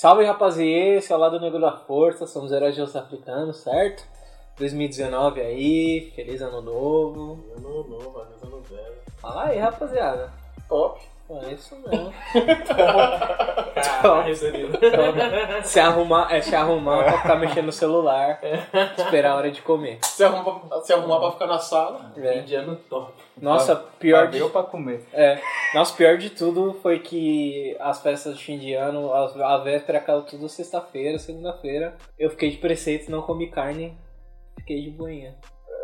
Salve rapaziê, esse é o lado negro da força, somos heróis africanos, certo? 2019 aí, feliz ano novo. Ano novo, feliz ano velho. Fala aí, rapaziada. Top. É isso mesmo. Caralho, Celino. se arrumar, é se arrumar pra ficar mexendo no celular, esperar a hora de comer. Se arrumar, pra- se arrumar pra ficar na sala. É. Fim de ano top. Nossa, pior de, Deu pra comer. é, nossa, pior de tudo foi que as festas de fim de ano, a, a véspera caiu tudo sexta-feira, segunda-feira. Eu fiquei de preceito, não comi carne, fiquei de boinha.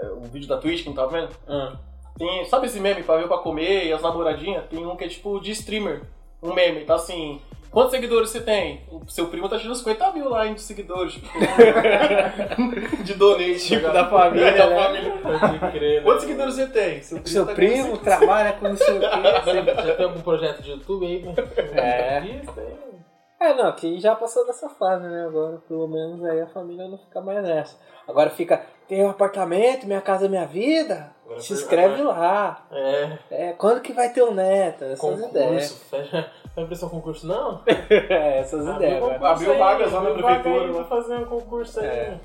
É, O vídeo da Twitch que não tá vendo? Ah, Tem, sabe esse meme pra ver pra comer e as namoradinhas? Tem um que é tipo de streamer. Um meme, tá assim. Quantos seguidores você tem? O seu primo tá tirando 50 mil lá de seguidores. Tipo, de donate. Tipo tá da ligado? família, da né? família. Pode crer, né? Quantos seguidores você tem? Seu Seu tá com primo trabalha com não sei o quê. Você já tem algum projeto de YouTube aí? né? É. É, não, que já passou dessa fase, né? Agora, pelo menos, aí a família não fica mais nessa. Agora fica, tem um apartamento, minha casa, minha vida. Agora Se inscreve lá. É. É, quando que vai ter o neto? Essas ideias. Concurso. Fecha. Vai prestar concurso, não? É, essas ideias. Abriu vai. concurso Abriu aí, vagas lá na prefeitura, aí né? pra fazer um concurso aí. É.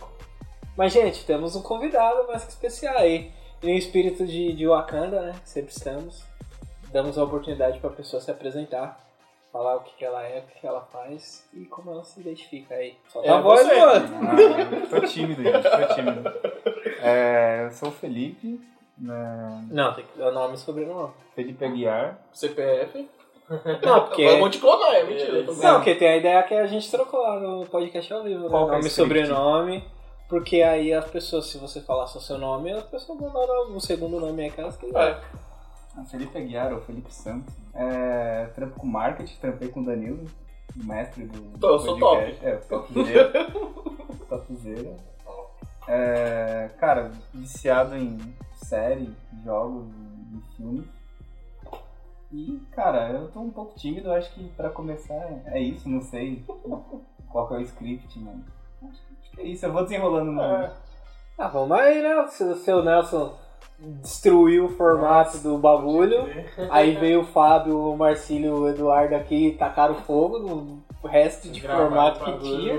Mas, gente, temos um convidado mais que especial aí. Em espírito de, de Wakanda, né? Sempre estamos. Damos a oportunidade pra pessoa se apresentar. Falar o que, que ela é, o que, que ela faz e como ela se identifica aí. Solta É a voz, mano. Ah, tô tímido, gente, tô tímido. É, eu sou o Felipe, né, Não, tem que dar nome e sobrenome. Felipe Aguiar. CPF. Não, porque... Vou te clonar, é mentira. Não, porque tem a ideia que a gente trocou lá no podcast ao vivo, né? Qual é o Nome e sobrenome. Porque aí as pessoas, se você falar só seu nome, as pessoas dar o segundo nome aí que elas quiserem. É. Ah, Felipe Aguiar ou Felipe Santos. É, trampo com marketing, trampei com o Danilo, o mestre do. Tô, eu sou podcast. É, topzera. topzera. É, cara, viciado em série, jogos e filmes. E, cara, eu tô um pouco tímido, acho que pra começar é isso, não sei qual que é o script, mano. Acho que- acho que é isso, eu vou desenrolando no. É. Ah, vamos aí, né? Se o seu Nelson destruiu o formato do bagulho, aí veio o Fábio, o Marcílio, o Eduardo aqui e tacaram fogo no resto de formato que tinha.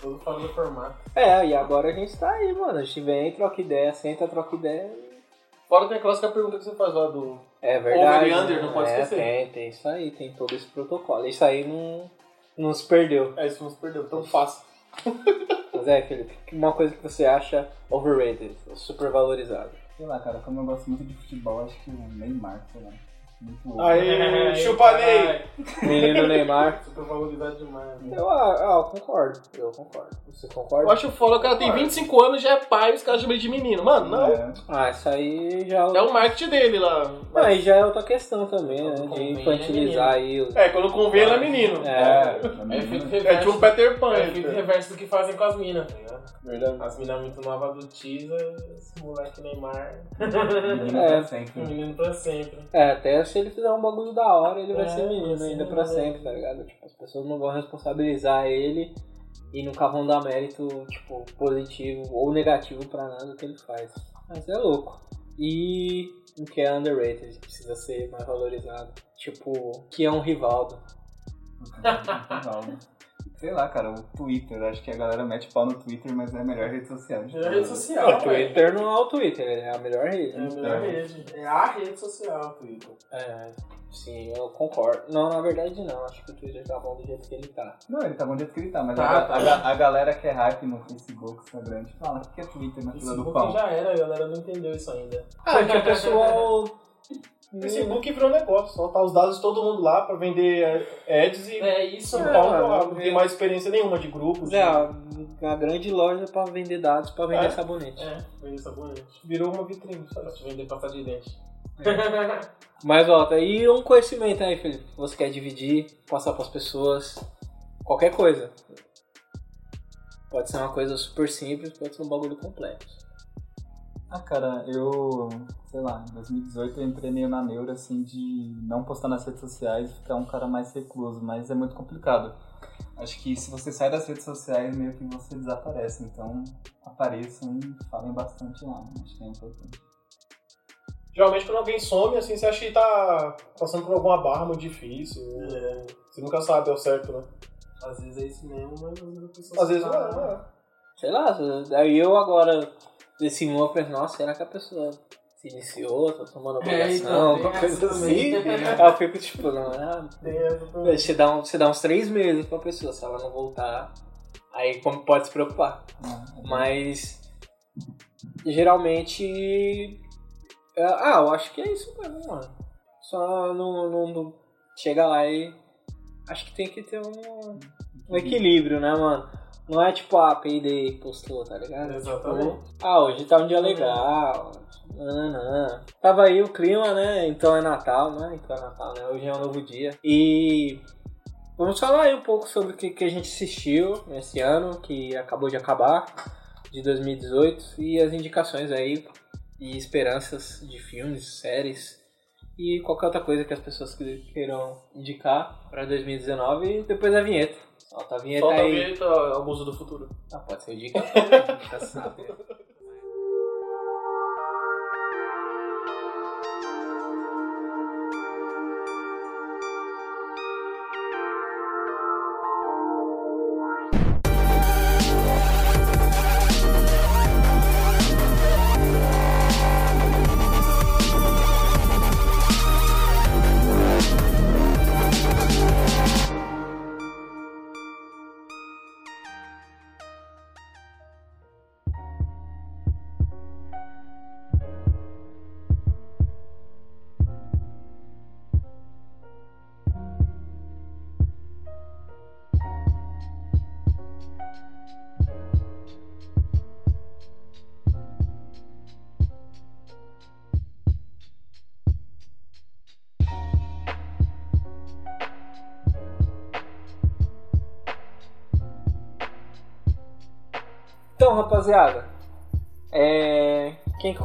Tudo falando do formato. É, e agora a gente tá aí, mano. A gente vem, troca ideia, senta, troca ideia. Fora tem a clássica pergunta que você faz lá do. É verdade. Over e under, não pode é, esquecer. Tem, tem isso aí, tem todo esse protocolo. Isso aí não, não se perdeu. É, isso não se perdeu tão fácil. Mas é, Felipe, uma coisa que você acha overrated, super valorizado. Sei lá, cara, como eu gosto muito de futebol, acho que o Neymar, sei lá. Aí, chupa Ney! Menino Neymar. Super valorizado demais. né? Eu, ah, ah, eu concordo, eu concordo. Você concorda? Eu acho foda, o cara tem 25 anos, já é pai, os caras chamam ele de menino. Mano, não. É, Ah, isso aí já É o marketing dele lá. Ah, aí já é outra questão também, né? De infantilizar aí os. É, quando convém ele é menino. É, é, É efeito É reverso. tipo o Peter Pan. É efeito né? reverso do que fazem com as minas, tá ligado? Verdade. As minas muito novas do teaser, esse moleque Neymar, menino É. pra sempre. um menino pra sempre. é, até se ele fizer um bagulho da hora, ele vai É, ser menino ainda pra sempre, tá ligado? Tipo, as pessoas não vão responsabilizar ele e nunca vão dar mérito, tipo, positivo ou negativo pra nada que ele faz. Mas é louco. E o que é underrated, precisa ser mais valorizado. Tipo, que é um Rivaldo. Rivaldo. Sei lá, cara, o Twitter. Acho que a galera mete pau no Twitter, mas é a melhor rede social. de É rede social, o Twitter não é o Twitter, é a melhor rede. É a melhor rede. É a rede social, o Twitter. É, sim, eu concordo. Não, na verdade não, acho que o Twitter tá bom do jeito que ele tá. Não, ele tá bom do jeito que ele tá, mas Tá, a, tá. a a galera que é hype no Facebook, Instagram, tipo, fala, o que é Twitter na fila do Facebook pão? já era, a galera não entendeu isso ainda. Ah, que o pessoal. O Facebook virou um negócio, soltar os dados de todo mundo lá pra vender é, ads e É isso, São É, Paulo mano, lá, não tem mais experiência nenhuma de grupos. É, a, a grande loja pra vender dados, pra vender É. sabonete. É, vender sabonete. Virou uma vitrine. Pra sabe? te vender pasta de dente. Mas volta, e um conhecimento aí, Felipe, que você quer dividir, passar pras pessoas, qualquer coisa. Pode ser uma coisa super simples, pode ser um bagulho complexo. Ah, cara, eu, sei lá, em 2018 eu entrei meio na neura, assim, de não postar nas redes sociais e ficar um cara mais recluso, mas é muito complicado. Acho que se você sai das redes sociais, meio que você desaparece, então apareçam e falem bastante lá, acho que é importante. Geralmente quando alguém some, assim, você acha que tá passando por alguma barra muito difícil. Você nunca sabe ao certo, né? Às vezes é isso mesmo, mas às vezes a pessoa Às se vezes não é, não é. Sei lá, daí eu agora desse eu penso, nossa, será que a pessoa se iniciou, tá tomando É, avaliação, então, alguma tem coisa essa assim? Aí eu fico tipo, não, ah, você dá, um, você dá uns três meses pra pessoa, se ela não voltar, aí como pode se preocupar. Mas geralmente. é, Ah, eu acho que é isso mesmo, mano. Só não, não, não chega lá e. Acho que tem que ter um, um equilíbrio, né, mano? Não é tipo, ah, Payday postou, tá ligado? Exatamente. Tipo, ah, hoje tá um dia legal. Nananã. Tava aí o clima, né? Então é Natal, né? Então é Natal, né? Hoje é um novo dia. E vamos falar aí um pouco sobre o que, que a gente assistiu nesse ano, que acabou de acabar, de 2018, e as indicações aí e esperanças de filmes, séries e qualquer outra coisa que as pessoas que- queiram indicar pra 2019 e depois a vinheta. Solta a vinheta Solta a aí. vinheta, abuso do futuro. Ah, pode ser dica também, rapaziada, é... quem,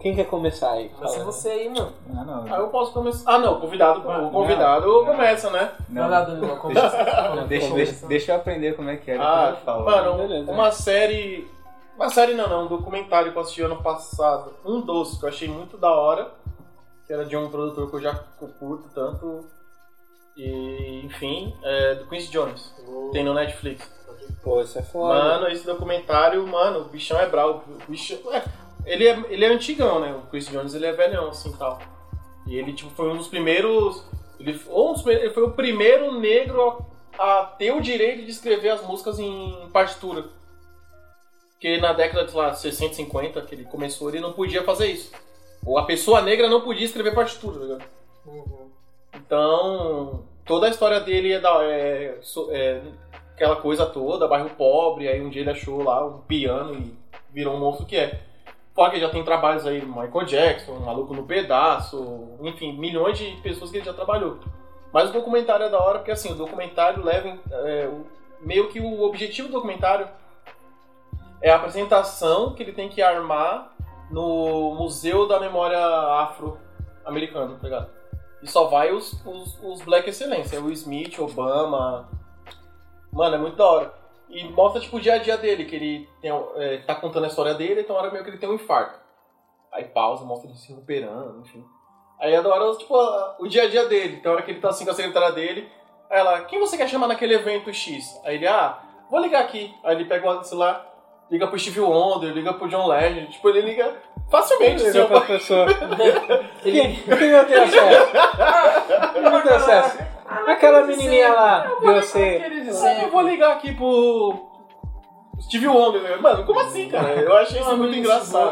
quem quer começar aí? Começa você aí, mano. Ah, não. Ah, eu posso começar. Ah, não, o convidado, o convidado não, não. começa, né? Lá, Danilo, começa. Não, deixa, deixa, deixa eu aprender como é que é. Ah, falo. mano, Beleza. uma série. Uma série não, não, um documentário que eu assisti ano passado. Um doce que eu achei muito da hora. Que era de um produtor que eu já curto tanto. E, enfim, é do Quincy Jones. Tem no Netflix. Pô, isso é foda. Mano, esse documentário, mano, o bichão é bravo. O bichão, é, ele, é, ele é antigão, né? O Chris Jones, ele é velhão, assim, tal. E ele, tipo, foi um dos primeiros... Ele, ou um dos ele foi o primeiro negro a, a ter o direito de escrever as músicas em partitura. Porque na década de lá, 60, 50, que ele começou, ele não podia fazer isso. Ou a pessoa negra não podia escrever partitura, tá ligado? Uhum. Então, toda a história dele é, da, é, é aquela coisa toda, bairro pobre, aí um dia ele achou lá um piano e virou um monstro que é. Fora que ele já tem trabalhos aí, Michael Jackson, Maluco no Pedaço, enfim, milhões de pessoas que ele já trabalhou. Mas o documentário é da hora porque assim, o documentário leva é, meio que o objetivo do documentário é a apresentação que ele tem que armar no Museu da Memória Afro-Americana, tá ligado? E só vai os, os, os Black Excelência, o Smith, Obama. Mano, é muito da hora. E mostra, tipo, o dia a dia dele, que ele tem, é, tá contando a história dele, então hora meio que ele tem um infarto. Aí pausa, mostra ele se recuperando, enfim. Aí é da hora, tipo, a- o dia a dia dele. Tem hora que ele tá assim com a secretária dele. Aí ela, quem você quer chamar naquele evento X? Aí ele, ah, vou ligar aqui. Aí ele pega o celular, liga pro Steve Wonder, liga pro John Legend. Tipo, ele liga facilmente, assim, Liga pra pessoa. Quem, quem vai ter acesso? Quem vai ter acesso? Aquela menininha lá, você. Ah, eu vou ligar aqui pro Steve Wonder, né? Mano, como assim, cara? Eu achei isso muito engraçado.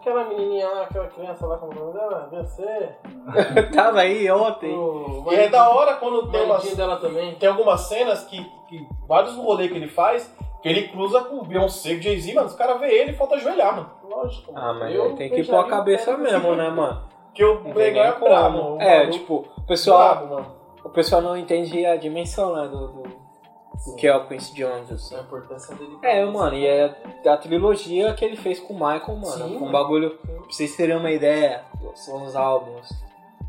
Aquela menininha lá, aquela criança lá, como é o nome dela? Você? Tava aí ontem. O E é da hora quando tem umas, dela também. tem algumas cenas que, que vários rolês que ele faz, que ele cruza com o Beyoncé e o Jay-Z, mano, os caras vê ele e falta ajoelhar, mano. Lógico. Ah, mas eu tem que pôr a cabeça mesmo, né, mano? Que Playboy nem é brabo. É, tipo, o pessoal, mano. O pessoal não entende a dimensão, né, do, do, do que é o Quincy Jones, assim. A importância dele. É, mano, e é da trilogia que ele fez com o Michael, mano. Sim, um mano. bagulho, pra vocês terem uma ideia, são os álbuns.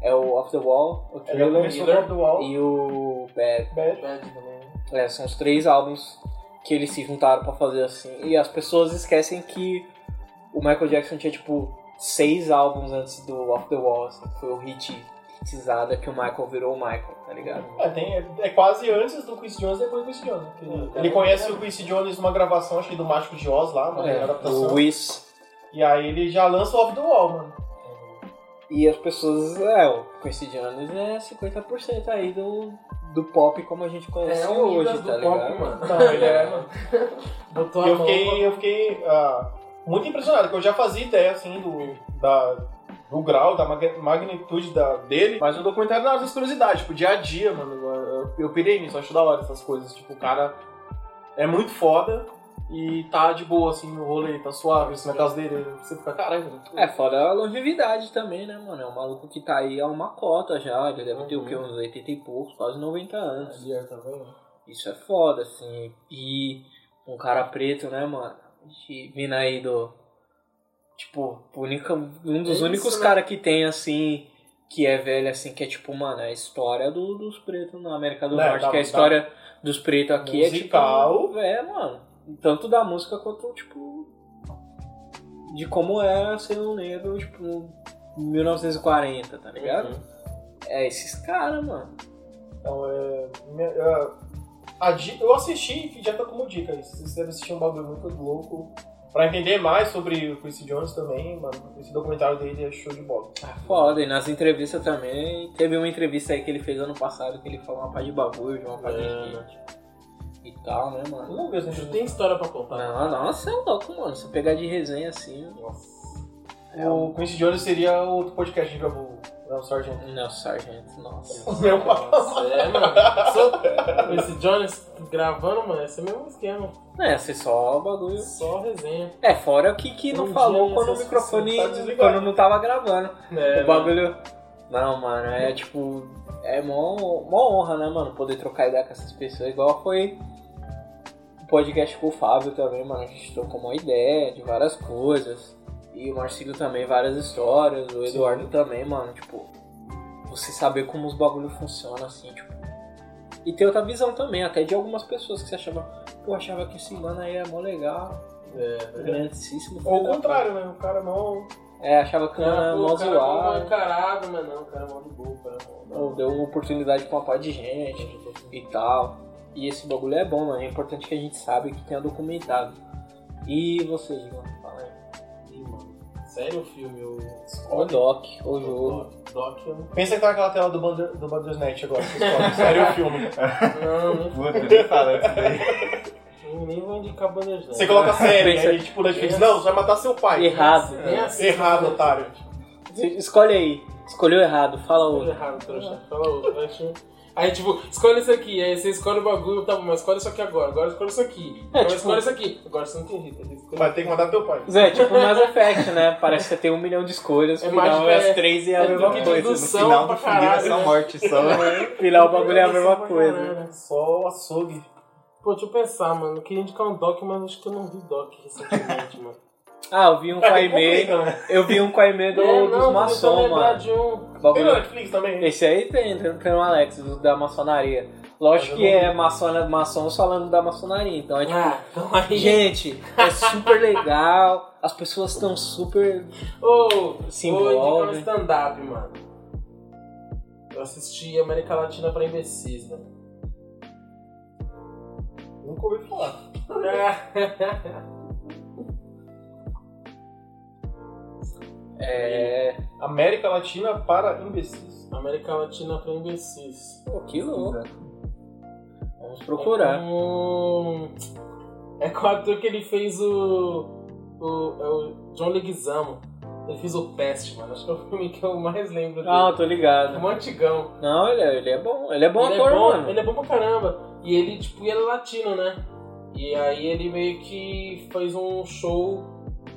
É o Off the Wall, o Ele Thriller Wall. e o Bad. Bad. Bad também. né? É, são os três álbuns que eles se juntaram pra fazer assim. E as pessoas esquecem que o Michael Jackson tinha, tipo, seis álbuns antes do Off the Wall, assim, que foi o hit que o Michael virou o Michael, tá ligado? É, tem, é, quase antes do Quincy Jones e depois do Quincy Jones. né? Ele, É, ele é, conhece é. o Quincy Jones numa gravação, acho que do Mágico de Oz lá, uma É, adaptação. o Whis. E aí ele já lança o Off the Wall, mano. E as pessoas, é, o Quincy Jones é 50% aí do, do pop como a gente conhece É o hoje, tá do pop, ligado? mano. Não, ele é, mano. Botou a Eu mão. fiquei, eu fiquei ah, muito impressionado, porque eu já fazia ideia, assim, do, da, do grau, da mag- magnitude da, dele. Mas o documentário não das curiosidades, tipo, dia a dia, mano. Eu, eu pirei nisso, acho da hora essas coisas. Tipo, o cara é muito foda e tá de boa, assim, no rolê, tá suave, assim, na casa dele. Você fica, caralho. É, fora a longevidade também, né, mano? É um maluco que tá aí há uma cota já, ele deve ter o quê? Uns 80 e poucos, quase 90 anos. Ó, tá? Isso é foda, assim. E um cara preto, né, mano? Vindo aí do. Tipo, única, um dos É únicos né? caras que tem, assim, que é velho, assim, que é tipo, mano, é a história do, dos pretos na América do É, Norte, da- que a história dos pretos aqui Musical. é tipo. É, mano. Tanto da música quanto, tipo. De como é ser um negro, tipo, em 1940, tá ligado? Uhum. É esses caras, mano. Então, é. minha- é, a eu assisti e já tá como dica isso. Vocês devem assistir um bagulho muito louco. Pra entender mais sobre o Quincy Jones também, mano, esse documentário dele é show de bola. Foda, e nas entrevistas também. Teve uma entrevista aí que ele fez ano passado que ele falou uma pá de bagulho, de uma pá de É. gente. E tal, né, mano? Vamos ver essa Não entrevista. tem história pra contar. Não, nossa, é louco, mano. Se pegar de resenha assim. É O Quincy Jones seria outro podcast que gente gravou, né, o Sargento. Não, sargento, nossa. Meu Nossa, é, mano. Só- Esse Jones gravando, mano, esse é o mesmo esquema. É, ser só o bagulho. Só resenha. É, fora o que, que não Um falou dia quando o microfone. tá quando não tava gravando. É, o bagulho. Não, mano, é tipo. É mó, mó honra, né, mano? Poder trocar ideia com essas pessoas. Igual foi o podcast com o Fábio também, mano. A gente trocou uma ideia de várias coisas. E o Marcílio também, várias histórias. O Eduardo também, mano. Tipo, você saber como os bagulhos funcionam, assim, tipo. E ter outra visão também, até de algumas pessoas que você achava, pô, achava que esse mano aí é mó legal, É, grandíssimo. Ou o contrário, né? O cara não. É, achava que o mano Cara, era mó o cara é zoado. encarado, mas não, o cara é mal de boa, o cara é Ou deu uma oportunidade pra uma par de gente e tal. E esse bagulho é bom, mano. É importante que a gente saiba que tenha documentado. E você, Igor? Sério o filme? O... O Doc, o jogo. Doc, eu... Pensa que tá naquela tela do, Bander, do Bandersnatch agora. que escolhe. Sério o filme. Não, nem, Puta, nem fala isso daí. nem- vou indicar Bandersnatch. Você coloca a série, Pensa- aí tipo, Netflix, não, você vai matar seu pai. Errado. Nem assim. Errado, otário. Escolhe aí. Escolheu errado, fala outro. errado, trouxa. Fala outro. Aí, tipo, escolhe isso aqui. Aí você escolhe o bagulho, tá bom, mas escolhe isso aqui agora. Agora escolhe isso aqui. Agora tipo- escolhe isso aqui. Agora você não tem jeito. tem que escolher. Vai ter que matar teu pai. Zé, tipo Mass Effect, né? Parece que você tem um milhão de escolhas. É No final mais- as três e a é mesma coisa. No final pra do funil é só morte, só. No final o bagulho é a mesma coisa. caralho. Só açougue. Pô, deixa eu pensar, mano. Eu queria indicar um doc, mas acho que eu não vi doc recentemente, mano. Ah, eu vi um com a Aimee. né? Eu vi um com a Aimee do, É, dos lembrar mano. de um... Tem no Netflix também. Esse aí tem, tem tem o Alex, do- da maçonaria. Lógico que é maçona, maçons falando da maçonaria, então é tipo. Ah, então aí... Gente, é super legal, as pessoas estão super. Ô, Se vou indicar um envolve. stand-up, mano. Eu assisti América Latina pra imbecis, mano. Nunca ouvi falar. É. América Latina para imbecis. América Latina pra imbecis. Pô, que louco. Vamos procurar. É com, é com o ator que ele fez o. o é o John Leguizamo. Ele fez o Peste, mano. Acho que é o filme que eu mais lembro dele. Ah, tô É um ligado. antigão. Não, ele é, ele é bom. Ele é bom ele ator, é bom, mano. Ele é bom pra caramba. E ele, tipo, ele é latino, né? E aí ele meio que fez um show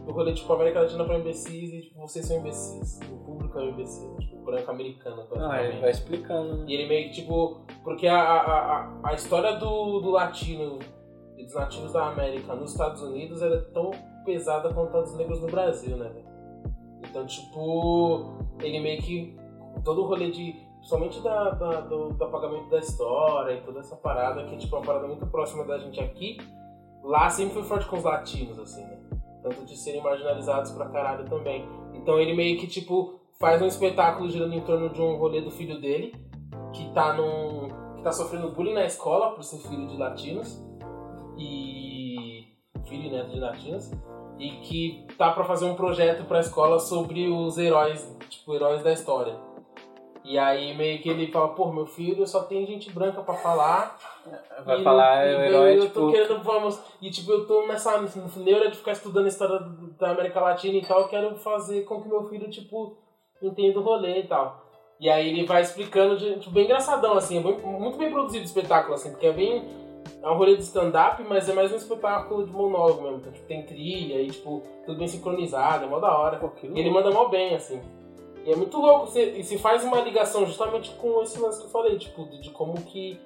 do rolê, tipo, América Latina pra imbecis e, tipo, vocês são imbecis. O público é um imbecil. Tipo, branco americano, Ah, ele vai explicando, né? E ele meio que, tipo, porque a, a, a, a história do, do latino e dos nativos da América nos Estados Unidos era tão pesada quanto a dos negros no Brasil, né? Então, tipo, ele meio que. Todo o rolê de. Somente da, da- do, do apagamento da história e toda essa parada, que tipo, é uma parada muito próxima da gente aqui. Lá sempre foi forte com os latinos, assim, né? Tanto de serem marginalizados pra caralho também. Então ele meio que, tipo, faz um espetáculo girando em torno de um rolê do filho dele, que tá num. que tá sofrendo bullying na escola por ser filho de latinos. E. filho e neto de latinos. E que tá pra fazer um projeto pra escola sobre os heróis, tipo, heróis da história. E aí meio que ele fala, pô, meu filho só tem gente branca pra falar. Vai E falar e é o eu- herói, eu tipo... tô querendo, vamos. E tipo, eu tô nessa neura de ficar estudando a história do- da América Latina e tal, eu quero fazer com que meu filho, tipo, entenda o rolê e tal. E aí ele vai explicando, de, tipo, bem engraçadão, assim, é bem- muito bem produzido o espetáculo, assim, porque é bem. É um rolê de stand-up, mas é mais um espetáculo de monólogo mesmo. Então, tipo, tem trilha e, tipo, tudo bem sincronizado, é mó da hora. Pô, E ele manda mó bem, assim. E é muito louco, você- e se faz uma ligação justamente com esse lance que eu falei, tipo, de, de como que,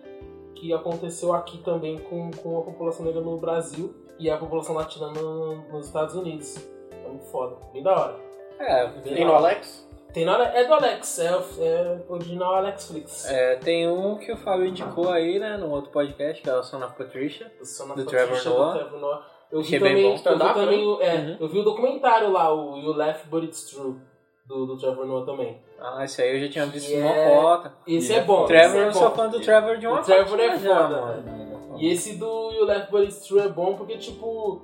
que aconteceu aqui também com, com a população negra no Brasil e a população latina no- nos Estados Unidos. É muito foda, bem da hora. É, Tem no Alex? Tem na, é do Alex, é, é original Alex Flix. é, tem um que o Fábio indicou aí, né, no outro podcast, que é o Son of Patricia. O Son of do Patricia, Trevor do Noah. Trevor Noah. Eu vi Achei bem também, bom. eu vi também o- é, Uhum. eu vi o documentário lá, o You Laugh But It's True, do, do Trevor Noah também. Ah, esse aí eu já tinha visto uma é- cota. Esse E é é bom. Trevor, é eu sou bom. fã do Trevor de uma O Trevor é foda, mano. E esse do You Left But It's True é bom porque, tipo,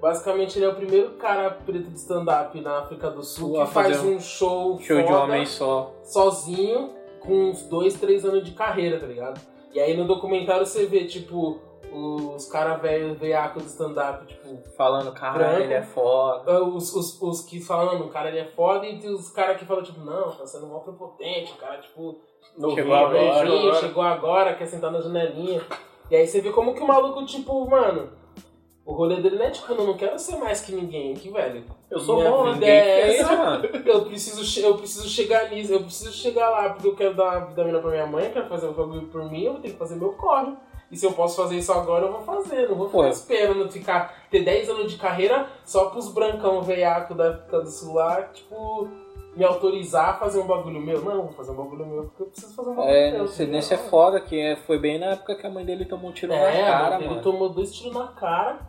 basicamente ele é o primeiro cara preto de stand-up na África do Sul que faz um show, Show de homem só. sozinho com uns dois, três anos de carreira, tá ligado? E aí no documentário você vê, tipo, os caras velhos, veiacos do stand-up, tipo, Falando, cara, Branco. ele é foda. os, os, os que falam, não, o cara ele é foda, e os caras que falam, tipo, não, tá sendo mó prepotente, o cara, tipo, Chegou agora. beijinho, agora. chegou agora, quer sentar na janelinha. E aí você vê como que o maluco, tipo, mano, o rolê dele não é tipo, não, não quero ser mais que ninguém aqui, velho. Eu sou Minha bom, vida é essa. mano. Eu preciso, eu preciso chegar nisso, eu preciso chegar lá, porque eu quero dar a vitamina pra minha mãe, quero fazer o bagulho por mim, eu vou ter que fazer meu corre. E se eu posso fazer isso agora, eu vou fazer. Não vou ficar Pô. esperando ficar, ter 10 anos de carreira só pros brancão veiaco da África do Sul lá, tipo, me autorizar a fazer um bagulho meu. Não, vou fazer um bagulho meu porque eu preciso fazer um bagulho É, meu. nesse, tá nesse é foda, que é- foi bem na época que a mãe dele tomou um tiro na É, cara, mano, ele mano. tomou dois tiros na cara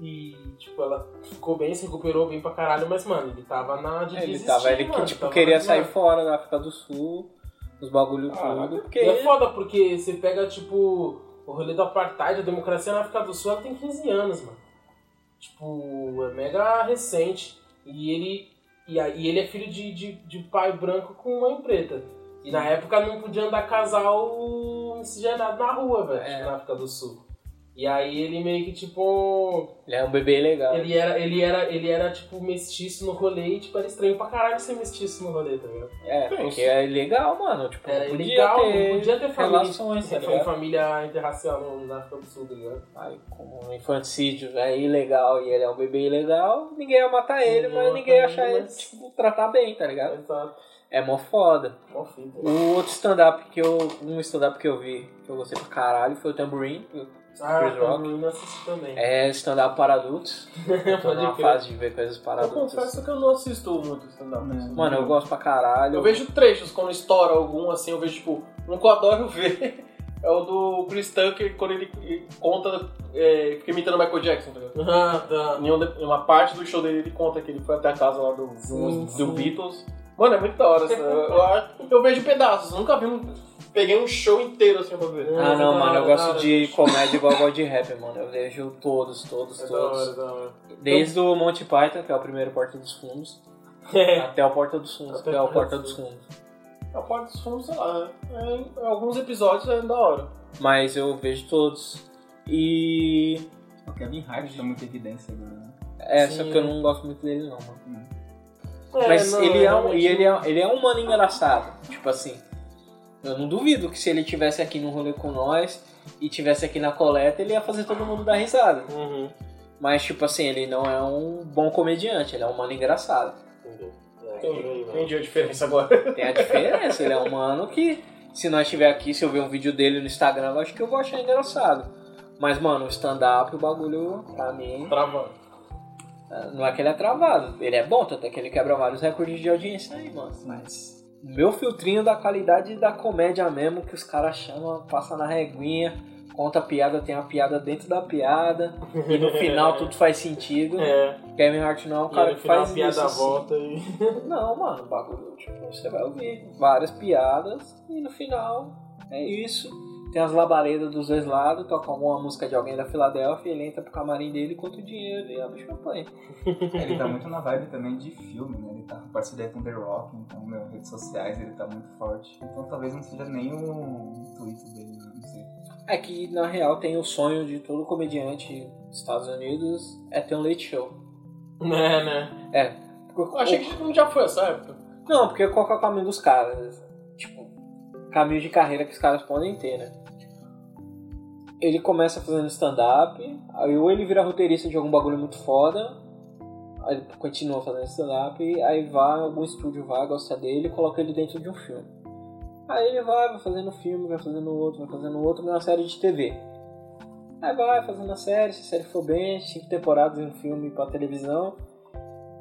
e, tipo, ela ficou bem, se recuperou bem pra caralho, mas, mano, ele tava na de Ele tava, ele que, mano, tipo, tava queria na- sair fora da África do Sul, os bagulho Caraca. tudo, porque... E é foda porque você pega, tipo, o rolê do apartheid, a democracia na África do Sul, ela tem 15 anos, mano. Tipo, é mega recente. E ele, e, a- e ele é filho de, de, de pai branco com mãe preta. E na época não podia andar casal miscigenado na rua, velho, É. na África do Sul. E aí ele meio que, tipo, Ele é um bebê legal. ele era, ele era, ele era tipo, mestiço no rolê e, tipo, era estranho pra caralho ser mestiço no rolê, tá ligado? É, porque é ilegal, mano. Tipo, Era podia ilegal, ter não podia ter família, relações, tá ligado? família interracial no- na África do Sul, tá ligado? Aí, como um infanticídio é ilegal e ele é um bebê ilegal, ninguém ia matar ele, Ninguém mas ninguém ia achar ele, tipo, tratar bem, tá ligado? Exato. É mó foda. Mó fita. O outro stand-up que eu. Um stand-up que eu vi, que eu gostei pra caralho, foi o Tambourine. Ah, Chris Rock. também não assisti também. É stand-up para adultos. Tô Pode numa fase de ver coisas para Eu adultos. confesso que eu não assisto muito stand-up. Não. Mano, eu gosto pra caralho. Eu vejo trechos, quando estoura algum, assim, eu vejo, tipo, um que eu adoro ver é o do Chris Tucker, quando ele conta, é, fica imitando o Michael Jackson, tá ligado? Ah, tá. Em um- uma parte do show dele, ele conta que ele foi até a casa lá do, Sim, do, do sim. Beatles. Mano, é muito da hora. assim, eu, eu, eu vejo pedaços, eu nunca vi um. Peguei um show inteiro assim pra ver. Ah, não, mano, eu gosto de comédia igual eu gosto de rap, mano. Eu vejo todos, todos, É da hora, todos. da hora. Desde o Monty Python, que é o primeiro Porta dos Fundos, até o Porta dos Fundos, Até que é o Porta Porta dos dos Fundos. A parte dos fundos, sei lá, é, em alguns episódios é da hora. Mas eu vejo todos. E. O Kevin Hart tá muita evidência agora, né? É, Sim. só que eu não gosto muito dele, não, mano. É, Mas não, ele, é um, realmente e ele, é, ele é um mano engraçado. Tipo assim. Eu não duvido que se ele tivesse aqui no rolê com nós e tivesse aqui na coleta, ele ia fazer todo mundo dar risada. Uhum. Mas, tipo assim, ele não é um bom comediante, ele é um mano engraçado. Entendeu? É, Entendi, entendi a diferença agora. Tem a diferença, ele é um mano que, se nós estiver aqui, se eu ver um vídeo dele no Instagram, eu acho que eu vou achar engraçado. Mas, mano, o stand-up, o bagulho, pra mim, Travando. não é que ele é travado. Ele é bom, tanto é que ele quebra vários recordes de audiência aí, mano. Mas o meu filtrinho da qualidade da comédia mesmo, que os caras chamam, passa na reguinha, conta a piada, tem uma piada dentro da piada, e no final tudo faz sentido. É, Kevin Hart não é um cara que faz a piada isso. assim. volta e. Não, mano, o bagulho, tipo, você vai ouvir várias piadas e no final é isso. Tem as labaredas dos dois lados, toca alguma música de alguém da Filadélfia, ele entra pro camarim dele, conta o dinheiro e abre champanhe. Ele tá muito na vibe também de filme, né? Ele tá com parceria com The Rock, então, meu, redes sociais ele tá muito forte. Então talvez não seja nem o intuito dele, não sei. É que na real tem o sonho de todo comediante dos Estados Unidos é ter um late show. É, né? É. Eu achei que não já foi essa época. Não, porque qual que é o caminho dos caras? Tipo, caminho de carreira que os caras podem ter, né? Ele começa fazendo stand-up, aí ou ele vira roteirista de algum bagulho muito foda, aí ele continua fazendo stand-up, aí vai, algum estúdio vai, gosta dele e coloca ele dentro de um filme. Aí ele vai, vai fazendo filme, vai fazendo outro, vai fazendo outro, numa série de TV. Aí vai fazendo a série, se a série for bem, cinco temporadas em um filme pra televisão.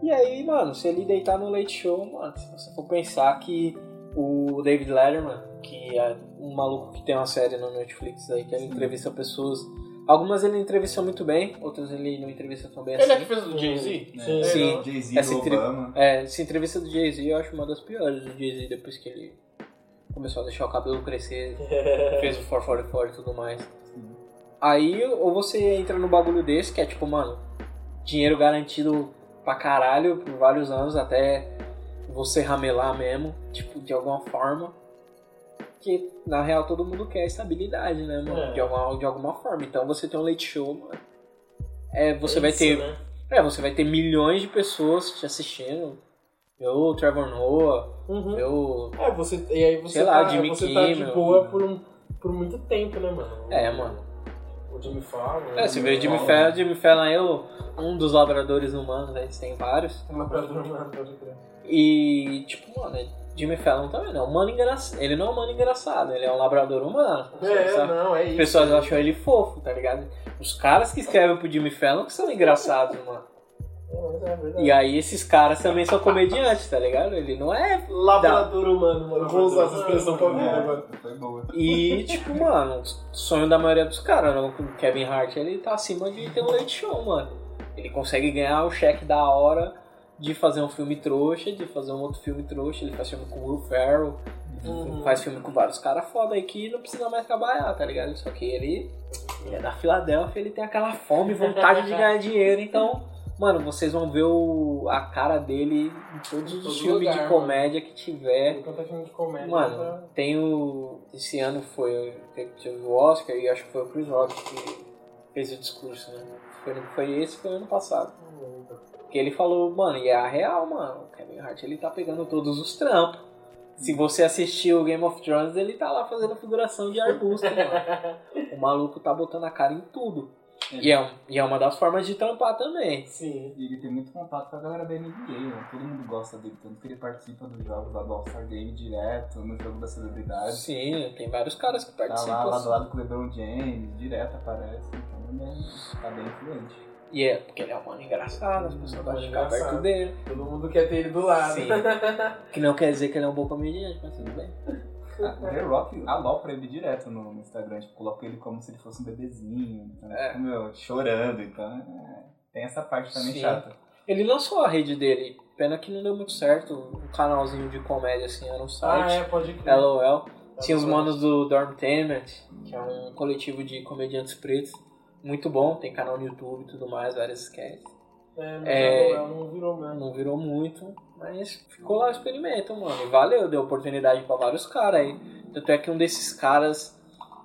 E aí, mano, se ele deitar no Late Show, mano, se você for pensar que o David Letterman, que é um maluco que tem uma série no Netflix aí, que ele entrevista pessoas. Algumas ele entrevista muito bem, outras ele não entrevista tão bem Ele é assim. que fez o do Jay-Z? Sim. Sim. Jay-Z Essa entre-. É, essa entrevista do Jay-Z eu acho uma das piores do Jay-Z depois que ele começou a deixar o cabelo crescer, fez o 444 e tudo mais. Aí, ou você entra no bagulho desse, que é tipo, mano, dinheiro garantido pra caralho por vários anos, até você ramelar mesmo, tipo, de alguma forma. Que na real todo mundo quer estabilidade, né, mano? É. De, alguma, de alguma forma. Então você tem um late show, mano. É, você vai Isso, ter. né? É, você vai ter milhões de pessoas te assistindo. Eu, Trevor Noah, Uhum. eu. É, você, e aí você Sei lá, tá, Jimmy você tá de Kimmel. boa por, um, por muito tempo, né, mano? É, mano. O Jimmy Fallon. É, você vê o Jimmy Fallon. Jimmy Fallon é o- um dos labradores humanos, né? Eles têm vários. Uma pedra, mano, pode crer. E, tipo, mano, Jimmy Fallon também não é um humano engraçado. Ele não é um humano engraçado, ele é um labrador humano. É, Sabe? não, é As isso. pessoas acham ele fofo, tá ligado? Os caras que escrevem pro Jimmy Fallon que são engraçados, mano. É, é verdade. E aí esses caras também são comediantes, tá ligado? Ele não é. Labrador humano, mano. Eu Vou usar essa expressão pra vida É, agora. foi boa. E, tipo, mano, o sonho da maioria dos caras, né? O Kevin Hart, ele tá acima de ter um late show, mano. Ele consegue ganhar o cheque da hora de fazer um filme trouxa, de fazer um outro filme trouxa. Ele faz filme com o Will Ferrell, Uhum. faz filme com vários caras foda aí que não precisa mais trabalhar, tá ligado? Só que ele, ele é da Filadélfia, ele tem aquela fome, vontade de ganhar dinheiro, então, mano, vocês vão ver o, a cara dele em todos os Todo filmes lugar, de comédia que tiver. Enquanto a filme de comédia. Mano, tá- tem o. Esse ano foi. Teve o Oscar e acho que foi o Chris Rock que fez o discurso, né? Foi, foi esse foi ano passado. Que ele falou, mano, e é a real, mano. O Kevin Hart ele tá pegando todos os trampos. Se você assistiu o Game of Thrones, ele tá lá fazendo figuração de arbusto, mano. O maluco tá botando a cara em tudo. E é, e é uma das formas de trampar também. Sim. E ele tem muito contato com a galera da NBA, né? Todo mundo gosta dele, tanto que ele participa dos jogos lá do All-Star Game direto, no jogo da celebridade. Sim, tem vários caras que Tá participam. lá, lá do lado com o LeBron James, direto aparece, então ele é, tá bem influente. E é porque ele é um mano engraçado, as pessoas gostam de ficar perto Engraçado. dele. Todo mundo quer ter ele do lado. Sim. Que não quer dizer que ele é um bom comediante, mas tudo bem. Ah, O The Rock alopra ele direto no, no Instagram, tipo, coloca ele como se ele fosse um bebezinho, então, É. tipo, meu, chorando, então é, tem essa parte também Sim. chata. Ele lançou a rede dele, pena que não deu muito certo. Um canalzinho de comédia assim, era um Ah, site. é, pode crer. LOL. Tinha os manos do Dormtainment, que é um coletivo de comediantes pretos. Muito bom, tem canal no YouTube e tudo mais, várias sketches. É, É. não, virou mesmo. Não virou muito, mas ficou lá o experimento, mano. E valeu, deu oportunidade pra vários caras aí. Tanto é que um desses caras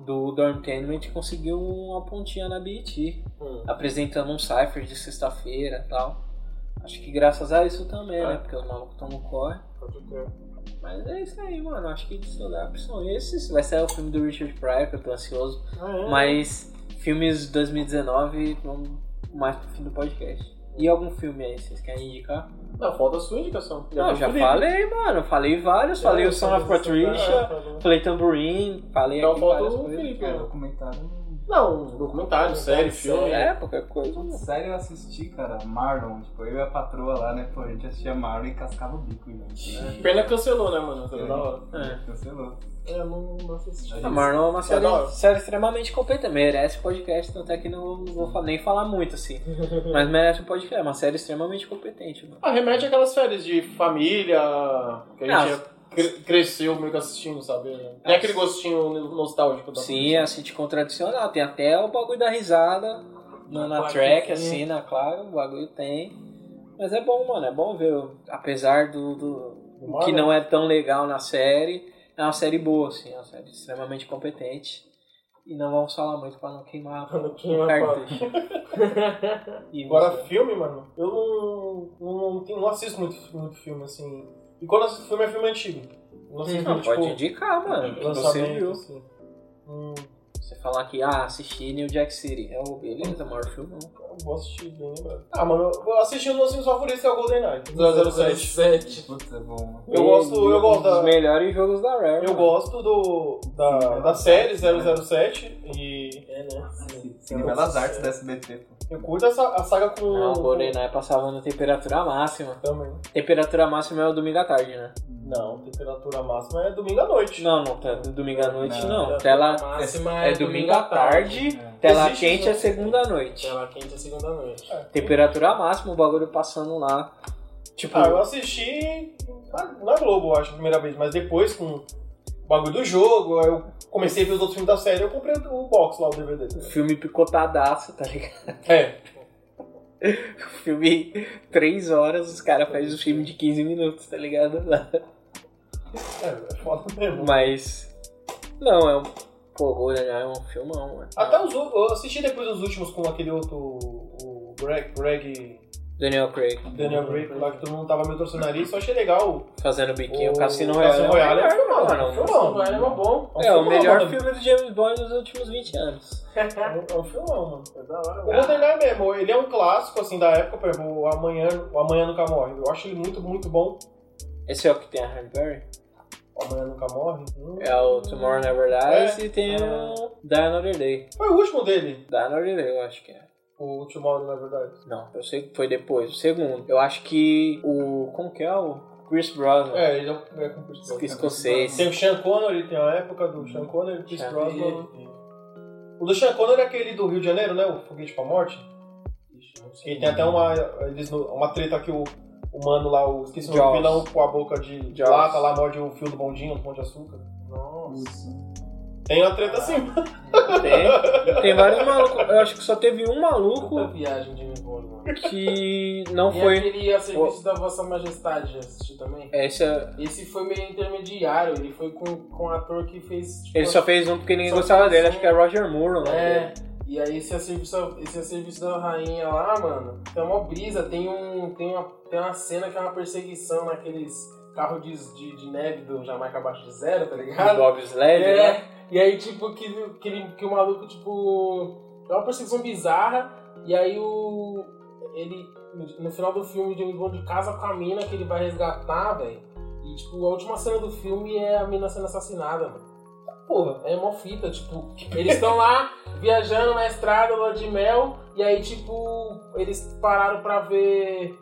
do Dormtainment conseguiu uma pontinha na BET. Hum. apresentando um Cypher de sexta-feira e tal. Acho que graças a isso também, É. né? Porque os malucos estão no corre. Pode crer. Mas é isso aí, mano. Acho que de stand-up são esses. Vai sair o filme do Richard Pryor, que eu tô ansioso. Ah, é? Mas filmes de 2019, vamos mais pro fim do podcast. E algum filme aí, vocês querem indicar? Não, falta a sua indicação. Não, deu já Felipe. falei, mano. Falei vários. Já, falei o Son of falei Patricia, tá. falei Tambourine, falei Então aqui falta várias o coisas. Felipe. É, né? documentário. Não, documentário, série, filme. É, qualquer coisa. Sério, eu assisti, cara, Marlon. Tipo, eu e a patroa lá, né? Pô, a gente assistia Marlon e cascava o bico, gente. Né? Pena cancelou, né, mano? Seria da hora. É. Cancelou. É, não, não assisti. A Marlon é uma série, hora. série extremamente competente, merece podcast, tanto é que não, vou nem falar muito assim. Mas merece um podcast, é uma série extremamente competente, mano. Ah, remete àquelas férias de família que a Ah, gente cresceu meio que assistindo, sabe? Tem aquele gostinho nostálgico da Sim, é a sitcom tradicional, tem até o bagulho da risada na, na track, assim, na claro, o bagulho tem. Mas é bom, mano, é bom ver, apesar do, do, do que não é tão legal na série, é uma série boa, assim, é uma série extremamente competente. E não vamos falar muito pra não queimar Pra não o queimar cartucho. E Agora, filme, mano, eu não, não, não, tenho- não assisto muito, muito filme, assim. E quando assisto filme, é filme antigo. Não assisto Não, muito, pode tipo, indicar, mano, que você lançamento, viu. assim. Hum, falar que, ah, assisti New Jack City. É o beleza, maior filme não. eu vou assistir bem, lembrado. Ah, mano, eu assisti um dos meus filmes favoritos, é o GoldenEye, 007. 007. Putz, é bom, mano. Eu gosto- eu gosto um dos da- melhores jogos da Rare. Eu gosto do, da, da série 007 e É, né? Cine Belas Artes da SBT, pô. eu curto essa, a saga com... Não, o GoldenEye passava na temperatura máxima. Também. Temperatura máxima é o domingo à tarde, né? Não, temperatura máxima é domingo à noite. Não, não, tá, domingo à noite Não. não. Tela, máxima é domingo à tarde, É. tela Existe quente é né? segunda à noite. Tela quente é segunda noite. É. Temperatura máxima, o bagulho passando lá. Tipo, Ah, eu assisti na, na Globo, acho, a primeira vez, mas depois com o bagulho do jogo, aí eu comecei a ver os outros filmes da série, eu comprei o box lá, o DVD. o filme picotadaço, tá ligado? É, O filme 3 horas, os caras fazem um filme de 15 minutos, tá ligado? É, é foda mesmo. Mas. Não, é um. Pô, GoldenEye é um filmão, mano. Até os eu assisti depois os últimos com aquele outro, o Greg, Greg Daniel Craig. Daniel Craig, lá que todo mundo tava meio torcendo o nariz, eu achei legal. Fazendo biquinho, O o Cassino Royale. Cassino Royale é um filmão, mano. é um Não, filmão. vai, é bom. É o filmão, melhor mano. filme do James Bond nos últimos 20 anos. É um, é um filmão, mano. É da hora, O mano. GoldenEye mesmo, ele é um clássico, assim, da época, por exemplo, o Amanhã, o Amanhã Nunca Morre. Eu acho ele muito, muito bom. Esse é o que tem a Halle Berry. Amanhã Nunca Morre. Hum. É o Tomorrow Never Dies É. e tem o Die Another Day. Foi o último dele, Die Another Day, eu acho que é. o Tomorrow, na verdade. Não, eu sei que foi depois. O segundo. Eu acho que o. Como que é o? Chris Brosnan. É, ele é, com Chris Brosnan. Escocês. Tem o Sean Connery, tem a época do Sean Connery, o Chris Brosnan. O do Sean Connery é aquele do Rio de Janeiro, né? O Foguete pra Morte. E tem até uma, eles, uma treta que o, o mano lá, o, esqueci o nome, o vilão com a boca de Jaws. lata lá, morde o fio do bondinho, do pão de açúcar. Nossa. Tem uma treta assim. Tem, tem vários malucos. Eu acho que só teve um maluco viagem de mano. que não E foi. aquele A Serviço da Vossa Majestade, já assistiu também? Esse, é- Esse foi meio intermediário, ele foi com, com um ator que fez. tipo, ele só fez um porque ninguém gostava dele. um. Acho que é Roger Moore, o nome É, dele. E aí esse a serviço, esse a serviço da rainha lá, mano, tem uma brisa, tem, um, tem, uma, tem uma cena que é uma perseguição naqueles carros de, de, de neve do Jamaica Abaixo de Zero, tá ligado? Bob Sled, né? É, e aí, tipo, que, que, que o maluco, tipo. É uma perseguição bizarra, e aí o. Ele. No final do filme, o James Bond casa com a mina que ele vai resgatar, velho. E, tipo, a última cena do filme é a mina sendo assassinada, mano. Porra. É mó fita, tipo, eles estão lá viajando na estrada, lua de mel, e aí, tipo, eles pararam pra ver.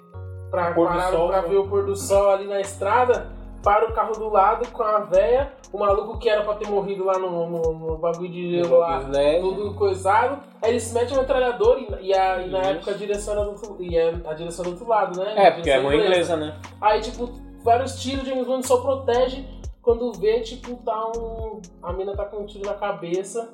Pra, O pôr do pararam sol, pra né? ver o pôr do sol ali na estrada, para o carro do lado com a véia, o maluco que era pra ter morrido lá no, no, no bagulho de gelo lá, tudo coisado, aí eles metem o metralhador e, e, a, e na Isso. época a direção era do outro, e a, a direção do outro lado, né? É, porque é mão inglesa, né? Aí, tipo, vários tiros, James Bond só protege. Quando vê, tipo, tá um. A mina tá com um tiro na cabeça,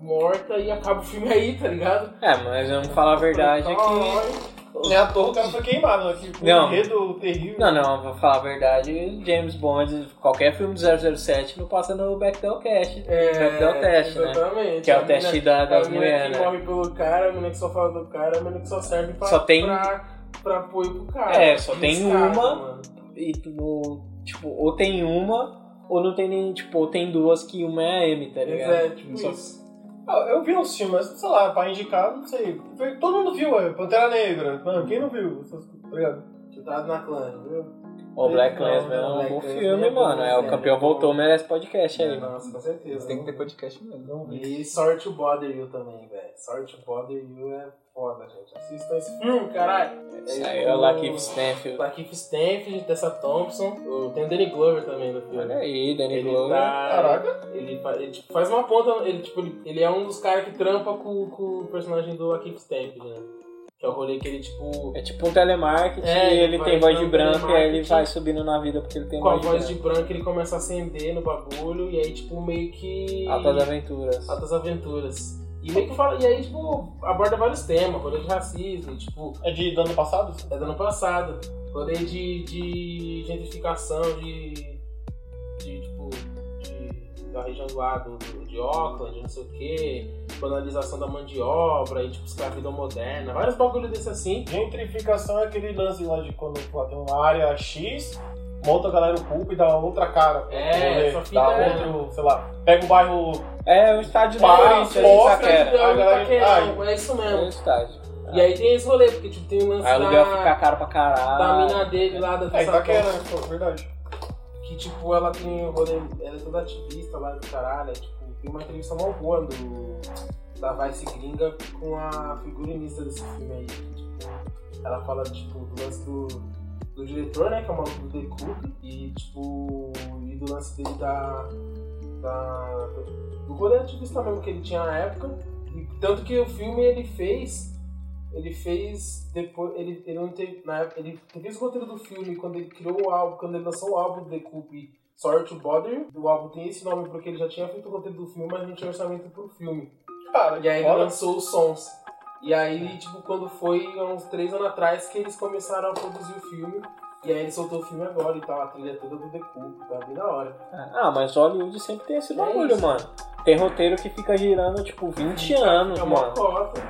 morta, e acaba o filme aí, tá ligado? É, mas vamos falar a verdade é que. Nem à toa o cara foi queimado, né? Que Não. um enredo terrível. Não, não, vou falar a verdade, James Bond, qualquer filme do 007 não passa no Bechdel Cast. Bechdel Test, né? exatamente. Que é o A teste mina- da, a das mina mulheres, que né? morre pelo cara, a mina que só fala do cara, a mina que só serve pra, Só tem- pra, pra apoio pro cara. É, só tem uma. mano. E tu, tipo, ou tem uma, ou não tem nem, tipo, ou tem duas que uma é a M, tá ligado? É, tipo Só- isso. Ah, Eu vi uns filmes, mas, sei lá, pra indicar, não sei. Todo mundo viu, é, Pantera Negra. Mano, quem não viu? Tá ligado? Chutado na clã, viu? O Black Clansman é um bom filme, é bom, mano. É, o é, campeão voltou, merece podcast aí. Nossa, com certeza. Tem que ter podcast mesmo. E Sorry to Bother You também, velho. Sorry to Bother You é foda, gente. Assistam esse filme, caralho. Isso aí é o Lakeith Stanfield. Lakeith Stanfield, Tessa Thompson. O- Tem o Danny Glover também no filme. Olha aí, Danny Ele Glover. tá- Caraca. Ele, ele, tipo, faz uma ponta. Ele, tipo, ele, é um dos caras que trampa com, com o personagem do Lakeith Stanfield, né? Que é o rolê que ele, tipo. É tipo um telemarketing É, ele ele tem voz de branco e aí ele vai subindo na vida porque ele tem Com a voz de voz de branco. branco ele começa a acender no bagulho e aí, tipo, meio que. Altas aventuras. Altas aventuras. E meio que fala. E aí, tipo, aborda vários temas, rolê de racismo, tipo, É de do ano passado? é do ano passado. Rolê de, de gentrificação de. de tipo. De, da região do lado do- de Auckland, não sei o que, banalização da mão de obra e tipo escravidão moderna, vários bagulho desse assim. Gentrificação é aquele lance lá de quando tem uma área X, uma outra galera ocupa e dá outra cara. É, rolê, essa fita dá é- outro, sei lá, pega o bairro. É o estádio do Corinthians, em mostra, Itaquera. a galera- Paquerão, é isso É o mesmo. estádio. E aí tem esse rolê, porque tipo, tem o lance Aí o da, fica caro pra da caralho. mina dele lá da É, Itaquera, né? Pô, verdade. que tipo, ela tem um rolê, ela é toda ativista lá do caralho, é, tipo, tem uma entrevista mó boa do, da Vice Gringa com a figurinista desse filme aí, que, tipo, ela fala, tipo, do lance do, do diretor, né, que é o maluco do The Cook, e, tipo, e do lance dele da, da do, do rolê ativista mesmo que ele tinha na época, e tanto que o filme ele fez ele fez depois ele, ele não teve na época, ele fez o roteiro do filme quando ele criou o álbum quando ele lançou o álbum The Coop Sorry to Bother. O álbum tem esse nome porque ele já tinha feito o roteiro do filme mas não tinha orçamento pro filme. Cara, e aí ele lançou os sons e aí tipo quando foi há uns três anos atrás que eles começaram a produzir o filme e aí ele soltou o filme agora e tal a trilha toda do The Coop tá bem da hora Ah, mas Hollywood sempre tem esse É bagulho, isso. mano. Tem roteiro que fica girando, tipo, 20 anos, é uma mano. cota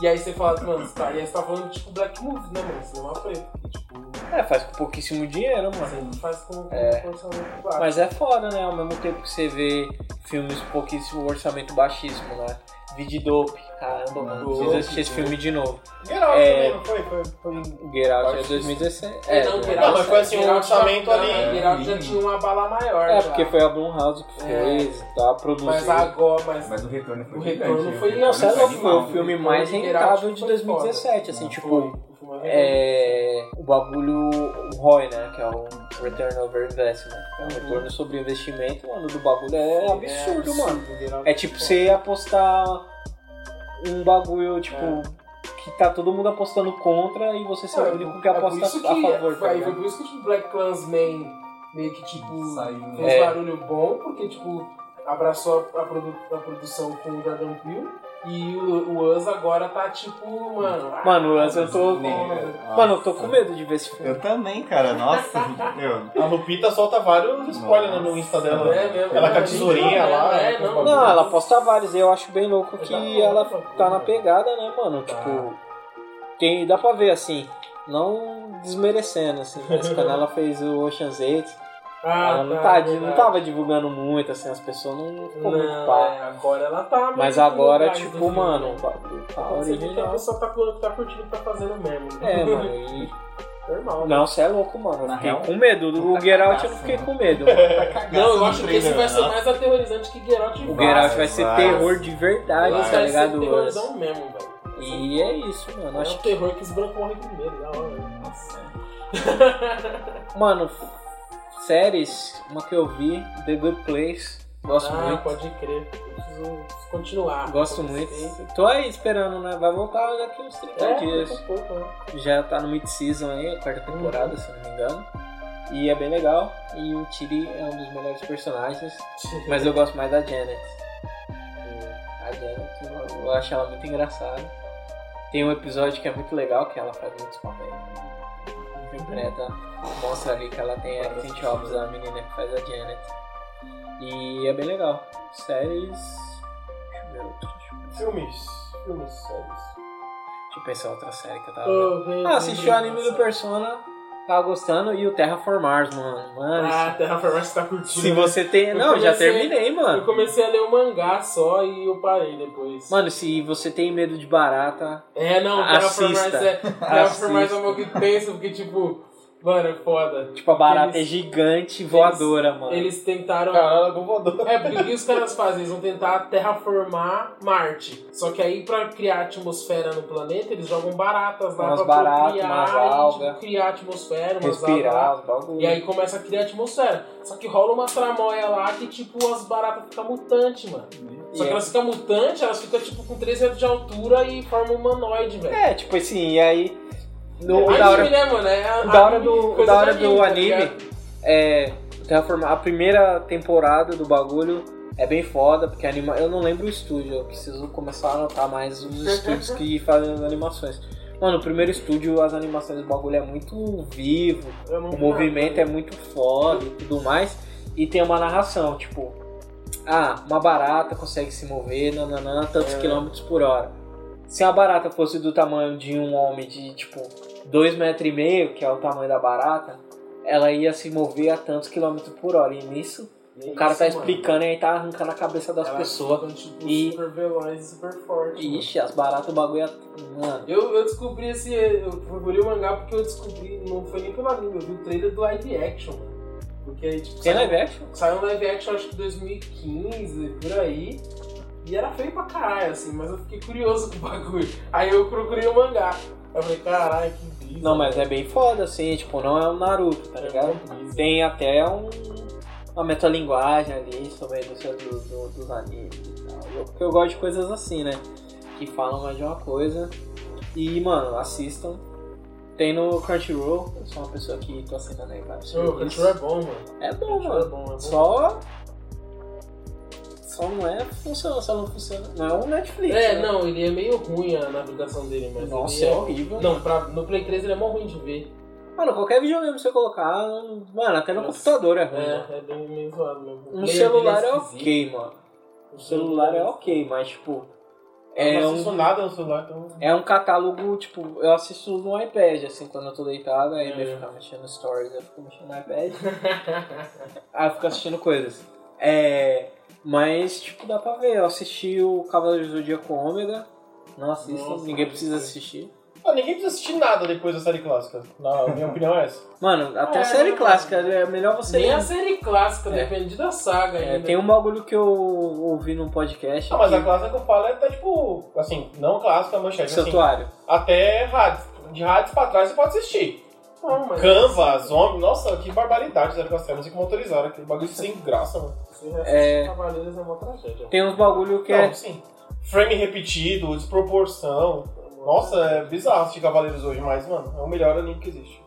e aí você fala mano você tá, e aí você tá falando tipo Black Movie né mano cinema preto que, tipo É, faz com pouquíssimo dinheiro, mano. Sempre faz com, com É. um orçamento baixo. Mas é foda, né? Ao mesmo tempo que você vê filmes com pouquíssimo orçamento baixíssimo, né? Vide Dope. Caramba, mano. Preciso assistir esse Dope. filme de novo. Get Out É. também, não foi? Foi, foi... Get Out é Acho 2017. É, não, né? Get Não, Out- mas foi assim, um orçamento já, ali- Get Out já tinha uma bala maior. É, já. porque foi a Blumhouse que É. fez, tá? Produziu. Mas agora, mas. Mas o retorno foi O retorno foi- Não, sei lá, foi o filme mais rentável de foi 2017, assim, tipo. Foi, o é É, o bagulho o ROI, né? Que é o Return Over Investment. É um Uhum. retorno sobre investimento, mano, do bagulho é absurdo, é mano. Get Out É tipo foi você apostar um bagulho, tipo, É. que tá todo mundo apostando contra e você ser o foda. único que É aposta isso a que- favor, tá Foi, foi ligado? por isso que tipo, Black Clansman meio que tipo Saiu. fez É. barulho bom, porque tipo abraçou a, a produ- a produção com o Jordan Peele e o, o Us agora tá tipo, mano. Mano, mas eu tô. Nossa. Mano, eu tô com medo de ver esse filme. Eu também, cara. Nossa, meu. A Lupita solta vários spoilers no Insta dela. É mesmo, Ela com a tesourinha lá. é, não. Não, ela posta vários e eu acho bem louco que Tá ela tá na pegada, né, mano? Tá. Tipo, tem, dá pra ver assim, não desmerecendo, assim, mas quando ela fez o Ocean's 8, Ah, ela não, tá, não verdade. tava divulgando muito, assim, as pessoas não ficou muito Não, pá. é, agora ela tá. Mas agora, tipo, filme, mano, né? o bagulho tá que a pessoa tá, tá curtindo tá fazendo mesmo. né? É, mano, e... Normal. Não, você é louco, mano. Eu Na fiquei real, com medo. Do Get Out eu não fiquei né? com medo, mano. Não, eu acho que esse vai ser né? mais aterrorizante que Get Out O Get Out vai ser Vai. terror de verdade, tá vai ligado? ser terrorzão mesmo, velho. E é isso, mano. É Acho um que, terror que os brancos morrem primeiro, da hora. né? Nossa. mano, séries, uma que eu vi, The Good Place. Gosto ah, muito. pode crer. Eu preciso continuar. Gosto muito. comecei. Tô aí esperando, né? Vai voltar daqui uns 30 É, dias. a pouco, né? Já tá no mid-season aí, a quarta temporada, se eu não me engano. E é bem legal. E o Tiri é um dos melhores personagens. Mas eu gosto mais da Janet. E A Janet, eu- eu acho ela muito engraçada. Tem um episódio que é muito legal, que ela faz muitos papéis. Interpreta, mostra ali que ela tem acting jobs, a menina que faz a Janet. E é bem legal. Séries. Deixa eu ver outro. Filmes. Filmes, séries. Deixa eu pensar outra série que eu tava vendo. Oh, vem, Ah, vem, assisti vem, o anime do. Persona, tava gostando, e o Terraformars, mano. Mano, Ah, Terraformars você tá curtindo. se né? você tem. Eu Não, já comecei- terminei, Eu mano. comecei a ler o mangá só e eu parei depois. Mano, se você tem medo de barata. É, não. Terraformars é. Terraformars é um pouco tenso, porque, tipo, Mano, é foda. Tipo, a barata Eles- é gigante voadora, mano. Eles tentaram. Caralho, ela voador. É, porque o que os caras fazem? Eles vão tentar terraformar Marte. Só que aí, pra criar atmosfera no planeta, eles jogam baratas lá Umas pra baratas, criar, umas e, algas. tipo, criar atmosfera, umas Respirar, algas os lá. bagulho. E aí começa a criar atmosfera. Só que rola uma tramóia lá que, tipo, as baratas ficam mutantes, mano. Só E que é- elas ficam mutantes, elas ficam, tipo, com 3 metros de altura e formam um humanoide, velho. É, tipo assim, e aí. No, o anime, da hora, né, mano? É da hora anime, do, da hora do tá anime é. A primeira temporada do bagulho é bem foda, porque anima, eu não lembro o estúdio, eu preciso começar a anotar mais os estúdios que fazem as animações. Mano, o primeiro estúdio, as animações do bagulho é muito vivo, o vi movimento é muito foda e tudo mais. E tem uma narração, tipo, ah, uma barata consegue se mover, nananã, tantos É. quilômetros por hora. Se a barata fosse do tamanho de um homem de, tipo, dois metros e meio, que é o tamanho da barata, ela ia se mover a tantos quilômetros por hora. E nisso, É o cara isso, tá mano. explicando e aí tá arrancando a cabeça das pessoas. tipo, E- super velozes e super fortes. mano. Ixi, as baratas, o bagulho é... Mano, Eu, eu descobri esse. Eu ler o mangá porque eu descobri. Não foi nem pelo anime, eu vi o trailer do live action, mano. Porque aí, tipo. tem saiu- live action? Saiu um live action acho que 2015, por aí. E era feio pra caralho, assim, mas eu fiquei curioso com o bagulho. Aí eu procurei o mangá. Eu falei, caralho, que brisa. Não, mas é bem foda, assim, tipo, não é um Naruto, tá ligado? muito brisa. Tem até um, uma metalinguagem ali sobre a indústria do, do- dos animes e tal. Eu, porque eu gosto de coisas assim, né? Que falam mais de uma coisa. E, mano, assistam. Tem no Crunchyroll, eu sou uma pessoa que tô assinando aí vários Ô, O. Crunchyroll é bom, mano. É bom, é mano. bom, é bom. Só. Só não é funciona, só não funciona. Não é um Netflix. É, né? não, ele é meio ruim a navegação dele, mas Nossa, ele é horrível. Não, pra, no Play 3 ele é mó ruim de ver. Mano, qualquer videogame que você colocar, mano, até no Nossa. computador é ruim. mano. É, é bem meio zoado mesmo. O Um celular é esquisito. ok, mano. O celular é ok, mas tipo. Eu É não assisto um, nada no celular, então. é um catálogo, tipo, eu assisto no iPad, assim, quando eu tô deitado, aí É. vez de ficar mexendo no stories, eu fico mexendo no iPad. aí eu fico assistindo coisas. É. Mas, tipo, dá pra ver. Eu assisti o Cavaleiro do Zodíaco Ômega. Não assistam, Nossa, ninguém não precisa sei. assistir. Ah, ninguém precisa assistir nada depois da série clássica. Na minha opinião é essa. Mano, até É, a série não. clássica, é melhor você. Nem a série clássica, É. depende da saga É, ainda. tem um bagulho que eu ouvi num podcast. Não, mas que- a clássica que eu falo é até tipo, assim, não clássica, manchete, assim, Santuário. até rádios. De rádios pra trás você pode assistir. Não, mas Canva, Zombie, nossa, que barbaridade fizeram com as música motorizaram, aquele bagulho sem graça, mano. É. Cavaleiros é uma tragédia. Tem uns bagulho que é. Não, sim. Frame repetido, desproporção. Nossa, é bizarro assistir Cavaleiros hoje, mas, mano, é o melhor anime que existe.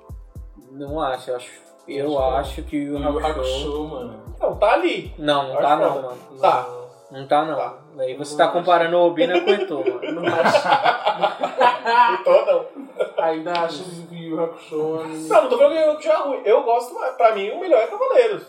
Não acho, eu acho. Eu Acho acho que o o Hakusho. Hakusho, mano. Não, tá ali. Não, não tá não, foda. mano. Tá. Não tá não. Tá. Aí você Não tá acho. comparando o Obina com o Eto, mano. Não acho. Então, não. Ainda acho que o Yu Hakusho é Não, não tô falando que eu que é ruim. Eu gosto, mas pra mim o melhor é Cavaleiros.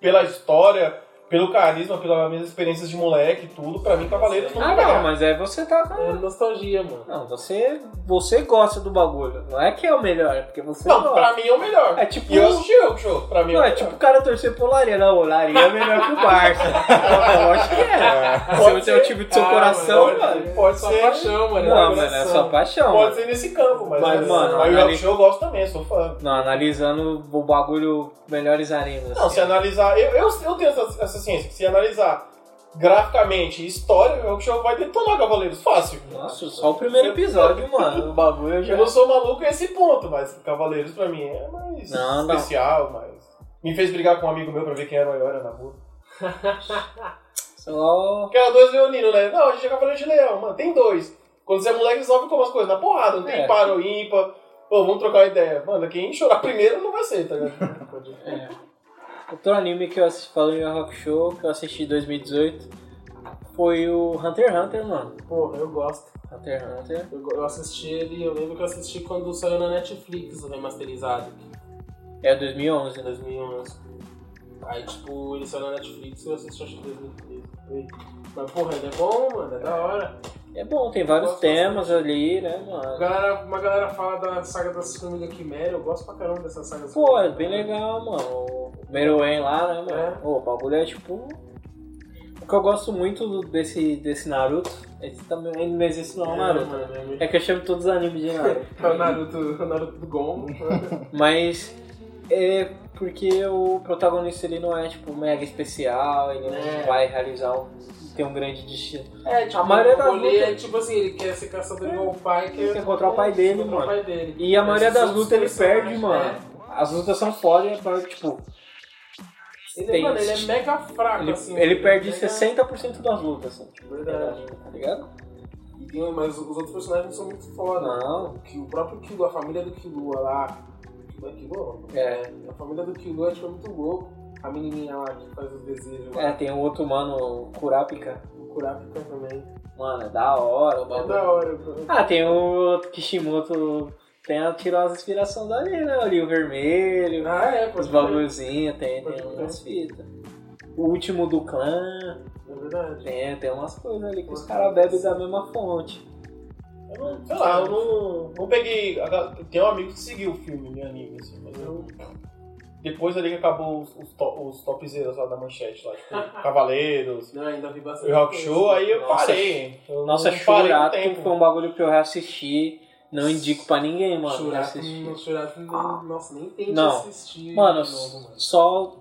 Pela história, pelo carisma, pelas minhas experiências de moleque e tudo, pra mim Cavaleiros não Ah, não, ganhar. mas aí você tá. É nostalgia, mano. Não, você. Você gosta do bagulho. Não é que é o melhor, é porque você Não, gosta. pra mim é o melhor. É tipo- E eu assisti o show, pra mim é o Não, é tipo o cara torcer pro Laria. Não, o Laria é melhor que o Barça. Eu acho que é. Pode Se você é o ser. time do seu Ah, coração, mano, pode sua ser. paixão, mano. Não, é mano, é sua paixão. Pode ser nesse campo, mas, Mas, mano, mas o ali- Yu Show eu gosto também, sou fã. Não, analisando o bagulho melhores animes. Não, assim. se analisar. Eu, eu, eu tenho essa, essa ciência, que se analisar graficamente e história, o Show vai detonar Cavaleiros fácil. Nossa, só o primeiro episódio, mano. O bagulho eu já. Eu não sou maluco a esse ponto, mas Cavaleiros pra mim é mais Não, não. especial, mas. Me fez brigar com um amigo meu pra ver quem era o maior na rua. Só. Porque era dois leoninos, né? Não, a gente é Cavaleiro de Leão, mano. Tem dois. Quando você é moleque, resolve como as coisas, na porrada, não tem É. par ou ímpar. Pô, vamos trocar uma ideia. Mano, quem chorar primeiro não vai ser, tá ligado? É. Outro anime que eu assisti, falando em Rock Show, que eu assisti em 2018, foi o Hunter x Hunter, mano. Porra, eu gosto. Hunter x Hunter. Eu, eu assisti ele, eu lembro que eu assisti quando saiu na Netflix o remasterizado, É 2011, em né? 2011. Aí, tipo, ele saiu na Netflix e eu assisti acho que em 2013. por aí. Mas, porra, ele é bom, mano, é da hora. É bom, tem vários temas ali, né, mano? galera, uma galera fala da saga das Formigas Quimera, eu gosto pra caramba dessa saga Pô, é bem legal, mano. O Meruem lá, né, mano? É. O bagulho é tipo. O que eu gosto muito desse, desse Naruto Esse também, esse não é o É, Naruto. mano, é É que eu chamo todos os animes de Naruto. É o Naruto, o Naruto do Gon. Mas é porque o protagonista ele não é tipo mega especial, ele não É. vai realizar um, ter um grande destino. É, tipo, A maioria o das lutas- é tipo assim, ele quer ser caçador igual o pai, quer, Quer encontrar o pai dele, encontrar o mano. pai dele. E a maioria das lutas ele perde, mano. As lutas são foda, é, tipo, Ele, mano, ele é mega fraco, ele, assim. ele perde mega- 60% das lutas, assim, Verdade. tá ligado? Tem- mas os outros personagens são muito foda. Não. O, que, o próprio Killua, a família do Killua lá. É Killua? É. A família do Killua tipo, é muito louco. A menininha lá que faz os desejos lá. É, tem um outro mano, o Kurapika. O Kurapika também. Mano, é da hora o É bagulho. da hora. Ah, tem o Kishimoto, tem, tirou as inspirações dali, né? Ali o vermelho, Ah, é, os bagulhozinhos, tem, Pode tem umas fitas. O último do clã, É verdade. tem, tem umas coisas ali que os caras bebem da mesma fonte. Eu não, sei lá, eu não, não peguei. Tem um amigo que seguiu o filme em anime, assim, mas eu. Depois ali que acabou os, os, to, os topzeiros lá da manchete, lá, tipo, Cavaleiros, Não, ainda vi bastante. o Rock Show, aí eu Nossa, parei. Eu Nossa, Churato tempo. foi um bagulho que eu reassisti, não indico pra ninguém, mano. Churato, reassistir. Churato, nem- nossa, nem tente Não. assistir Mano, novo, mano. só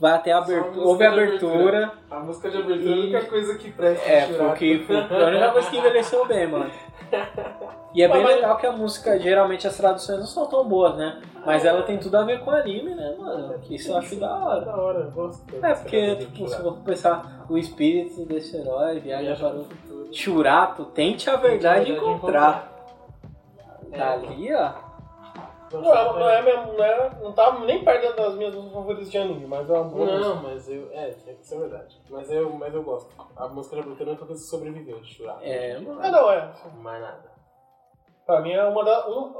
vai até a abertura, música ouve a de abertura. abertura, A música de abertura é a E- única coisa que presta é, porque foi a única coisa que envelheceu bem, mano. E é bem Mas- legal que a música, geralmente as traduções não são tão boas, né? Mas ela tem tudo a ver com anime, né, mano? Que isso eu acho da hora. da hora, eu gosto. É, porque, tipo, se for pensar o espírito desse herói, viaja para o Churato, tente a verdade Tente a verdade encontrar. É. Dali, ó. Não, é, não, é, mesmo- não, é, não tá nem perto das minhas músicas favoritas de anime, mas é uma boa música. Não, mas eu. É, isso é verdade. Mas eu, mas eu gosto. A música de abertura é a única coisa que sobreviveu de Churato. É, É, mano. não, é. Mais nada. Pra mim é uma da. Um,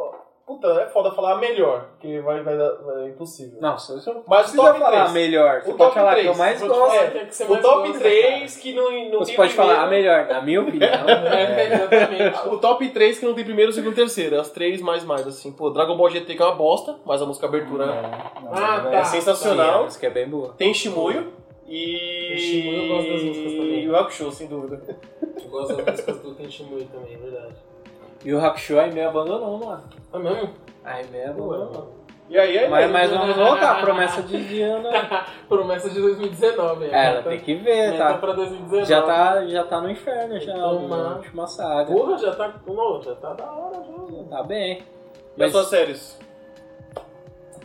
puta, é foda falar a melhor, porque vai, vai, dar- vai é impossível. Não, você você não Mas o precisa top falar 3. melhor. Você O pode top falar que eu 3, mais pode gosto. falar. É, tem que ser O mais top gosto, 3 que não, não Você tem pode falar a primeiro- melhor, na minha opinião. É, exatamente. O top 3 que não tem primeiro, segundo e terceiro. As três mais mais, assim. Pô, Dragon Ball GT que é uma bosta, mas a música abertura Ah, tá. é sensacional. Isso que é bem boa. Tem Shimuyo e. Tem Shimuyo, eu gosto das músicas também. E o Hakusho, sem dúvida. Eu gosto das músicas do Tenchimui também, é verdade. E o Hakusho a Aimee abandonou, mano. Ah, mesmo? A Aimee abandonou. E aí, aí Mas, mesmo. mas vamos voltar, promessa de Diana. Promessa de 2019. É, ela tem que ver, Meta tá? pra 2019. Já tá, já tá no inferno, já, Toma. na última saga. Porra, já tá. Não, já tá da hora já. mano. Tá bem. E as suas séries?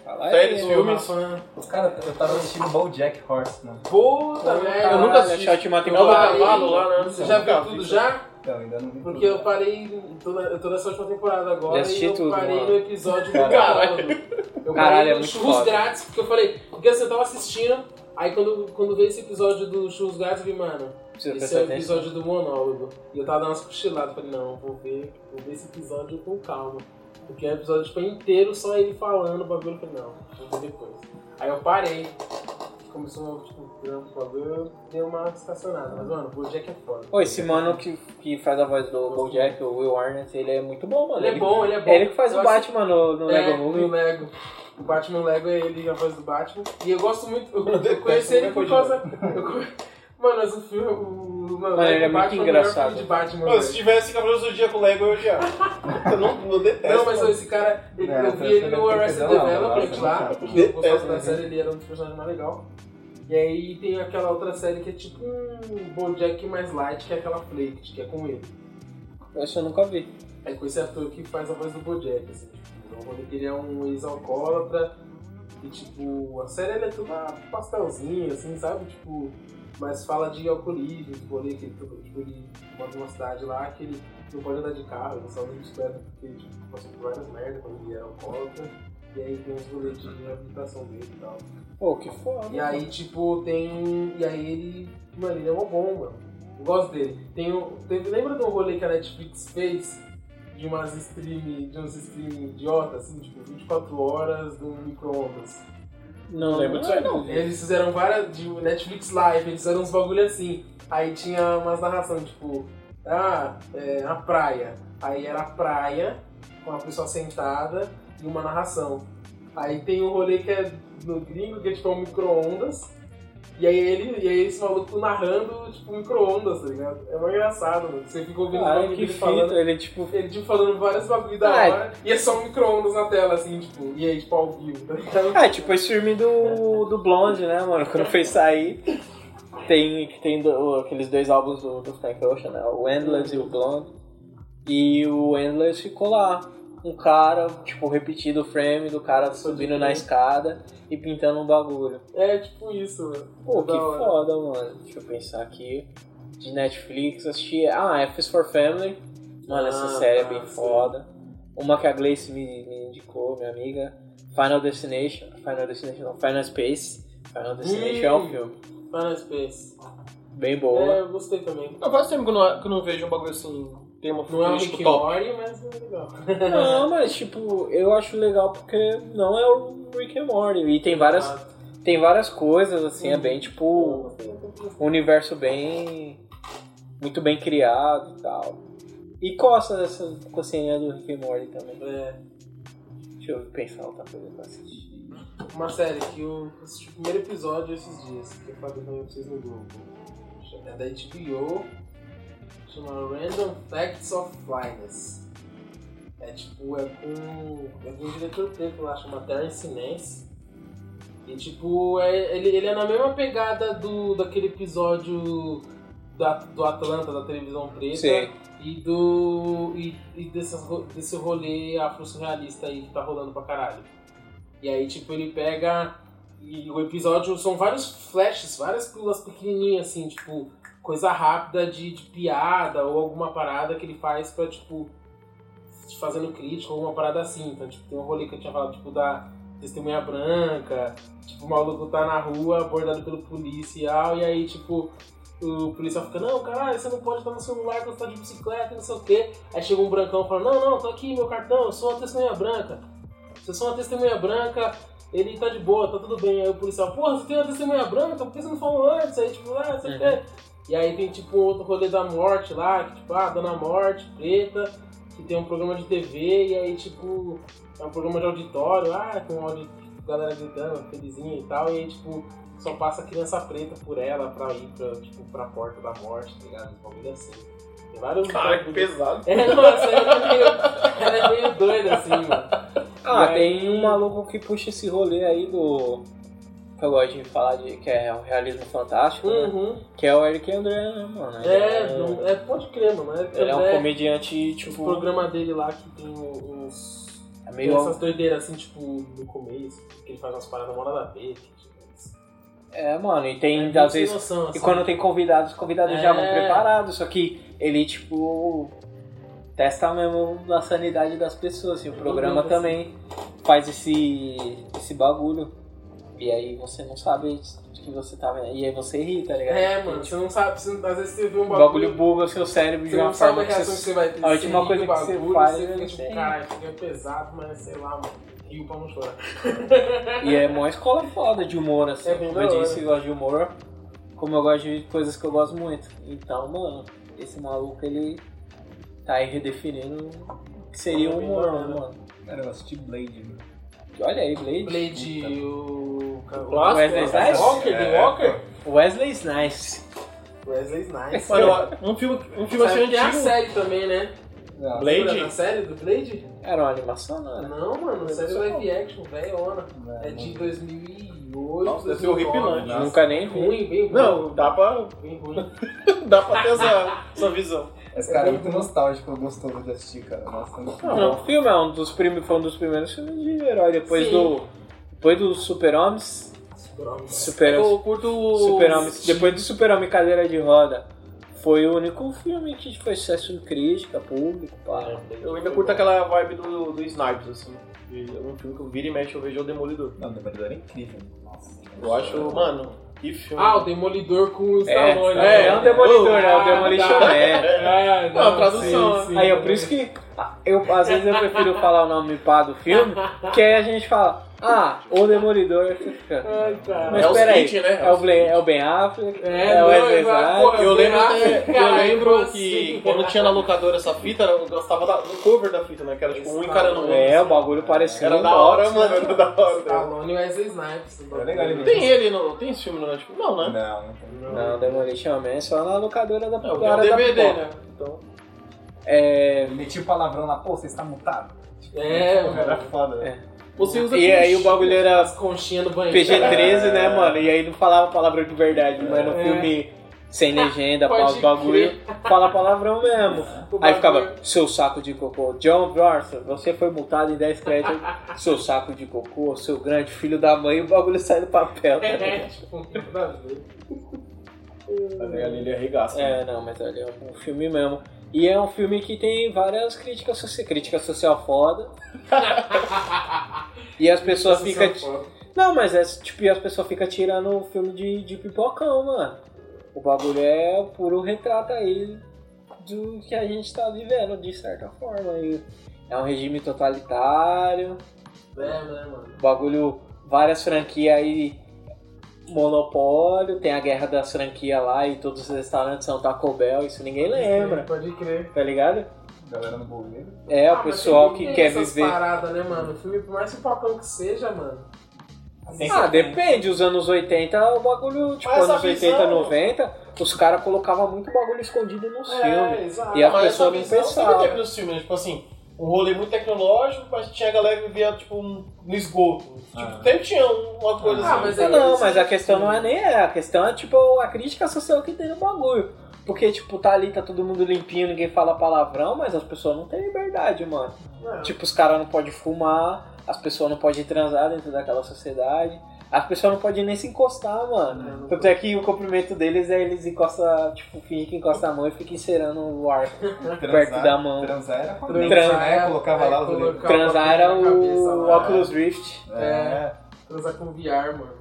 Fala Séries, aí. filmes? Rafa, Cara, eu tava assistindo BoJack Horseman. Puta merda. Eu nunca assisti. É o do cavalo lá, né? Você já viu tudo já? Então, ainda não vi Porque tudo. eu parei toda, toda essa última temporada agora e eu tudo, parei mano. no episódio do Caralho. Eu Caralho, parei é no muito Churros foda. Grátis, porque eu falei, porque assim, eu tava assistindo, aí quando, quando veio esse episódio do Churros Grátis, eu vi, mano, Precisa esse é o atenção. episódio do monólogo. E eu tava dando umas cochiladas, falei, não, vou ver, vou ver esse episódio com calma. Porque o episódio tipo, inteiro só ele falando o bagulho, eu falei, não, vou ver depois. Aí eu parei. Começou, tipo, o trampo, o bagulho, eu dei uma estacionada. Mas, mano, o Bojack é foda. Pô, esse mano que, que faz a voz do Bojack, o Will Arnett, ele é muito bom, mano. Ele é bom, ele é bom. É ele que faz Eu o Batman no, no É, Lego no Movie. Lego. O Batman Lego é ele a voz do Batman. E eu gosto muito. Eu, conheci ele o por causa. Mano, mas o filme. O, o, Mano, ele é muito o engraçado. de Batman. Mano, se tivesse Cavaleiros do Dia com Lego, eu odiava. Eu não, não detesto. Não, mas esse cara, ele- É, eu vi ele no Arrested não, Development lá, não. porque eu gostava É, da é. série, ele era um dos personagens mais legais. E aí tem aquela outra série que é tipo um Bojack mais light, que é aquela Flaked, que é com ele. Esse eu nunca vi. É com esse ator que faz a voz do Bojack, assim, tipo, que ele é um ex-alcoólatra e, tipo, a série é toda pastelzinha, assim, sabe? Tipo, mas fala de alcoolismo, de rolê que ele, tipo, ele mora numa cidade lá que ele não pode andar de carro, ele só anda de bicicleta porque ele, tipo, passou por várias merdas quando ele era alcoólatra. E aí tem uns rolês de reabilitação dele e tal. Pô, que foda. E aí, tipo, tem. E aí ele. Mano, ele é uma bom, mano. Eu gosto dele. Tem um... Teve... Lembra do rolê que a Netflix fez? De umas stream. De uns stream idiota, assim, tipo, 24 horas do micro-ondas. Não lembro disso aí, não. Eles fizeram várias. De Netflix Live, eles fizeram uns bagulho assim. Aí tinha umas narrações, tipo, ah, é, a praia. Aí era a praia, com a pessoa sentada e uma narração. Aí tem um rolê que é no gringo, que é tipo um micro-ondas. E aí ele, e aí esse maluco narrando, tipo, micro-ondas, tá ligado? É muito engraçado, mano. Você fica ouvindo bagulho que dele fita, falando. ele tipo. Ele, tipo, falando vários bagulho da Ah, é. hora, e é só um micro-ondas na tela, assim, tipo, e aí, tipo, ao vivo, tá ligado? Ah, tipo esse filme do, do Blonde, né, mano? Quando fez sair, tem, que tem do- aqueles dois álbuns do, do Frank Ocean, né? O Endless e o Blonde. E o Endless ficou lá. Um cara, tipo, repetindo o frame do cara subindo na escada e pintando um bagulho. É, tipo isso, mano. Pô, que Da hora. foda, mano. Deixa eu pensar aqui. De Netflix, assisti. Ah, F is for Family. Mano, essa Ah, série é bem sim. foda. Uma que a Gleice me, me indicou, minha amiga. Final Destination. Final Destination não, Final Space. Final Destination é um Hum. filme. Final Space. Bem boa. É, eu gostei também. Não, faz tempo que eu não, que eu não vejo um bagulho assim, tema Não é um Rick top. Morty, mas é legal. Não, mas tipo, eu acho legal porque não é o Rick and Morty. E tem várias, Ah, tem várias coisas, assim, é bem tipo. um universo bem. muito bem criado e tal. E costa dessa cocinha do Rick and Morty também. É, Deixa eu pensar outra coisa pra assistir. uma série que eu assisti o primeiro episódio esses dias, que eu falei pra vocês no grupo. É da HBO, chama Random Facts of Flyness. É tipo, é com. É com um diretor preto lá, chama Terrence Nance. E tipo, é, ele, ele é na mesma pegada do, daquele episódio da, do Atlanta, da televisão preta. Sim. E do. E, e dessas desse rolê afro-surrealista aí que tá rolando pra caralho. E aí, tipo, ele pega. E o episódio são vários flashes, várias pílulas pequenininhas, assim, tipo, coisa rápida de, de piada ou alguma parada que ele faz pra, tipo, fazendo crítica ou uma parada assim. Então, tipo, tem um rolê que eu tinha falado, tipo, da testemunha branca, tipo, o maluco tá na rua abordado pelo policial e aí, tipo, o policial fica, não, caralho, você não pode estar no celular quando você tá de bicicleta, não sei o quê. Aí chega um brancão e fala, não, não, tô aqui, meu cartão, eu sou uma testemunha branca. Se eu sou uma testemunha branca, ele tá de boa, tá tudo bem. Aí o policial, porra, você tem uma testemunha branca, por que você não falou antes? Aí, tipo, ah, sei o quê. E aí tem, tipo, um outro rolê da morte lá, que, tipo, ah, Dona Morte, preta, que tem um programa de TV, e aí, tipo, é um programa de auditório, ah, com áudio, galera gritando, felizinha e tal, e aí, tipo, só passa criança preta por ela pra ir pra, tipo, pra porta da morte, tá ligado? Um bagulho assim. Tem vários Cara, que pesado. É, nossa, ela é meio, ela é meio doida assim, mano. Ah, tem um maluco que puxa esse rolê aí do. Que eu gosto de falar de. que é o realismo fantástico, né? Uhum. Que é o Eric André, né, mano? Ele É, um- não, é, pode crer, mano. É, Ele é um é, comediante, o tipo. programa dele lá que tem uns. É Tem meio. essas doideiras assim, tipo, no começo, que ele faz umas paradas mó nada a ver. que, tipo, É, mano, e tem, é às vezes. noção, E assim. quando tem convidados, os convidados É. já vão preparados, só que ele, tipo, testa mesmo a sanidade das pessoas, assim, o programa Uhum, também faz esse, esse bagulho. E aí você não sabe de que você tá vendo. E aí você ri, tá ligado? É, mano, você não sabe, você, às vezes você vê um O bagulho. bagulho buga o seu cérebro de Você uma não sabe forma a que reação que você... vai ter. a última coisa que você bagulho, faz Você é fica isso tipo, aí. caralho, fica pesado, mas sei lá, mano. Rio pra não chorar. E é uma escola foda de humor, assim. É Como eu hora. disse, eu gosto de humor. Como eu gosto de coisas que eu gosto muito. Então, mano, esse maluco, ele tá aí redefinindo o que seria É um bem humor, né, mano? Cara, eu assisti Blade. Olha aí, Blade. Blade, o. clássico, Wesley? Snipes? Walker, É. Walker? Wesley Snipes. Wesley Snipes. Mano, um filme, um filme assim que tem a antigo. série também, né? Não, Blade? Lembra da série do Blade? Era uma animação, não era? Não, mano, a série live action, velhona. É de não. 2008, Nossa, deve ser 2009. horripilante. Nunca nem vi. Ruim, bem ruim. Não, dá pra, Bem ruim. dá pra ter essa, essa visão. Esse cara é muito nostálgico, gostoso de assistir, cara. Nossa, muito Não, bom. o filme é um dos, prim... foi um dos primeiros filmes de herói. Depois Sim. do. Depois do Super-Homens. Super Eu curto o... Super-Homem. Depois do Super-Homem Cadeira de Roda. Foi o único filme que foi sucesso em crítica, público, pá. Eu ainda curto aquela vibe do, do Snipes, assim. É um filme que eu vira e mexe, eu vejo é o Demolidor. Não, o Demolidor é incrível. Nossa. Eu acho, mano, que filme. Ah, o Demolidor com o É, Stallone. é, é um demolidor, Ah, é o Demolition tá. Man. É, Não, tradução, Aí, ó, por isso que eu, às vezes eu prefiro falar o nome pá do filme, que aí a gente fala, Ah, o Demolidor. Ai, cara. Mas É os peraí, Kit, né? É o, Ben, é o Ben Affleck, É, é, o não, Wesley exato, Snipes. Eu lembro, eu lembro assim. que quando tinha na locadora essa fita, eu gostava da- do cover da fita, né? Que era tipo um encarando o outro. É, o bagulho parecia Era da hora, mano. Era da hora. Stallone e Wesley Snipes. É legal ele Tem ele no. Tem esse filme no Netflix? Não, né? Não, não tem. Não, Demolition Man é só na locadora da tenho da DVD, né? Então. É, metia o palavrão lá, pô, você está mutado. É, Era foda. É. Você usa e aí o bagulho era As conchinhas do banheiro. PG-13, né, mano? E aí não falava palavrão de verdade, mas no É. filme sem legenda, Pode pau, os bagulho, fala palavrão mesmo. O Aí bagulho- ficava, seu saco de cocô. John Bronson, você foi multado em 10 créditos. seu saco de cocô, seu grande filho da mãe, o bagulho sai do papel. tá É, tipo, nada a ver. Ali ele arregaça. É, não, mas olha, é um filme mesmo. E é um filme que tem várias críticas sociais, crítica social foda. E as pessoas ficam. Não, mas é tipo, as pessoas ficam tirando o filme de, de pipocão, mano. O bagulho é o puro retrato aí do que a gente tá vivendo, de certa forma. E é um regime totalitário, É, né, mano? o bagulho, várias franquias aí, monopólio, tem a guerra das franquias lá e todos os restaurantes são Taco Bell, isso ninguém lembra, Pode crer. tá ligado? Galera no boleiro. É, Ah, o pessoal que tem quer essas viver. paradas, né, mano? O filme, por mais pipocão que seja, mano. Assim, Ah, depende, os anos 80 o bagulho, tipo, anos 80, visão- 90, os caras colocavam muito bagulho escondido nos É, filmes. exato. E a Mas pessoa essa não pensava. sempre teve nos filmes, né? Tipo assim, um rolê muito tecnológico, mas tinha a galera que vivia, tipo, no esgoto. Tipo, Ah. sempre tinha uma coisa Ah, assim. mas é não, mas a questão não é nem é, a questão é tipo a crítica social que tem no bagulho. Porque, tipo, tá ali, tá todo mundo limpinho, ninguém fala palavrão, mas as pessoas não têm liberdade, mano. Não. Tipo, os caras não podem fumar, as pessoas não podem transar dentro daquela sociedade, as pessoas não podem nem se encostar, mano. Não. Tanto é que o cumprimento deles é eles encostam, tipo, fingem que encosta a mão e fica encerando o ar. perto da mão. Transar era com Transar é- né? Colocava é, lá os dedos. Transar era o. Oculus Rift. É. Transar com VR, mano.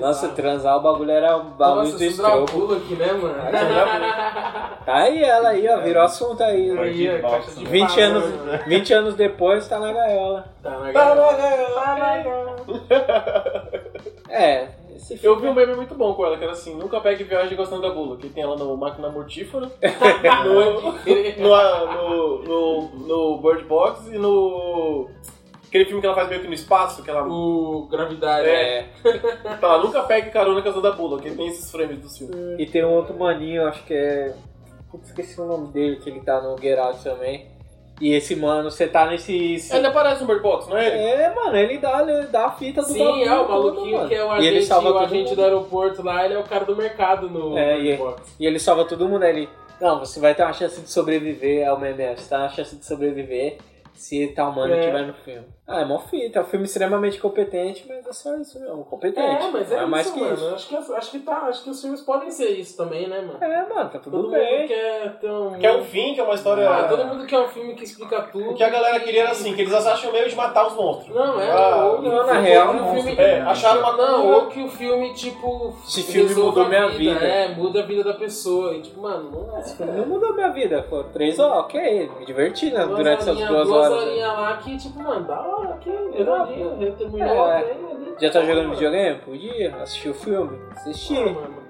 Nossa, transar o bagulho era o bagulho Nossa, do um estropo. pulo aqui, né, mano? Tá aí ela aí, ó, virou assunto aí. né? Aí, a Box, caixa de 20 fala, anos, mano. 20 anos depois tá na gaiola. Tá na Tá galera. na gaiola. É, esse Eu vi um meme muito bom com ela, que era assim, nunca pegue viagem gostando da bula, que tem ela no Máquina Mortífera, no, no, no, no, no Bird Box e no... Aquele filme que ela faz meio que no espaço, que ela... O Gravidade. É, Tá, nunca pegue carona gostando da bula, que tem esses frames do filme. e tem um outro maninho, acho que é. Putz, esqueci o nome dele, que ele tá no Get Out também. E esse mano, você tá nesse. Ele aparece no Bird Box, não é ele? É, mano, ele dá, ele dá a fita do Sim, bagulho é o maluquinho que é o E ele agente, salva o agente do aeroporto lá, ele é o cara do mercado no É, no e- box. E ele salva todo mundo, ele. Não, você vai ter uma chance de sobreviver ao você tá uma chance de sobreviver se tal mano É. estiver no filme. Ah, é mó fita, é um filme extremamente competente, mas é só isso mesmo, competente. É, mas é, é isso, mais que mano. isso. Acho que, acho, que tá, acho que os filmes podem ser isso também, né, mano? É, mano, tá tudo Todo bem. mundo quer ter um. Que é um fim, que é uma história... Ah, todo mundo quer um filme que explica tudo. O que a galera queria era assim, que eles acham meio de matar os monstros. Não, é. Ah, ou, não, na real, não. filme, É, acharam uma Não, ou que o filme, tipo. Esse filme mudou a minha vida. É, muda a vida da pessoa. E, tipo, mano, não é. Não mudou minha vida, pô. Três horas, ok, me diverti né, durante essas duas duas horas. horinhas lá que, tipo, mano, da hora, que É, ironia, já terminou É. ali. Já tá jogando videogame? Podia assistir o filme, assistir. Ah, mano.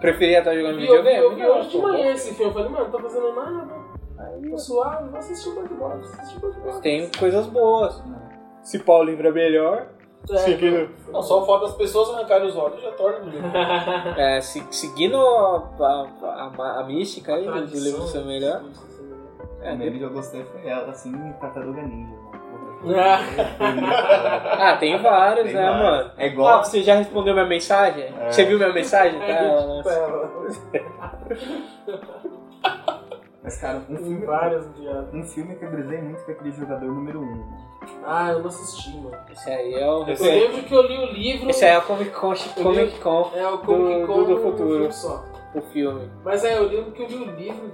Preferia estar jogando Vi, eu vi, videogame? eu vi hoje de manhã esse filme. Eu falei, mano, não tô fazendo nada. Aí, Tô suave, vou assistir o Bird Box. Assistir o Bird Box. Tem coisas boas. Se pau livre é melhor. É, Não, só o fato das pessoas arrancarem os olhos já torna bonito. É, se- seguindo a, a, a- a mística aí do, do livro ser melhor. É, O meme que eu gostei foi ela, assim, Tartaruga Ninja. né? Ah. Ah, tem vários, Tem né, vários. mano? É igual- Ah, você já respondeu minha mensagem? É. Você viu minha mensagem? é, Tá, Mas, cara, um Tem filme, piadas. um filme que eu brisei muito foi aquele jogador número 1. Um. Ah, eu não assisti, mano. Esse aí é o. Eu Esse, lembro que eu li o livro. esse aí é o Comic Con, Comic Con, É o Comic do- Con do no futuro. filme só. o filme. Mas é, eu lembro que eu li o livro.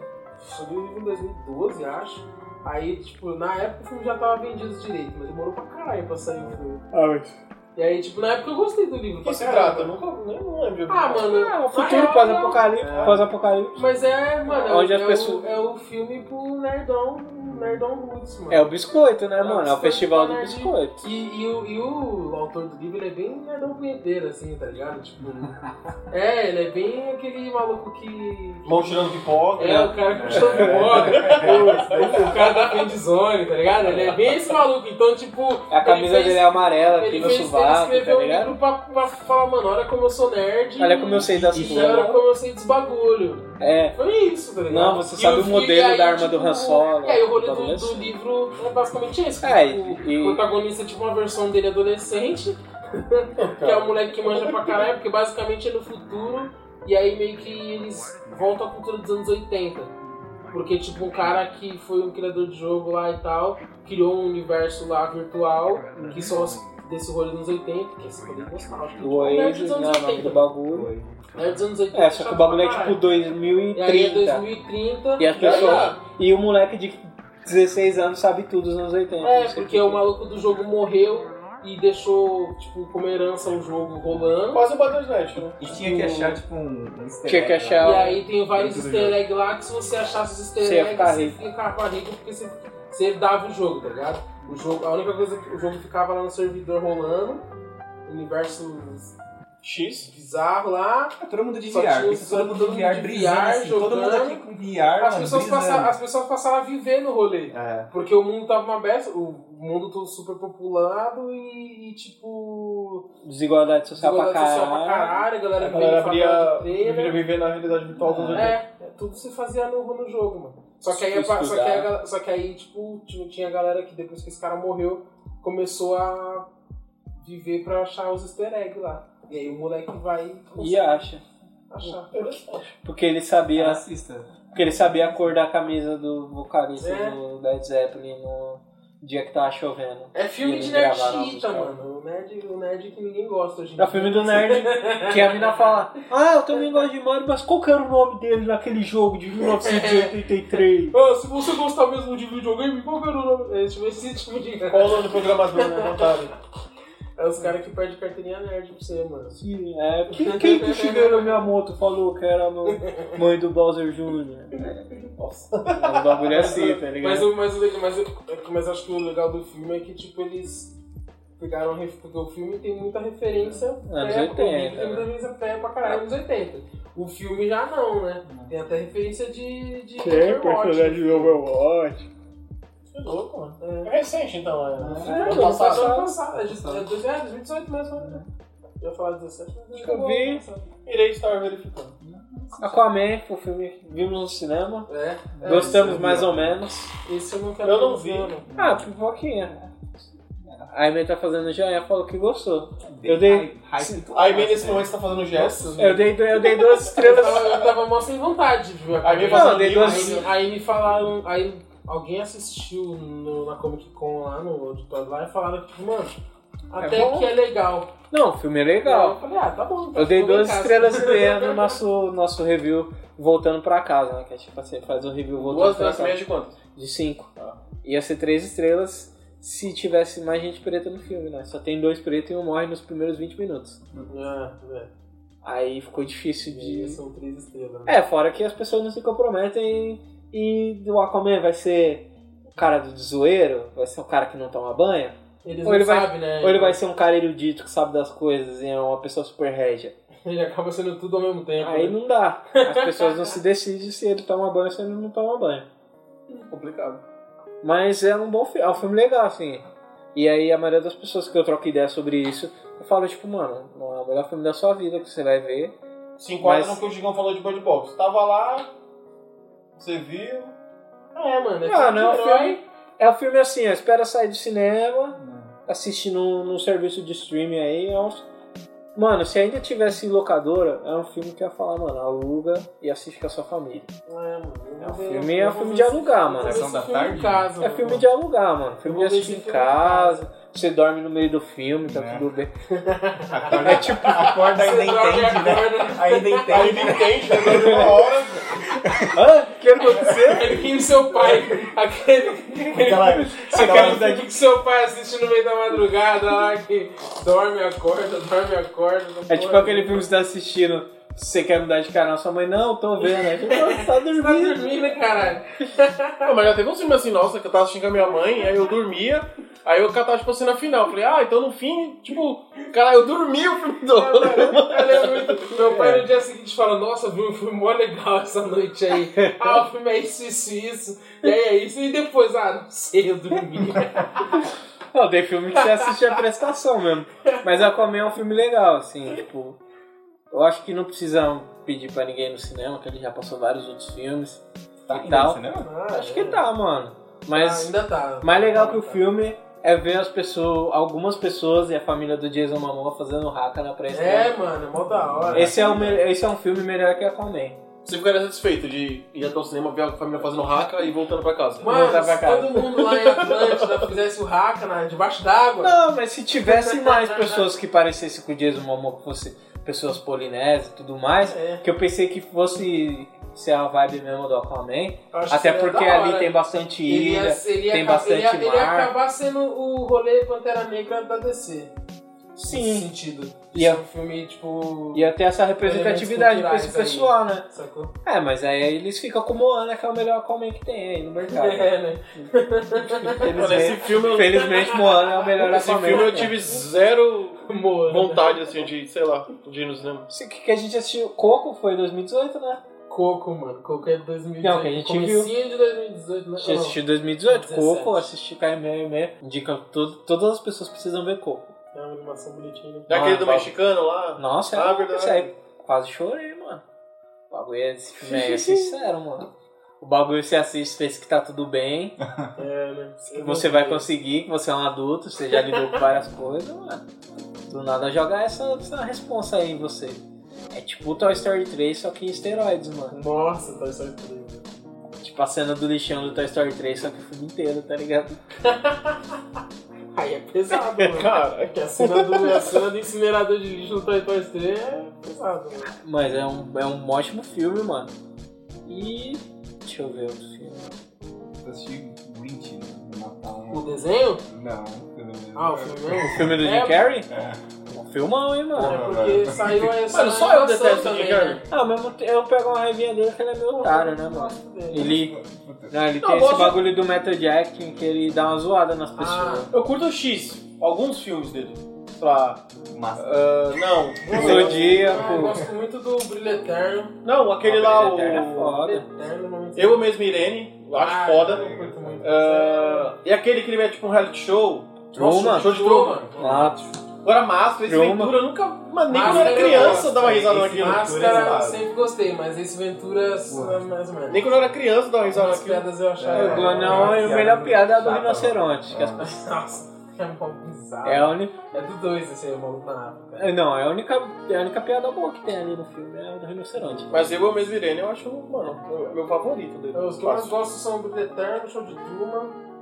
Li o livro em 2012, acho. Aí, tipo, na época o filme já tava vendido direito, mas demorou pra caralho pra sair o filme. Ah, mas. E aí, tipo, na época eu gostei do livro. O que se trata? Eu nunca nem não lembro. Ah, mano. É, o futuro pós-apocalipse. é. Pós-apocalipse. Mas é, mano, é, Onde as é, pessoas- o, é o filme pro Nerdão, Roots, mano. É o biscoito, né, É mano? É o festival do biscoito. E, e, o, e o autor do livro, ele é bem nerdão punheteiro, assim, tá ligado? Tipo, é, ele é bem aquele maluco que... Mão tirando pipoca. É, né? o cara que puxou de bola, o, cara da friendzone, tá ligado? Ele é bem esse maluco, então, tipo... A camisa ele fez- dele é amarela aqui Ele, no fez, ele sovaco, escreveu tá um ligado? livro pra, pra falar, mano, olha como eu sou nerd. Olha como eu sei das e coisas. olha como eu sei dos bagulho. É. Foi isso, tá ligado? Não, você E sabe o vi- modelo aí, da arma tipo, do Han Solo, E aí o rolê do, do livro é basicamente esse. É, tipo, e- O protagonista é tipo uma versão dele adolescente, que é o moleque que manja pra caralho, porque basicamente é no futuro, e aí meio que eles voltam à cultura dos anos 80. Porque, tipo, um cara que foi um criador de jogo lá e tal, criou um universo lá virtual, que são os- desse rolê dos anos 80, que é esse rolê nostálgico. O Nerd Oasis, né, anos o nome 80. do bagulho. Nerd dos anos 80. É, só que o bagulho é tipo caralho. E aí é 2030. 2030. E as pessoas. E o moleque de 16 anos sabe tudo dos anos 80. É, porque por o maluco do jogo morreu e deixou, tipo, como herança o jogo rolando. Quase o Battle.net, né? E tinha que achar, tipo, um, um easter Tinha que achar-. E aí tem vários easter eggs lá que se você achasse os easter Você ia eggs, ficar você rico. ficava rico porque você, você dava o jogo, tá ligado? O jogo, a única coisa que o jogo ficava lá no servidor rolando, universo X. bizarro lá. É todo mundo de VR, porque os- todo mundo todo de mundo VR de brisando, VR assim, todo mundo aqui com VR, As mano, pessoas, passaram, as pessoas passaram a viver no rolê. É. Porque o mundo tava uma beça, o mundo todo super populado e, e, tipo. Desigualdade social pra desigualdade social pra caralho. caralho, a galera A galera abria, deveria viver na realidade virtual 80. É, é, tudo se fazia no, no jogo, mano. Só que aí, só que aí, só que aí tipo, tinha, tinha galera que depois que esse cara morreu, começou a viver pra achar os easter eggs lá. E aí o moleque vai E acha. achar. Porque ele sabia. Racista. Porque ele sabia a cor da camisa do vocalista É. do Led Zeppelin no dia que tava chovendo. É filme de nerd chita, mano. O nerd, o nerd que ninguém gosta hoje É o filme do nerd que a mina fala: Ah, eu também gosto de Mario, mas qual que era o nome dele naquele jogo de 1983? Ah, se você gostar mesmo de videogame, qual que era o nome? É esse tipo de. Qual o nome do programador, né? Vontade. É os caras que perdem carteirinha nerd pra você, mano. Sim, é. Quem, quem que Shigeru Miyamoto falou que era a mãe, do Bowser Jr.? Nossa. É um bagulho assim, tá ligado? Mas, o- mas, o mas, o- mas acho que o legal do filme é que, tipo, eles pegaram. Porque o filme tem muita referência. Anos pré- o 80, livro tem muita né? referência pré pra caralho anos 80. O filme já não, né? Tem até referência de. de Tem Overwatch. personagem do Overwatch. Que louco, mano. É. É recente, então. É. É, Ano ano passado. passado. Ano passado. É de- é de- é 2018 mesmo, né? Eu ia falar 17, mas Acho que eu vi. Irei estar verificando. Aquaman, o filme vimos no cinema. É. é, Gostamos mais ou menos. Esse eu não quero Eu não vi. não. Ah, pipoquinha. A Amy tá fazendo joinha, falou que gostou. Eu dei, A Amy nesse momento está fazendo gestos. eu dei, eu dei duas estrelas. eu tava mó sem vontade de ver a Comic-Con. fazendo Não, dei livro, duas-. Aí, aí me falaram, aí alguém assistiu no- na Comic Con lá, no auditório lá, e falaram que, mano, até bom. que é legal. Não, o filme é Eu legal. falei, ah, tá bom. então Eu dei duas estrelas e meia no nosso, nosso review voltando pra casa, né? Que a gente tipo assim, faz um review voltando Duas pra das casa. médias de quanto? De cinco. Ia ser três estrelas se tivesse mais gente preta no filme, né? Só tem dois pretos e um morre nos primeiros 20 minutos. É, é. Aí ficou difícil de. são três estrelas. né? É, fora que as pessoas não se comprometem e o Aquaman vai ser o cara do zoeiro, vai ser o cara que não toma banho, Eles Ou não ele vai- sabem, né? ou ele vai ser um cara erudito que sabe das coisas e é uma pessoa super régia. Ele acaba sendo tudo ao mesmo tempo. Aí né? não dá. As pessoas não se decidem se ele toma banho ou se ele não toma banho. Complicado. Mas é um bom filme, é um filme legal, assim. E aí a maioria das pessoas que eu troco ideia sobre isso, eu falo, tipo, mano, não é o melhor filme da sua vida que você vai ver. Se enquadra Mas- no que o Gigão falou de Bird Box. Tava lá, você viu. É, mano. É Ah, de é um herói. filme. É um filme assim, ó, espera sair do cinema, assiste num, num serviço de streaming aí. É um... Mano, se ainda tivesse em locadora, é um filme que ia falar, mano, aluga e assiste com a sua família. É, mano. É vou um filme- é um filme de alugar, mano. Sessão da tarde? casa, É mano. filme de alugar, mano. Filme de assistir em casa. você dorme no meio do filme, tá É. tudo bem. Acorda, é tipo, acorda ainda Você dorme, entende, né? acorda. Ainda entende. Ainda entende, né? Deu uma hora. Ah, o que aconteceu? Aquele filme do seu pai. Aquele. Aquela, Aquele aquela filme que seu pai assiste no meio da madrugada lá, que dorme, acorda, dorme, acorda. É tipo aquele filme que você tá assistindo, você quer mudar de canal, sua mãe, não, tô vendo. Aí você "Pô, você tá Você tá dormindo. dormindo, caralho. Não, mas já teve um filme assim, nossa, que eu tava assistindo com a minha mãe, aí eu dormia, aí eu catava, tipo assim, na final. Falei, ah, então no fim, tipo, cara, eu dormi o filme todo. Eu lembro. Meu pai no dia seguinte fala, nossa, vi um filme mó legal essa noite aí. Ah, o filme é isso, isso, isso. E aí é isso. E depois, ah, não sei, eu dormi. Não, tem filme que você assiste a prestação mesmo. Mas Aquaman é um filme legal, assim, tipo. Eu acho que não precisa pedir pra ninguém no cinema, que ele já passou vários outros filmes. Tá e tal. no cinema? Ah, Acho é. que tá, mano. Ah, Mas ainda tá. mais legal que o filme é ver as pessoas, algumas pessoas e a família do Jason Momoa fazendo haka na pré-estreia. É, mano, é mó da hora. Esse é, o, esse é um filme melhor que Aquaman. Você ficaria satisfeito de ir até o cinema, ver a família fazendo raca e voltando pra casa. Mano, pra se casa. todo mundo lá em Atlântida fizesse o haka na, debaixo d'água. Não, mas se tivesse mais pessoas que parecessem com o Jason Momoa, que fosse pessoas polinésias e tudo mais, É. que eu pensei que fosse ser a vibe mesmo do Aquaman. Até porque ali hora. tem bastante Ele ia, ilha, ele ia tem bastante ele ia, ele ia mar. acabar sendo o rolê Pantera Negra da DC. Nesse Sim, sentido. Ia- Ia um filme, tipo. ia ter essa representatividade pra esse culturais aí. pessoal, né? Sacou? É, mas aí eles ficam com Moana, que é o melhor Aquaman que tem aí no mercado. É, né? Olha, esse Infelizmente, filme, eu- infelizmente Moana é o melhor esse Aquaman. filme eu tive zero Moana. vontade, assim, de, sei lá, de ir no cinema. Esse que a gente assistiu, Coco foi em 2018, né? Coco, mano. Coco é de 2018. Não, que a gente Comecinho de 2018, né? A gente assistiu em 2018, 17. Coco, assisti KM6, indica todo, todas as pessoas precisam ver Coco. É uma animação bonitinha. Daquele Ah, do mexicano lá. Nossa, Ah, é verdade. Isso aí, quase chorei, mano. O bagulho é- desse filme aí é sincero, mano. O bagulho você assiste, pensa que tá tudo bem, É, né? que você vai conseguir, que você é um adulto, você já lidou com várias coisas, mano. Do nada jogar essa, essa responsa aí em você. É tipo o Toy Story 3, só que em esteroides, mano. Nossa, tá só estranho. Tipo a cena do lixão do Toy Story 3, só que o filme inteiro, tá ligado? Aí é pesado, mano. Cara, Que a cena do, a cena do incinerador de lixo no Toy Story 3 é pesado, mano. Mas é um, é um ótimo filme, mano. E. Deixa eu ver outro filme. Eu assisti Grinch né, no Natal. O desenho? Não, pelo menos. Ah, o filme mesmo? O filme do É, Jim Carrey? É. Filmão, hein, mano. É porque saiu essa Mano, só eu detesto o Jim Carrey. né? Ah, ao mesmo tempo eu pego uma raivinha dele que ele é meio otário, né, mano? Ele, não, ele Não, tem eu esse gosto- bagulho do method acting que ele dá uma zoada nas pessoas. eu curto o X, alguns filmes dele. Sei lá. Massa. ah, não. Eu Zodíaco. gosto muito do Brilho Eterno. Não, aquele lá, é o. Eu mesmo, Irene, eu acho Ah, foda. Eu curto muito. Ah, e aquele que ele é tipo um reality show. Truman. Nossa, Show de Truman. Truman. Ah, Agora Máscara, esse. Ventura, eu nunca. Mano, nem quando eu era criança eu dava risada esse naquilo. Máscara- eu sempre gostei, mas esse Ventura é mais ou menos. Nem quando eu era criança eu dava risada As naquilo. piadas eu achava. É, Não, não, a melhor piada é a do chata, rinoceronte. que as Nossa, é mó bizarro. É a única. É do 2 esse aí, o maluco na África. é, Não, é a única, é a única piada boa que tem ali no filme, é a do rinoceronte. Mas eu, mesmo, Irene, eu acho, mano, meu- meu favorito dele. Os que eu mais gosto são o Brilho Eterno, Show de Truman.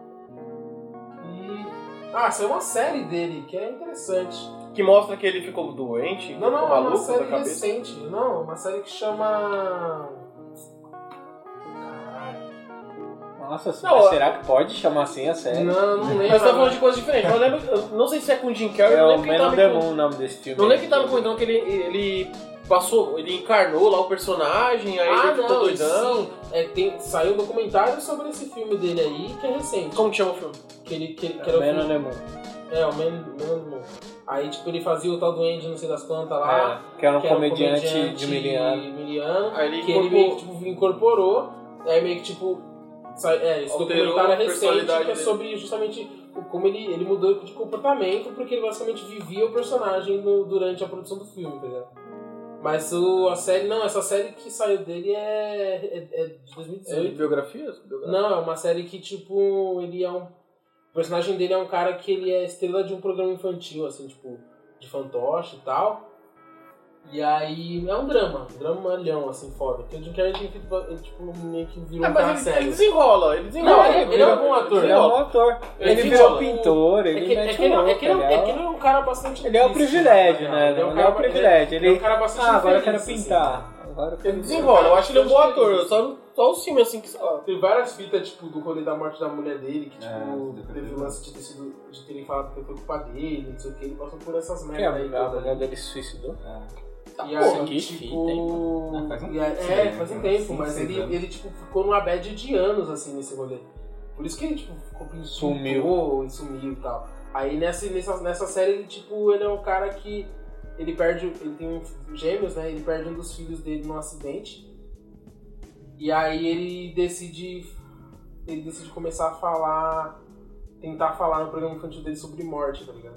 Ah, saiu uma série dele que é interessante. Que mostra que ele ficou doente, Não, não, é uma série recente. Não, uma série que chama. Caralho. Nossa, Não, eu- será que pode chamar assim a série? Não, não lembro. Mas tá falando de coisas diferentes. Eu lembro, eu não sei se é com o Jim Carrey, É o lembro que Man tava on the Moon o nome desse filme. Não lembro que tava comentando que ele, ele passou, ele encarnou lá o personagem, aí Ah, ele ficou não, doidão. É, tem, saiu um documentário sobre esse filme dele aí, que é recente. Como que chama o filme? Que ele, que, que É era o filme. É, o Man, Man on the Moon. Aí, tipo, ele fazia o tal do Andy, não sei das quantas lá. É, que era um que era comediante, de miliano. miliano, Aí ele que ele incorporou- meio que tipo, incorporou, aí meio que tipo. sa- É, esse Alterou documentário é recente que é sobre justamente como ele, ele mudou de comportamento, porque ele basicamente vivia o personagem no- durante a produção do filme, tá ligado? Mas o, a série, não, essa série que saiu dele é, é, é de 2018. biografias? Não, é uma série que, tipo, ele é um. O personagem dele é um cara que ele é estrela de um programa infantil, assim, tipo, de fantoche e tal. E aí é um drama, um dramalhão, assim, foda. Porque o Jim Carrey, ele, ele, tipo, meio que virou Ah, um cara mas ele, ele sério. desenrola, ele desenrola. Não, ele- ele é um bom ator. Ele é um bom ator. Ele Ele virou pintor, É ele que, é, mete que ele, o é, que ele, é, ele é é que ele é um cara bastante Ele é o difícil, privilégio, né? Ele é o privilégio. Ele é Ele, um cara bastante ah, agora eu quero assim. pintar. Agora eu quero Ele desenrola, eu acho ele um bom ator. Só, só os filmes assim que. sei lá. Tem várias fitas, tipo, do rolê da morte da mulher dele, que, tipo, É, teve o lance de ter, sido, de terem falado que foi culpa dele, não sei o que, ele passou por essas Que a, merdas aí. a todas. mulher dele se suicidou. Tá, E porra, aí, que tipo. fita, hein, Ah, faz um e aí- tempo, é, né? faz um Uns tempo, cinco, mas ele, ele, tipo, ficou numa bad de anos, assim, nesse rolê. Por isso que ele, tipo, ficou Sumiu. e sumiu e tal. Aí nessa, nessa, nessa série, ele, tipo, ele é um cara que. Ele perde. Ele tem um, gêmeos, né? Ele perde um dos filhos dele num acidente. E aí ele decide. Ele decide começar a falar. Tentar falar no programa infantil dele sobre morte, tá ligado?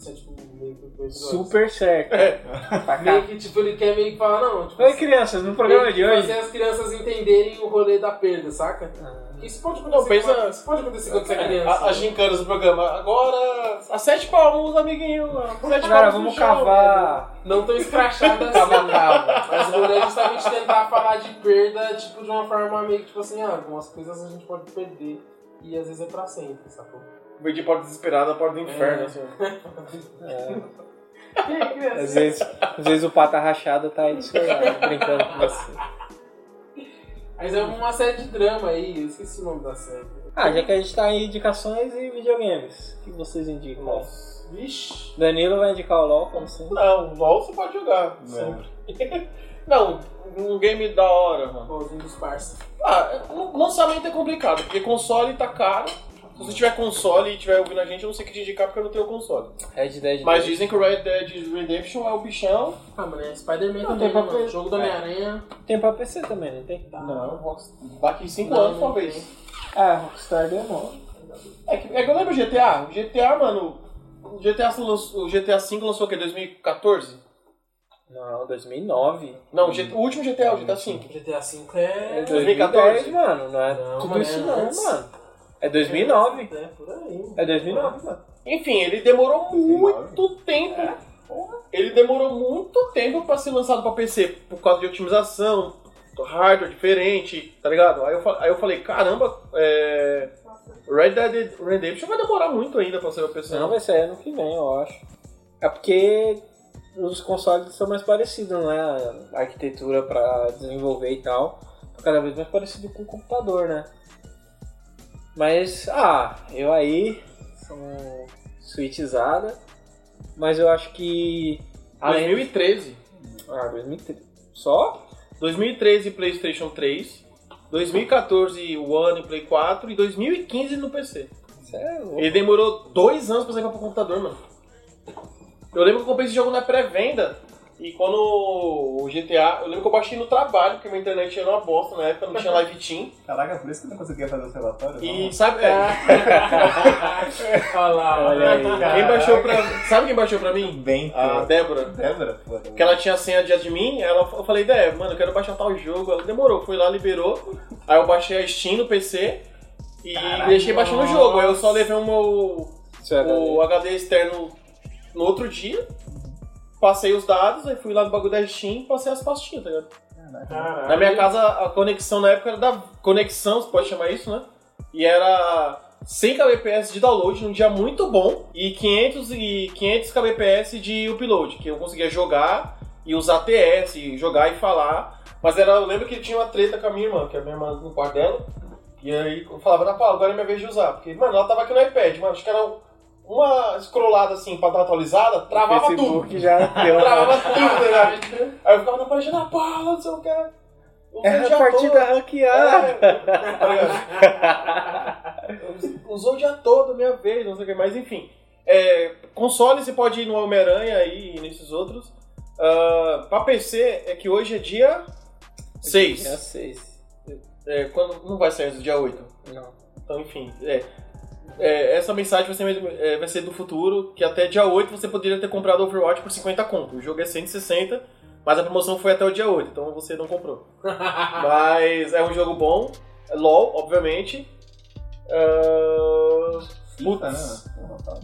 Isso é tipo meio que. Super certo. Cá. Meio que, tipo, ele quer meio que falar, não, tipo. Oi, crianças, no programa de hoje. Fazer as crianças entenderem o rolê da perda, saca? Ah, Isso pode acontecer. Não, pensa- com- Isso pode acontecer quando você é criança. A- As gincanas do programa. Agora, a sete palmos, amiguinho. Sete no vamos chão. cavar. Não tão escrachada assim. Mas o rolê é justamente tentar falar de perda, tipo, de uma forma meio que, tipo assim, ah, algumas coisas a gente pode perder. E às vezes é pra sempre, sacou? Veio de porta desesperada, porta do inferno, É. assim. é. Às vezes, às vezes o pata rachado tá aí brincando com você. Mas é uma série de drama aí, eu esqueci o nome da série. Ah, já que a gente tá em indicações e videogames, o que vocês indicam? Nossa. Vixe. Danilo vai indicar o LOL, como sempre. Não, LOL você pode jogar, sempre. Não, um game da hora, mano. Pãozinho dos parça. Ah, o lançamento é complicado, porque console tá caro. Se você tiver console e estiver ouvindo a gente, eu não sei o que te indicar porque eu não tenho console. Red Dead Mas 2. dizem que o Red Dead Redemption é o bichão. Ah, mano, é Spider-Man também, tem pra né, mano? play- Jogo do Homem-Aranha. Tem pra PC também, não tem? Não, Rox- daqui 5 Não, anos talvez. Ah, Rockstar demora. É que, é que eu lembro o GTA. O GTA, mano. O GTA, o GTA V lançou o quê? 2014? Não, 2009. Não, o, G- o último GTA é o GTA V. GTA V é... É 2014. 2010, mano. Não é Não, tudo mano, isso é não, antes. mano. É 2009. É, por aí. É 2009, mano. Enfim, ele demorou 2009. muito tempo. Ele demorou muito tempo pra ser lançado pra PC por causa de otimização, hardware diferente, tá ligado? Aí eu, aí eu falei, caramba, é, Red Dead Redemption vai demorar muito ainda pra ser pra PC. Não, vai sair ano que vem, eu acho. É porque os consoles são mais parecidos, né? A arquitetura pra desenvolver e tal. Tá cada vez mais parecido com o computador, né? Mas, ah, eu aí sou switchizada. Mas eu acho que. além- 2013. Ah, 2013. Só? 2013 PlayStation 3, 2014 One e Play 4 e 2015 no PC. Isso é louco. Ele demorou dois anos pra sair pro computador, mano. Eu lembro que eu comprei esse jogo na pré-venda. E quando o GTA. Eu lembro que eu baixei no trabalho, porque minha internet era uma bosta na época, não tinha live team. Caraca, por isso que eu não conseguia fazer os relatórios. E sabe. É, Olha lá, Olha aí. quem baixou pra. Sabe quem baixou pra mim? Bem, A Débora. Débora? Pô, Que ela tinha senha de admin, ela, eu falei, Débora, mano, eu quero baixar tal jogo. Ela demorou, fui lá, liberou. Aí eu baixei a Steam no PC e deixei baixando o jogo. Aí eu só levei o meu. É o HD externo no outro dia, passei os dados, aí fui lá no bagulho da Steam e passei as pastinhas, tá ligado? Na minha casa, a conexão na época era da conexão, você pode chamar isso, né? E era 100 kbps de download num dia muito bom e 500, e 500 kbps de upload, que eu conseguia jogar e usar TS, e jogar e falar. Mas era, eu lembro que tinha uma treta com a minha irmã, que a minha irmã no quarto dela. E aí eu falava, na Paula, agora é minha vez de usar. Porque, mano, ela tava aqui no iPad, mano, acho que era uma scrollada assim pra dar atualizada, travava tudo. Facebook já deu. Travava tudo, tá ligado? Aí eu ficava na página da Paula, não sei o que. O É dia a partida todo. ranqueada. É? Usou o dia todo, minha vez, não sei o que, mas enfim. É, console você pode ir no Homem-Aranha aí e nesses outros. Ah, pra PC é que hoje é dia 6. Dia 6. É, quando, não vai sair antes do dia 8. Não. Então, enfim, é, é, essa mensagem vai ser, é, vai ser do futuro, que até dia 8 você poderia ter comprado Overwatch por 50 conto. O jogo é 160, mas a promoção foi até o dia 8, então você não comprou. mas é um jogo bom, é LOL, obviamente. FIFA, putz. né?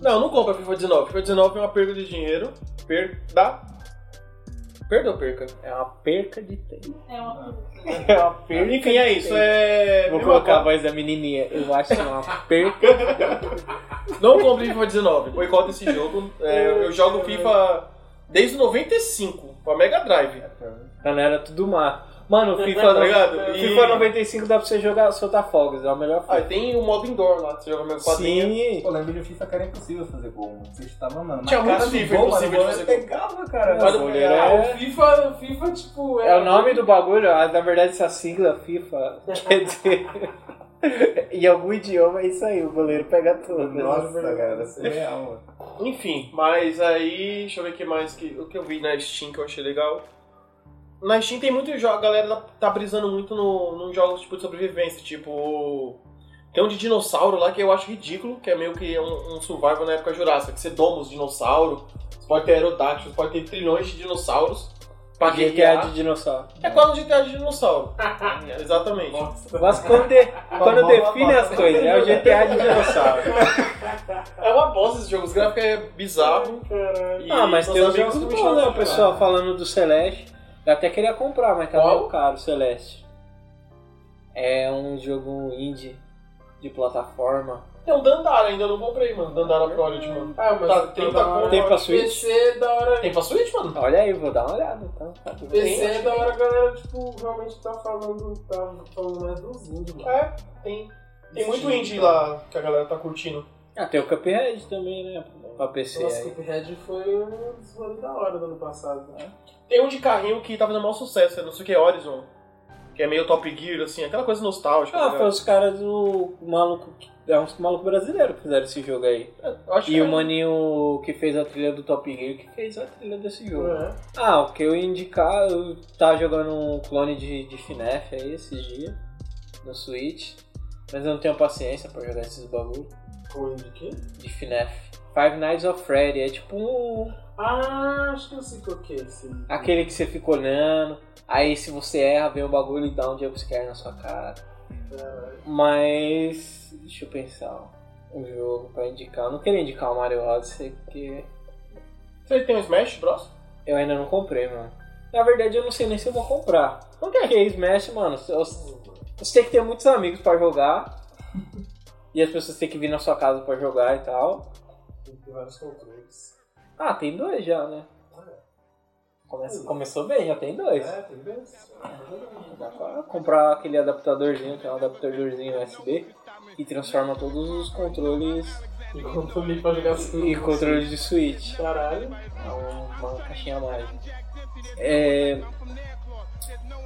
Não, não compra FIFA 19. FIFA 19 é uma perda de dinheiro. Perda. Perda ou perca? É uma perca de tempo. É uma É uma perca Enfim, de é isso. É... Vou colocar a voz da menininha. Eu acho uma perca. Não compre FIFA 19. Boicota esse jogo. É, eu jogo FIFA desde o 95, pra Mega Drive. Quando era tudo mar. Mano, o FIFA, Tá ligado? E- FIFA 95 dá pra você jogar, soltar fogos. É o melhor Ah, FIFA. tem o modo indoor lá, você joga meu quadrinho. Sim. Pô, lembro de FIFA que era impossível fazer gol, mano. Você estava, mano, Tinha do FIFA gol, mano, impossíveis o de fazer pegava, cara. Mas o Ah, é- o FIFA, FIFA, tipo. É o nome do bagulho, ah, na verdade essa sigla FIFA quer dizer. em algum idioma é isso aí, o goleiro pega tudo. Nossa, cara, era surreal, mano. Enfim, mas aí, deixa eu ver o que mais que, o que eu vi na Steam que eu achei legal. Na Steam tem muito jogo, a galera tá- tá brisando muito no, nos jogos tipo de sobrevivência, tipo. Tem um de dinossauro lá que eu acho ridículo, que é meio que um, um survival na época jurássica, que você doma os dinossauros, você pode ter aerodáctilos, pode ter trilhões de dinossauros pra GTA guerrear. de dinossauro. É quase um GTA de dinossauro. Exatamente. Mas quando, de- quando define as coisas, é o GTA de dinossauro. É uma bosta esse jogo, os gráficos é bizarro. Ah, mas tem amigos jogos bons, né? O de pessoal falando do Celeste. Eu até queria comprar, mas tá Qual? meio caro o Celeste. É um jogo indie de plataforma. Tem um Dandara, ainda não comprei, mano. Dandara Prodigy, mano. Ah, mas Tá, tem, 30 conto. Tem pra Switch? PC é da hora. Tem pra Switch, mano? Olha aí, vou dar uma olhada. Então, tá tudo bem. PC é da hora a galera, tipo, realmente tá falando, tá falando mais dos índios, mano. É, tem. Tem muito indie lá que a galera tá curtindo. Ah, tem o Cuphead também, né? Pra PC Nossa, aí. Cuphead foi um dos da hora do ano passado. Né? Tem um de carrinho que tá fazendo maior sucesso, é não sei o que, Horizon. Que é meio Top Gear, assim, aquela coisa nostálgica. Ah, tá foi os caras do maluco. É uns malucos brasileiros que fizeram esse jogo aí. Acho E que o é. maninho que fez a trilha do Top Gear que fez a trilha desse jogo. É. Ah, o que eu ia indicar, eu tava jogando um clone de, de FNAF aí esses dias no Switch. Mas eu não tenho paciência pra jogar esses bagulho Clone de quê? de FNAF. Five Nights of Freddy é tipo um. Ah, acho que eu sei qual que é esse. aquele que você fica olhando. Aí se você erra, vem o bagulho e dá um jumpscare na sua cara. Mas. Deixa eu pensar. Um jogo pra indicar. Eu não queria indicar o Mario Odyssey porque Você tem um Smash Bros? eu ainda não comprei, mano. Na verdade, eu não sei nem se eu vou comprar. Por quê? Porque Smash, mano, você você tem que ter muitos amigos pra jogar. E as pessoas têm que vir na sua casa pra jogar e tal. Tem que ter vários controles. Ah, tem dois já, né? Começa- começou bem, já tem dois. É, tem dois. Dá pra comprar aquele adaptadorzinho, que é um adaptadorzinho USB, e transforma todos os controles E controle pra jogar assim. em controles de Switch. Caralho. É uma caixinha mágica. É...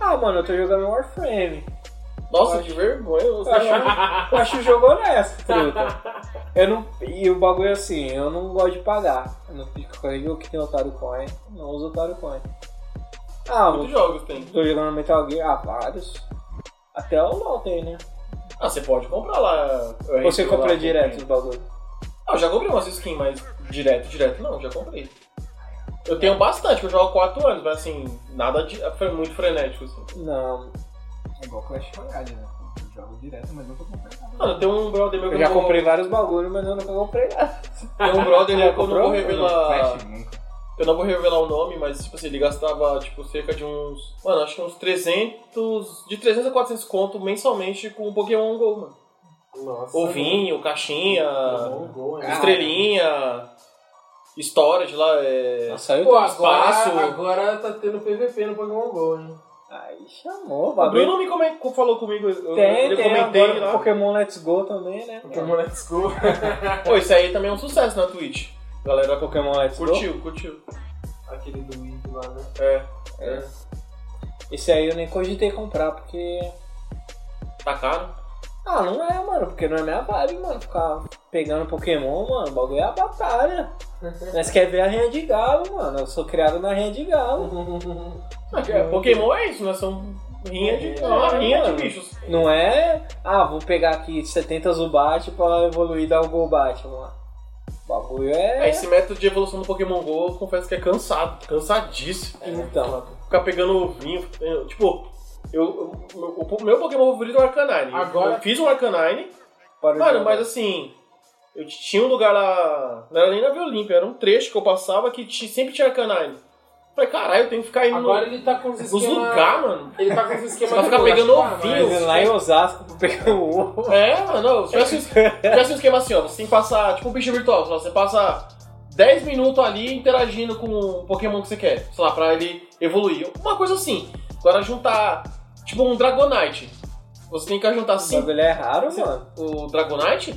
Ah, mano, eu tô jogando Warframe. Nossa, que vergonha. Eu acho, eu acho o jogo honesto, truta. Eu não, e o bagulho é assim, eu não gosto de pagar. Eu não fico com jogo que tem Otário Coin. Não uso Otário Coin. Ah, Quantos jogos tem? tô jogando Metal Gear. Ah, vários. Até o LoL tem, né? Ah, você pode comprar lá. Você compra direto os bagulhos? Ah, eu já comprei umas skins, mas direto, direto não, já comprei. Eu tenho bastante, eu jogo há 4 anos, mas assim, nada de, foi muito frenético, assim. Não. É igual Clash Royale, né? Eu jogo direto, mas nunca comprei nada. Mano, tem um brother meu que Eu já comprei vários bagulhos, mas eu nunca comprei nada. Tem um brother meu que eu não vou revelar. Clash nunca. Eu não vou revelar o nome, mas tipo assim, ele gastava tipo cerca de uns. Mano, acho que uns 300. De 300 a 400 conto mensalmente com o Pokémon GO, mano. Nossa. Ovinho, caixinha, Bom gol, hein? estrelinha, storage lá, é. Nossa, Pô, tudo. espaço. agora, agora tá tendo PVP no Pokémon GO, hein? Aí chamou, o bagulho. Bruno me come- falou comigo, eu, Tem, eu tem comentei agora lá. Pokémon Let's Go também, né? Pokémon Let's Go. Pô, isso aí também é um sucesso na Twitch. Galera Pokémon Let's Go. curtiu, curtiu. Aquele do Wii lá, né? É. É. Esse aí eu nem cogitei comprar, porque. Tá caro? Ah, não é, mano, porque não é minha vibe, mano. Ficar pegando Pokémon, mano, o bagulho é a batalha. Mas quer ver a rinha de galo, mano. Eu sou criado na rinha de galo. É- Pokémon é isso, né? São rinha de, É, uma rinha de bichos. Não é, ah, vou pegar aqui 70 Zubat pra evoluir e dar o Golbat, mano. O bagulho É, é. esse método de evolução do Pokémon GO, eu confesso que é cansado, cansadíssimo. Então, Ficar pegando ovinho, eu- tipo, eu, eu- o, o meu Pokémon favorito é o Arcanine. Agora- Eu fiz um Arcanine, para mano, jogar. mas assim, eu tinha um lugar lá, não era nem na Via Olímpia, era um trecho que eu passava que ti- sempre tinha Arcanine. Falei, caralho, eu tenho que ficar indo Agora no- ele tá com os nos esquemas. lugares, mano. Ele tá com os esquemas. Você vai ficar de pegando plástico, ovinho. mas- Mas lá em Osasco pra pegar o ovo. É, mano, se tivesse, um- se tivesse um esquema assim, ó, você tem que passar, tipo um bicho virtual, sei lá, você passa 10 minutos ali interagindo com o Pokémon que você quer, sei lá, pra ele evoluir. Uma coisa assim. Agora juntar, tipo um Dragonite. Você tem que juntar O cinco. bagulho é raro, mano. O Dragonite?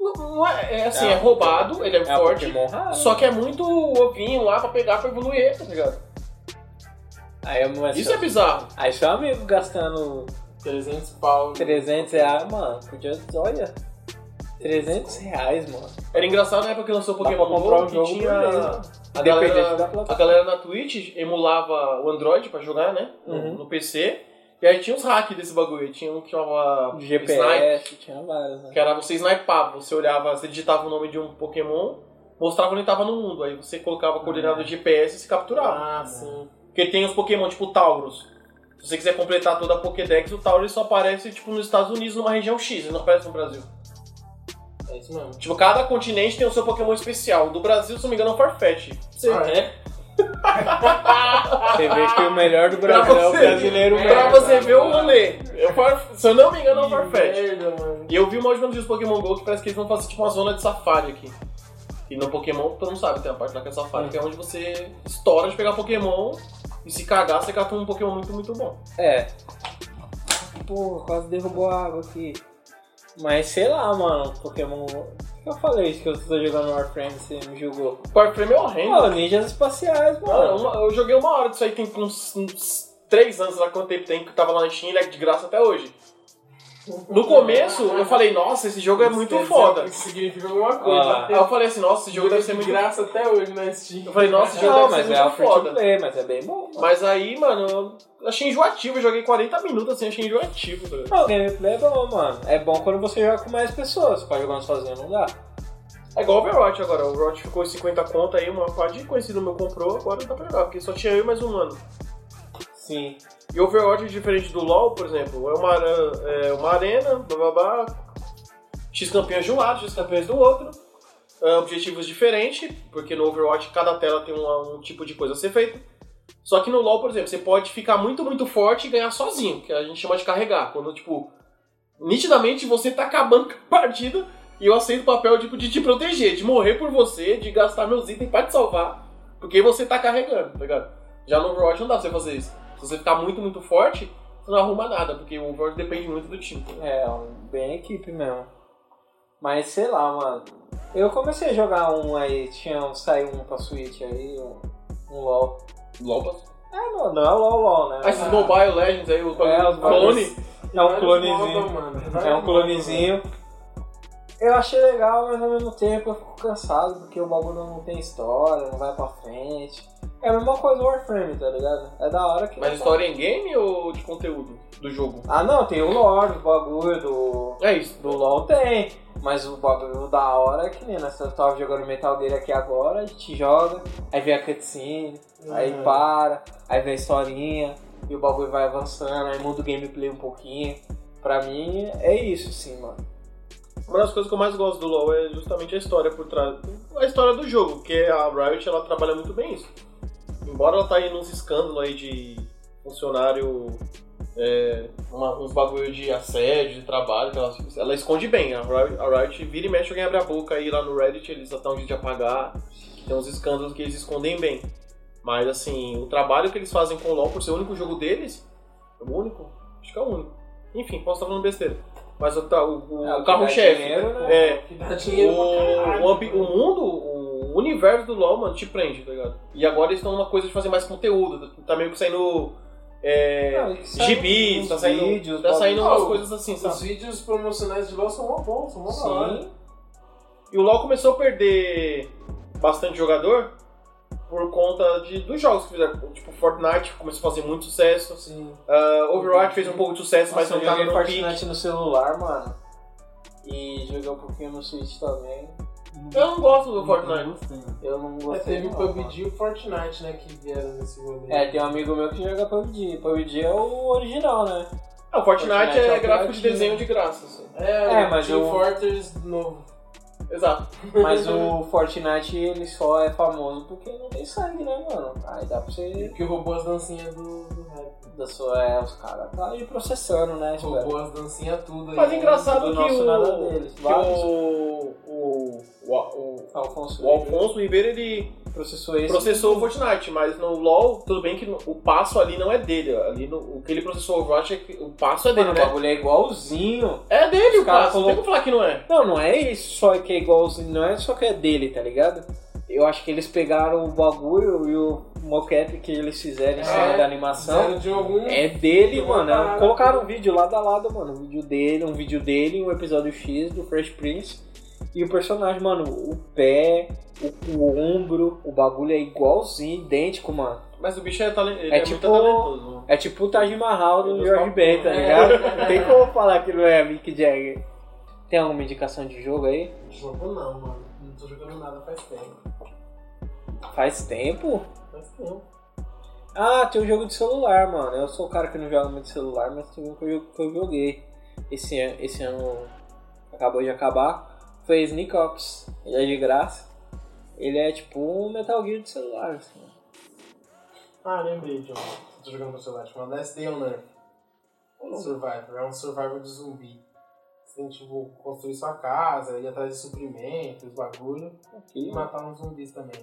Não, não é, é assim, É é, um roubado, ele é, É um forte. Pokémon raro. Só que é muito ovinho lá pra pegar pra evoluir, tá ligado? Aí eu não Isso é bizarro. Aí seu amigo gastando 300 pau. 300 reais, mano, podia. Olha. 300 reais, mano. Era engraçado na época que lançou o Dá pra Pokémon comprar GO um que jogo tinha. por mês, A galera, da a galera na Twitch emulava o Android pra jogar, né? No, Uhum. no PC. E aí tinha os hacks desse bagulho. Tinha um que chamava Snipe, GPS, tinha vários, né? que era você snipava. Você olhava, você digitava o nome de um Pokémon, mostrava onde ele tava no mundo. Aí você colocava a coordenada de GPS e se capturava. Ah, sim. Porque tem os Pokémon tipo Taurus. Se você quiser completar toda a Pokédex, o Taurus só aparece tipo nos Estados Unidos, numa região X, ele não aparece no Brasil. É isso mesmo. Tipo, cada continente tem o seu Pokémon especial. Do Brasil, se não me engano, é o Farfetch. Você- Ah, é? Você vê que o melhor do Pra Brasil é o brasileiro É, Pra mesmo. você ver o rolê. Eu Se eu não me engano, é o Farfetch. E eu vi uma última vez do Pokémon GO que parece que eles vão fazer tipo uma zona de safari aqui. E no Pokémon, todo mundo sabe, tem a parte lá que é safari, que é onde você estoura de pegar Pokémon e se cagar, você cata um Pokémon muito, muito bom. É. Pô, quase derrubou a água aqui. Mas sei lá, mano, Pokémon. Eu falei isso que eu tô jogando Warframe você me julgou? Warframe é horrendo. Pô, ninjas espaciais, Mano, mano. uma- eu joguei uma hora disso aí, tem uns, uns 3 anos, sei lá quanto tempo tem, que tava lá na Steam, ele é de graça até hoje. No começo, eu falei, nossa, esse jogo é muito foda. que significa alguma coisa. Ah. Aí eu falei assim, nossa, esse jogo deve ser de muito graça até hoje na Steam. Eu falei, nossa, esse jogo Não, deve ser mas é o muito free foda. play, mas é bem bom. Mano. Mas aí, mano, eu achei enjoativo. Eu joguei 40 minutos assim, achei enjoativo, velho. Não, o gameplay é bom, mano. É bom quando você joga com mais pessoas. Pra jogar sozinho não dá. É igual o Overwatch agora. O Overwatch ficou em 50 conto aí, uma parte conhecido meu comprou, agora dá pra jogar, porque só tinha eu e mais um mano. Sim. E Overwatch, diferente do LoL, por exemplo, é uma, é uma arena, blá blá blá, X campeões de um lado, X campeões do outro, é, objetivos diferentes, porque no Overwatch cada tela tem uma- um tipo de coisa a ser feita. Só que no LoL, por exemplo, você pode ficar muito, muito forte e ganhar sozinho, que a gente chama de carregar. Quando, tipo, nitidamente você tá acabando com a partida e eu aceito o papel tipo, de te proteger, de morrer por você, de gastar meus itens pra te salvar, porque você tá carregando, tá ligado? Já no Overwatch não dá pra você fazer isso. Se você ficar muito, muito forte, você não arruma nada, porque o Overwatch depende muito do time. É, bem equipe mesmo. Mas sei lá, mano. Eu comecei a jogar um aí, tinha um, saiu um pra Switch aí, um, um LOL. LoL passou. É, não, não é o LOL LOL, né? Ah, esses Mobile Legends aí, o É, clone. É um Vários clonezinho. É um clonezinho. Eu achei legal, mas ao mesmo tempo eu fico cansado porque o bagulho não tem história, não vai pra frente. É a mesma coisa do Warframe, tá ligado? É da hora que. Mas história em game ou de conteúdo do jogo? Ah não, tem o lore do bagulho, do. É isso. Do LoL tem. Mas o bagulho da hora é que nem nessa. Eu tava jogando Metal Gear aqui agora, a gente joga, aí vem a cutscene, aí Uhum. para, aí vem a historinha, e o bagulho vai avançando, aí muda o gameplay um pouquinho. Pra mim é isso sim, mano. Uma das coisas que eu mais gosto do LoL é justamente a história por trás. A história do jogo, porque a Riot ela trabalha muito bem isso. Embora ela tá aí nos escândalos aí de funcionário. É, uma- uns bagulho de assédio, de trabalho, ela, ela esconde bem. A Riot, a Riot vira e mexe alguém abre a boca aí lá no Reddit, eles estão de apagar. Tem uns escândalos que eles escondem bem. Mas assim, o trabalho que eles fazem com o LoL por ser o único jogo deles. É o único? Acho que é o único. Enfim, posso estar falando besteira. Mas o, tá- o, o É, o carro-chefe. né? É, dinheiro pra o, o, o mundo, o universo do LoL, mano, te prende, tá ligado? E agora eles estão numa coisa de fazer mais conteúdo. Tá meio que saindo. É, Não, uns tá saindo, vídeos, tá saindo umas coisas assim, Os sabe? vídeos promocionais de LoL são mó bons, são mó. Sim. E o LoL começou a perder bastante jogador por conta de, dos jogos que fizeram. Tipo, Fortnite começou a fazer muito sucesso. Sim. Ah, Overwatch fez um pouco de sucesso, mas Nossa, não eu tá joguei no pique. Fortnite no celular, mano. E joguei um pouquinho no Switch também. Eu não gosto do Fortnite. Eu não É, gostei. teve o não, PUBG e o Fortnite, né, que vieram nesse rolê. mano. É, tem um amigo meu que joga PUBG. PUBG é o original, né? Ah, o Fortnite, Fortnite é, é gráfico de desenho de graça. Assim. É, É, mas Team eu- Fortress novo. Exato. Mas o Fortnite ele só é famoso porque não tem sangue, né, mano? Aí dá pra você. Que roubou as dancinhas do, do rap. Da sua, é, os caras tá aí processando, né? Roubou as dancinhas tudo aí. Mas engraçado do que nosso o, nada deles, que o, o, o, o, Alfonso, o Alfonso Ribeiro, ele processou esse. processou o Fortnite, mas no LoL, tudo bem que o passo ali não é dele. Ali no, o que ele processou o Overwatch é que o passo é dele, Mano, o né? bagulho é igualzinho. É dele o Os caras passo, não tem como falar que não é. Não, não é isso só que é igualzinho, não é só que é dele, tá ligado? Eu acho que eles pegaram o bagulho e o mocap que eles fizeram em cima É, da animação. De algum... É dele, mano. parada. Colocaram um vídeo lado a lado, mano. Um vídeo dele, um vídeo dele, um episódio X do Fresh Prince. E o personagem, mano, o pé, o, o ombro, o bagulho é igualzinho, idêntico, mano. Mas o bicho é, talen- ele É é, tipo- muito talentoso. É tipo o Taj Mahal do George Ben, tá ligado? Não tem como falar que não é Mick Jagger. Tem alguma indicação de jogo aí? Jogo não, mano. Não tô jogando nada faz tempo. Faz tempo? Faz tempo. Ah, tem um jogo de celular, mano. Eu sou o cara que não joga muito celular, mas tem um que eu, que eu joguei. Esse, an- esse ano acabou de acabar. Foi Sneak Ops. Ele é de graça. Ele é tipo um Metal Gear de celular, assim. Ah, lembrei um. Tô jogando no celular. Chama Last Day on Earth. Survivor. É um survivor de zumbi. Tem, tipo, construir sua casa, ir atrás de suprimentos, bagulho. E matar uns zumbis também.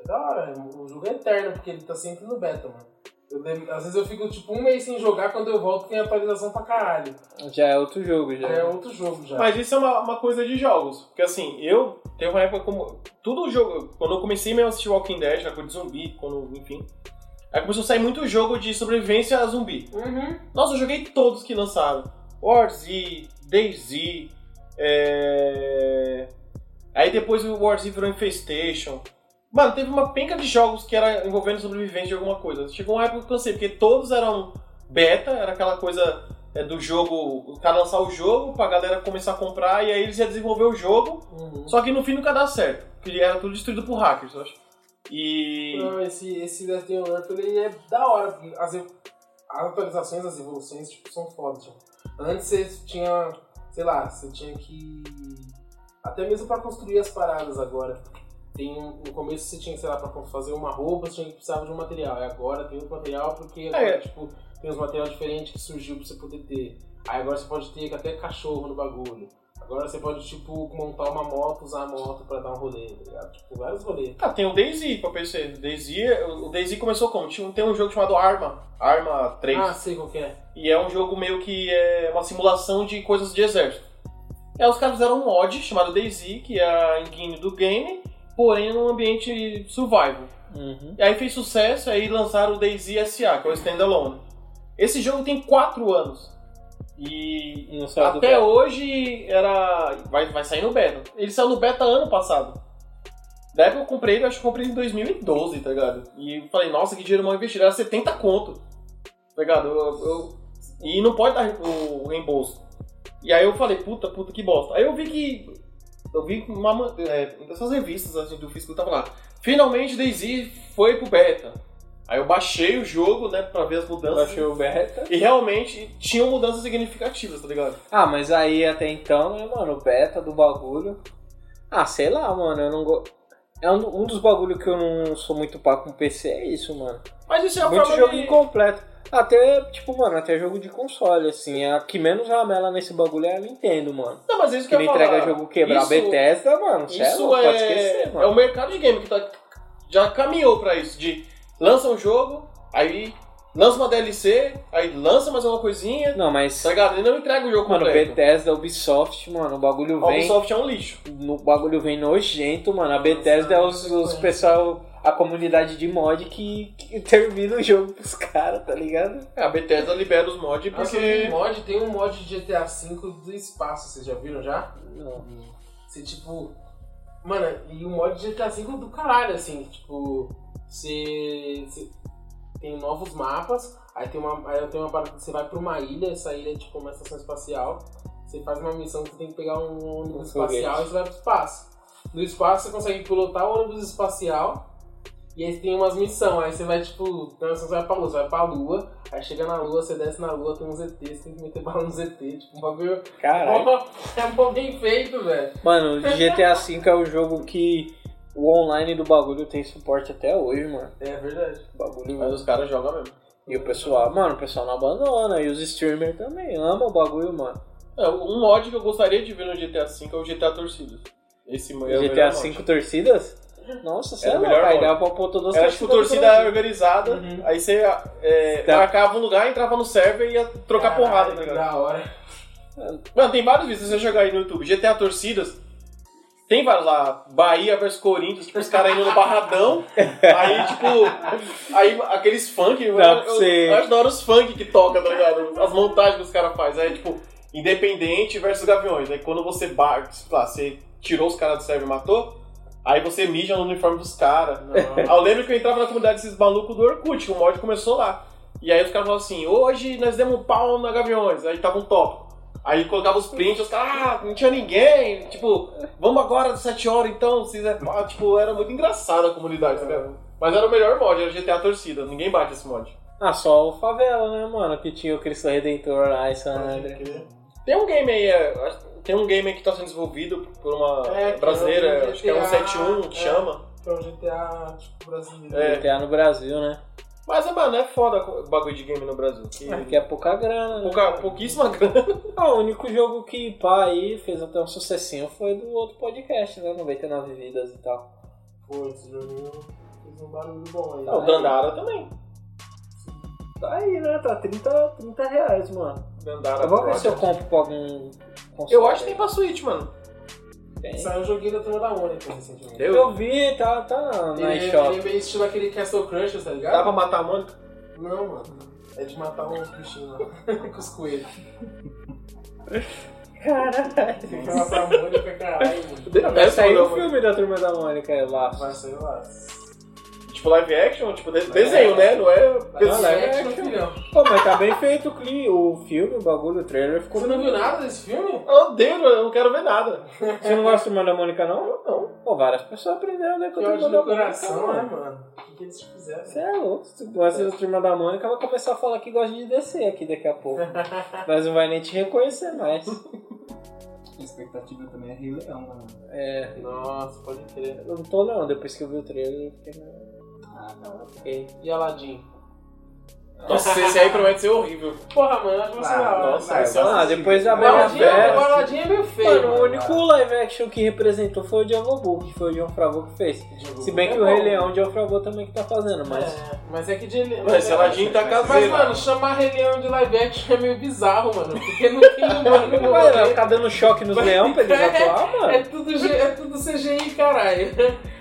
É da hora. O jogo é eterno, porque ele tá sempre no beta, mano. Eu às vezes eu fico, tipo, um mês sem jogar, quando eu volto tem atualização pra caralho. Já é outro jogo, já. Já é outro jogo, já. Mas isso é uma, uma coisa de jogos. Porque assim, eu teve uma época como. Tudo jogo. Quando eu comecei mesmo a assistir Walking Dead, a coisa de zumbi, quando. enfim. Aí começou a sair muito jogo de sobrevivência a zumbi. Uhum. Nossa, eu joguei todos que lançaram. War Z, DayZ, é... Aí depois o War Z virou Infestation. Mano, teve uma penca de jogos que era envolvendo sobrevivência de alguma coisa. Chegou uma época que eu cansei, porque todos eram beta, era aquela coisa é, do jogo, o cara lançar o jogo, pra galera começar a comprar, e aí eles iam desenvolver o jogo, Uhum. só que no fim nunca dá certo. Porque era tudo destruído por hackers, eu acho. E. Não, esse, esse Last Day on Earth ele é da hora, porque as, as atualizações, as evoluções tipo, são fodas. Tipo. Antes você tinha, sei lá, você tinha que. Até mesmo pra construir as paradas agora. Tem um, no começo você tinha, sei lá, pra fazer uma roupa, você tinha que precisava de um material. E agora tem outro material porque agora, É. tipo, tem uns materiais diferentes que surgiu pra você poder ter. Aí agora você pode ter até cachorro no bagulho. Agora você pode, tipo, montar uma moto, usar a moto pra dar um rolê, tá ligado? Tipo, vários rolês. Ah, tem o DayZ pra PC. DayZ, o DayZ começou como? Tinha, tem um jogo chamado Arma. Arma 3. Ah, sei qual que é. E é um jogo meio que é uma simulação de coisas de exército. E aí os caras fizeram um mod chamado DayZ, que é a engine do game, porém num ambiente survival. Uhum. E aí fez sucesso, aí lançaram o DayZ SA, que é o Standalone. Esse jogo tem 4 anos. E do até hoje era. Vai, vai sair no beta. Ele saiu no beta ano passado. Da época eu comprei ele, eu acho que eu comprei em 2012, tá ligado? E falei, nossa, que dinheiro mal investido. Era 70 conto. Tá ligado? Eu- eu- E não pode dar o reembolso. E aí eu falei, puta, puta, que bosta. Aí eu vi que. Eu vi uma ma- é, dessas revistas assim, do físico tava lá. Finalmente DayZ foi pro beta. Aí eu baixei o jogo, né, pra ver as mudanças. Baixei o beta. E realmente tinham mudanças significativas, tá ligado? Ah, mas aí até então, né, mano, o beta do bagulho. Ah, sei lá, mano, eu não gosto. É um, um dos bagulhos que eu não sou muito pá com PC, é isso, mano. Mas isso é Muito jogo de... incompleto. Até, tipo, mano, até jogo de console, assim. A que menos ramela nesse bagulho é a Nintendo, mano. Não, mas é isso Que que eu ia entrega falar. jogo quebrar. Isso- Bethesda, mano, é Isso louco, é, pode esquecer, é mano. o mercado de game que tá, já caminhou pra isso. De lança um jogo, aí lança uma DLC, aí lança mais uma coisinha, Não, mas, tá ligado? Ele não entrega o jogo mano, completo. Bethesda, Ubisoft, mano, o bagulho A vem... Ubisoft é um lixo. No bagulho vem nojento, mano. A Bethesda é os, os pessoal, a comunidade de mod que, que termina o jogo pros caras, tá ligado? É, a Bethesda libera os mods Nossa, porque... tem mod, tem um mod de GTA V do espaço, vocês já viram já? Não. Você tipo. Mano, e o mod de GTA V é do caralho, assim, tipo. Você. tem novos mapas, aí tem uma. Aí tem uma parada que você vai pra uma ilha, essa ilha é tipo uma estação espacial. Você faz uma missão que você tem que pegar um ônibus Um foguete. espacial e você vai pro espaço. No espaço você consegue pilotar o ônibus espacial. E aí tem umas missões, aí você vai, tipo, então você vai pra lua, você vai pra lua, aí chega na lua, você desce na lua, tem um ZT, você tem que meter bala no ZT, tipo, um bagulho. Caralho. É bom bem feito, velho. Mano, o GTA V é o jogo que o online do bagulho tem suporte até hoje, mano. É verdade. O bagulho. Mas os caras jogam mesmo. E o pessoal, mano, o pessoal não abandona. E os streamers também amam o bagulho, mano. É, um mod que eu gostaria de ver no GTA V é o GTA Torcidas. Esse é GTA. V torcidas? Nossa, você Era é melhor aí modo. dá pra pôr todas as Era tipo torcida organizada, Uhum. aí você é, Tá. marcava um lugar, entrava no server e ia trocar Caralho, porrada, tá ligado? Da hora. Mano, tem vários vídeos, se você jogar aí no YouTube, GTA Torcidas, tem vários lá, Bahia versus Corinthians, tipo, os caras indo no barradão, aí, tipo, aí aqueles funk, eu, pra eu, eu adoro os funk que toca, tá ligado? As montagens que os caras fazem, aí, tipo, Independente versus Gaviões, aí quando você bate, sei lá, você tirou os caras do server e matou, aí você mija no uniforme dos caras. Eu lembro que eu entrava na comunidade desses malucos do Orkut, que o mod começou lá. E aí os caras falavam assim, hoje nós demos um pau na Gaviões, aí tava um top. Aí colocava os prints, os caras, ah, não tinha ninguém, tipo, vamos agora às 7 horas então, vocês é pá", tipo, era muito engraçada a comunidade, tá? Mas era o melhor mod, era GTA Torcida, ninguém bate esse mod. Ah, só o Favela, né, mano? Que tinha o Cristo Redentor lá em San. Tem um game aí, é, acho- tem um game aí que tá sendo desenvolvido por uma É, que é brasileira, o acho que é um GTA, 71 que é. chama. Que é um GTA, tipo, brasileiro. É. GTA no Brasil, né? Mas, é, mano, é foda o bagulho de game no Brasil. Que Porque é pouca grana, né? pouca, pouquíssima grana. Ah, o único jogo que pá aí fez até um sucessinho foi do outro podcast, né? 99 vidas e tal. Pô, esse joguinho fez um barulho bom aí. Ah, o Dandara também. Tá aí, né? Tá 30, 30 reais, mano. Dandara Eu vou ver se eu compro pra algum console. Eu acho que tem pra Switch, mano. Tem. Saiu um joguinho da turma da Mônica recentemente. Eu- Eu vi, tá, tá na, Ele, eShop. ele é meio estilo aquele Castle Cruncher, tá ligado? Dá pra matar a Mônica? Não, mano. É de matar uns bichinhos lá. com os coelhos. Caralho. Tem que matar a Mônica, caralho, mano. Vai sair o filme da Turma da Mônica é lá. Vai sair lá. Tipo live action, tipo de- desenho, né? Não é. Não, live action, action. filhão. Pô, mas tá bem feito o cli- o filme, o bagulho, o trailer ficou Você não viu nada desse filme? Eu odeio, eu não quero ver nada. Você não gosta da Turma da Mônica, não? Eu não. Pô, várias pessoas aprenderam né, Que Turma da do coração, né, Mônica, mano. mano? O que, que eles fizeram? Você é louco. Se tu gosta da Turma da Mônica, vai começar a falar que gosta de descer aqui daqui a pouco. Mas não vai nem te reconhecer mais. A expectativa também é Rei Leão, mano. É, Nossa, pode crer. eu não tô não, depois que eu vi o trailer, eu fiquei... Ah, não. ok. E Aladdin? Nossa, esse aí promete ser horrível. Porra, mano, acho que vai ser Ah, hora. nossa, Ah, esse é Ah, depois da O Bela Aladdin, Fera. o Aladdin é meio feio. Mano, o mano. único live action que representou foi o Django Book, que foi o John Favreau que fez. Se bem que o Rei Leão, o John Favreau também que tá fazendo, mas... É, mas é que de. Mas esse Aladdin tá Mas, caseiro. mano, chamar Rei Leão de live action é meio bizarro, mano. Porque não tem humano no Vai, vai rolê. ficar dando choque nos leão pra eles atuar, mano? É tudo, G- é tudo CGI, caralho.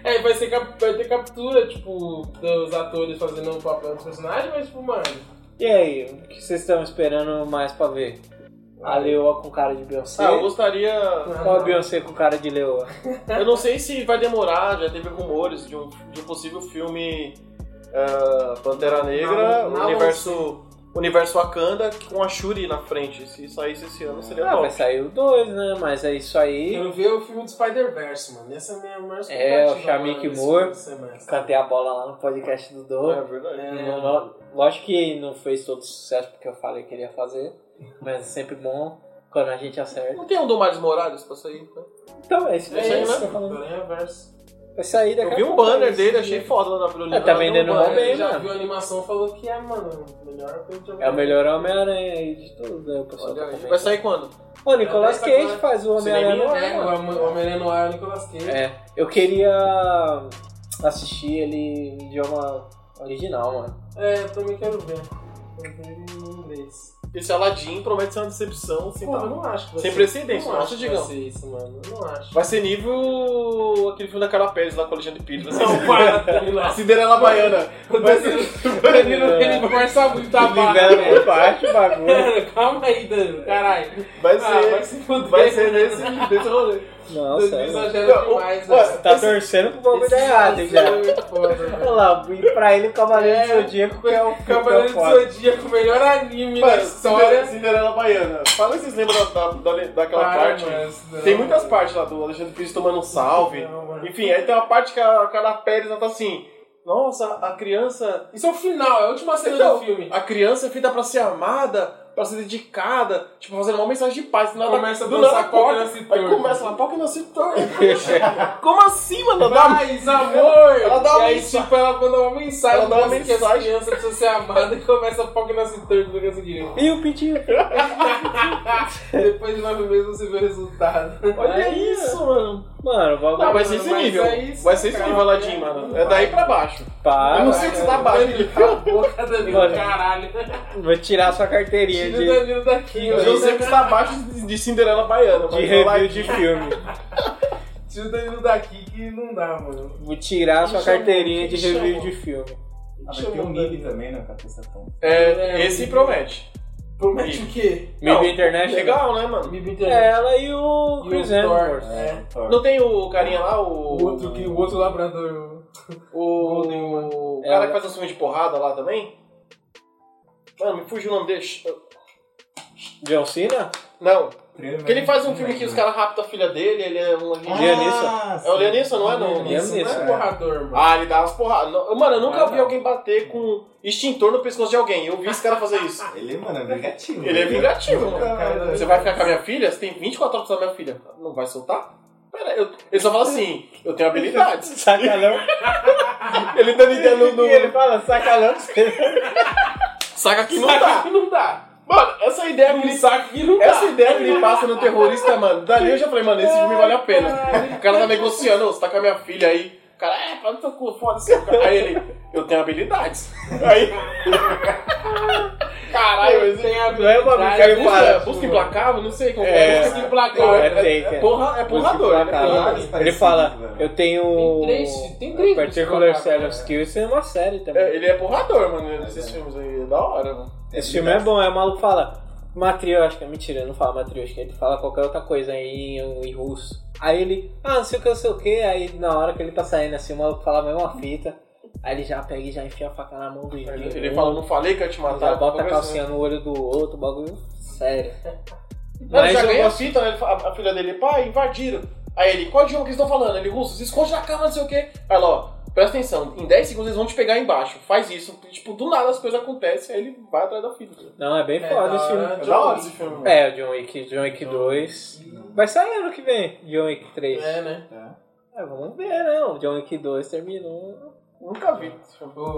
É, vai, ser, vai ter captura, tipo, dos atores fazendo o papel dos personagens, mas, tipo, mano. E aí, o que vocês estão esperando mais pra ver? A Leoa com cara de Beyoncé? Ah, eu gostaria. Ou a Beyoncé com cara de Leoa? Eu não sei se vai demorar, já teve rumores de um, de um possível filme ah, Pantera Negra, Não, não universo, universo Wakanda, com a Shuri na frente. Se saísse esse ano seria Ah, vai top. sair o 2, né? Mas é isso aí. Quero ver o filme do Spider-Verse, mano. Essa é a minha maior É, o Shamik Moore. Cantei a bola lá no podcast do Do. É verdade. É, Não- não- Lógico que não fez todo sucesso porque eu falei que ele ia fazer. Mas é sempre bom quando a gente acerta. Não tem um do Miles Morales pra sair? né? Então, é isso, É é isso isso, que eu. Vai sair daqui Eu vi um banner é dele, achei foda lá na Brulina. É, tá vendendo mal bem, já mano. viu a animação falou que é, mano, o melhor de É o melhor Homem-Aranha aí de todos, né? O pessoal tá Olha aí. comentando. Vai sair quando? Ô, Nicolas Cage agora- faz o Homem-Aranha no ar, É, o Homem- o Homem-Aranha no ar é o Nicolas Cage. É, eu queria assistir ele em idioma original, mano. É, eu também quero ver. Quero ver. Esse Aladdin promete ser uma decepção sem, Pô, eu tá- não acho que vai sem ser- precedentes. Não Nossa, acho que Digão. vai ser isso, mano. Eu não acho. Vai ser nível aquele filme da Carla Pérez lá com o Alexandre Pires. Vai ser Não, para, Danilo. Cinderela Baiana. Vai ser... Danilo, ele força muito a barra, Libera por velho. baixo o bagulho. Mano, calma aí, Danilo. Caralho. Vai Ah, ser, vai se fuder. vai ser nesse, nesse rolê. Nossa, exagera Não, demais, tá torcendo pro bagulho dar errado já. é Olha lá, e pra ele o Cavaleiro É, do Zodíaco que é o Cavaleiro é do. Zodíaco, o melhor anime da história. Cinderela Baiana. Fala se vocês lembram da, da, da- daquela Para, parte. Tem muitas partes lá do Alexandre Pires tomando um salve. Enfim, aí tem uma parte que a Carla Pérez ela tá assim. Nossa, a criança. Isso é o final, é a última cena Então, do filme. A criança é feita pra ser amada, pra ser dedicada, tipo, fazendo uma mensagem de paz. Do nada, Começa a do dançar nada corta, nasce Aí começa lá, nasce torto. Como assim, mano? Dá Paz, amor! Ela dá uma e aí, mensagem. tipo, ela manda uma mensagem Ela dá uma dessa que as mensagem. crianças precisam ser amadas e começa a que nasce torto no caso direito. E o pintinho? Depois de nove meses você vê o resultado. Olha Aí, isso, mano. Mano, o bagulho Não, vai ser esse nível. aí, Vai ser esse cara, nível, Aladdin, mano. É daí pra baixo. para. Eu não sei o que você tá abaixo de Cala a boca, Danilo, caralho. Vou tirar sua carteirinha Tira o de, Danilo daqui, Eu mano. sei que você tá abaixo de de Cinderela Baiana, de review de filme. Tira o Danilo daqui que não dá, mano. Vou tirar sua carteirinha de review de filme. Ah, vai ter um MIB também, né? Com a Tessa Thompson. É, esse promete. Promete o quê? Maybe Não, International. Legal, né, mano? Me É, ela e o o Chris. Hemsworth. É. Não tem o carinha lá, o. O outro, que, o outro labrador. O, o É, cara o- que faz um filme de porrada lá também? Mano, me fugiu o nome dele. John Cena? Não, porque ele faz um filme que os né? caras raptam a filha dele, ele é um. Ah, É o Neeson, não é, não? Liam Isso não é Neeson, é. porrador, mano. Ah, ele dá umas porradas. Mano, eu nunca Ah, vi não. alguém bater com extintor no pescoço de alguém. Eu vi esse cara fazer isso. Ele, mano, é vingativo. Ele é vingativo, Nunca mano. vai- Você vai ficar com a minha filha? Você tem 24 horas pra minha filha. Não vai soltar? Pera, eu... ele só fala assim, eu tenho habilidades. Sacalão. Ele dando ideia no... no... E ele fala, sacalão. Saca que não Saca dá. que não dá. Mano, essa ideia que ele... não dá. Essa ideia que ele passa no terrorista, mano, dali eu já falei, mano, esse filme vale a pena. O cara tá negociando, você tá com a minha filha aí. O cara, é, teu cu, foda-se. Aí ele, eu tenho habilidades. Aí. Caralho, Eu esse... tenho Não é uma brincadeira Busca, para. busca implacável, não sei como É. é. Busca implacável. É, É é, é, porra, é porrador. Busca né? Ele fala, eu tenho Tem três, tem três Particular busca Set of Skills, isso é uma série também. É, ele é porrador, mano, nesses filmes aí. É da hora, mano. Esse filme é bom, aí o maluco fala matriótica, mentira, não fala matriótica, ele fala qualquer outra coisa aí em, em russo. Aí ele, ah, não sei o que, não sei o que, aí na hora que ele tá saindo assim, o maluco fala a mesma fita, aí ele já pega e já enfia a faca na mão do Ele, ele fala, não falei que ia te matar. já bota a calcinha no olho do outro, bagulho sério. Não, ele já eu ganha a fita, né? A, a filha dele, pai, invadiram. Aí ele, qual idioma que eles estão falando? Ele, russo, se esconde na cama, não sei o quê. Aí ela, ó, presta atenção, em 10 segundos eles vão te pegar embaixo. Faz isso. Tipo, do nada as coisas acontecem, aí ele vai atrás da filha. Não, é bem É, foda da esse filme. É da hora esse filme. mano. É, o John Wick, John Wick 2. Vai sair ano que vem, John Wick 3. É, né? É, vamos ver, né? O John Wick 2 terminou. Nunca vi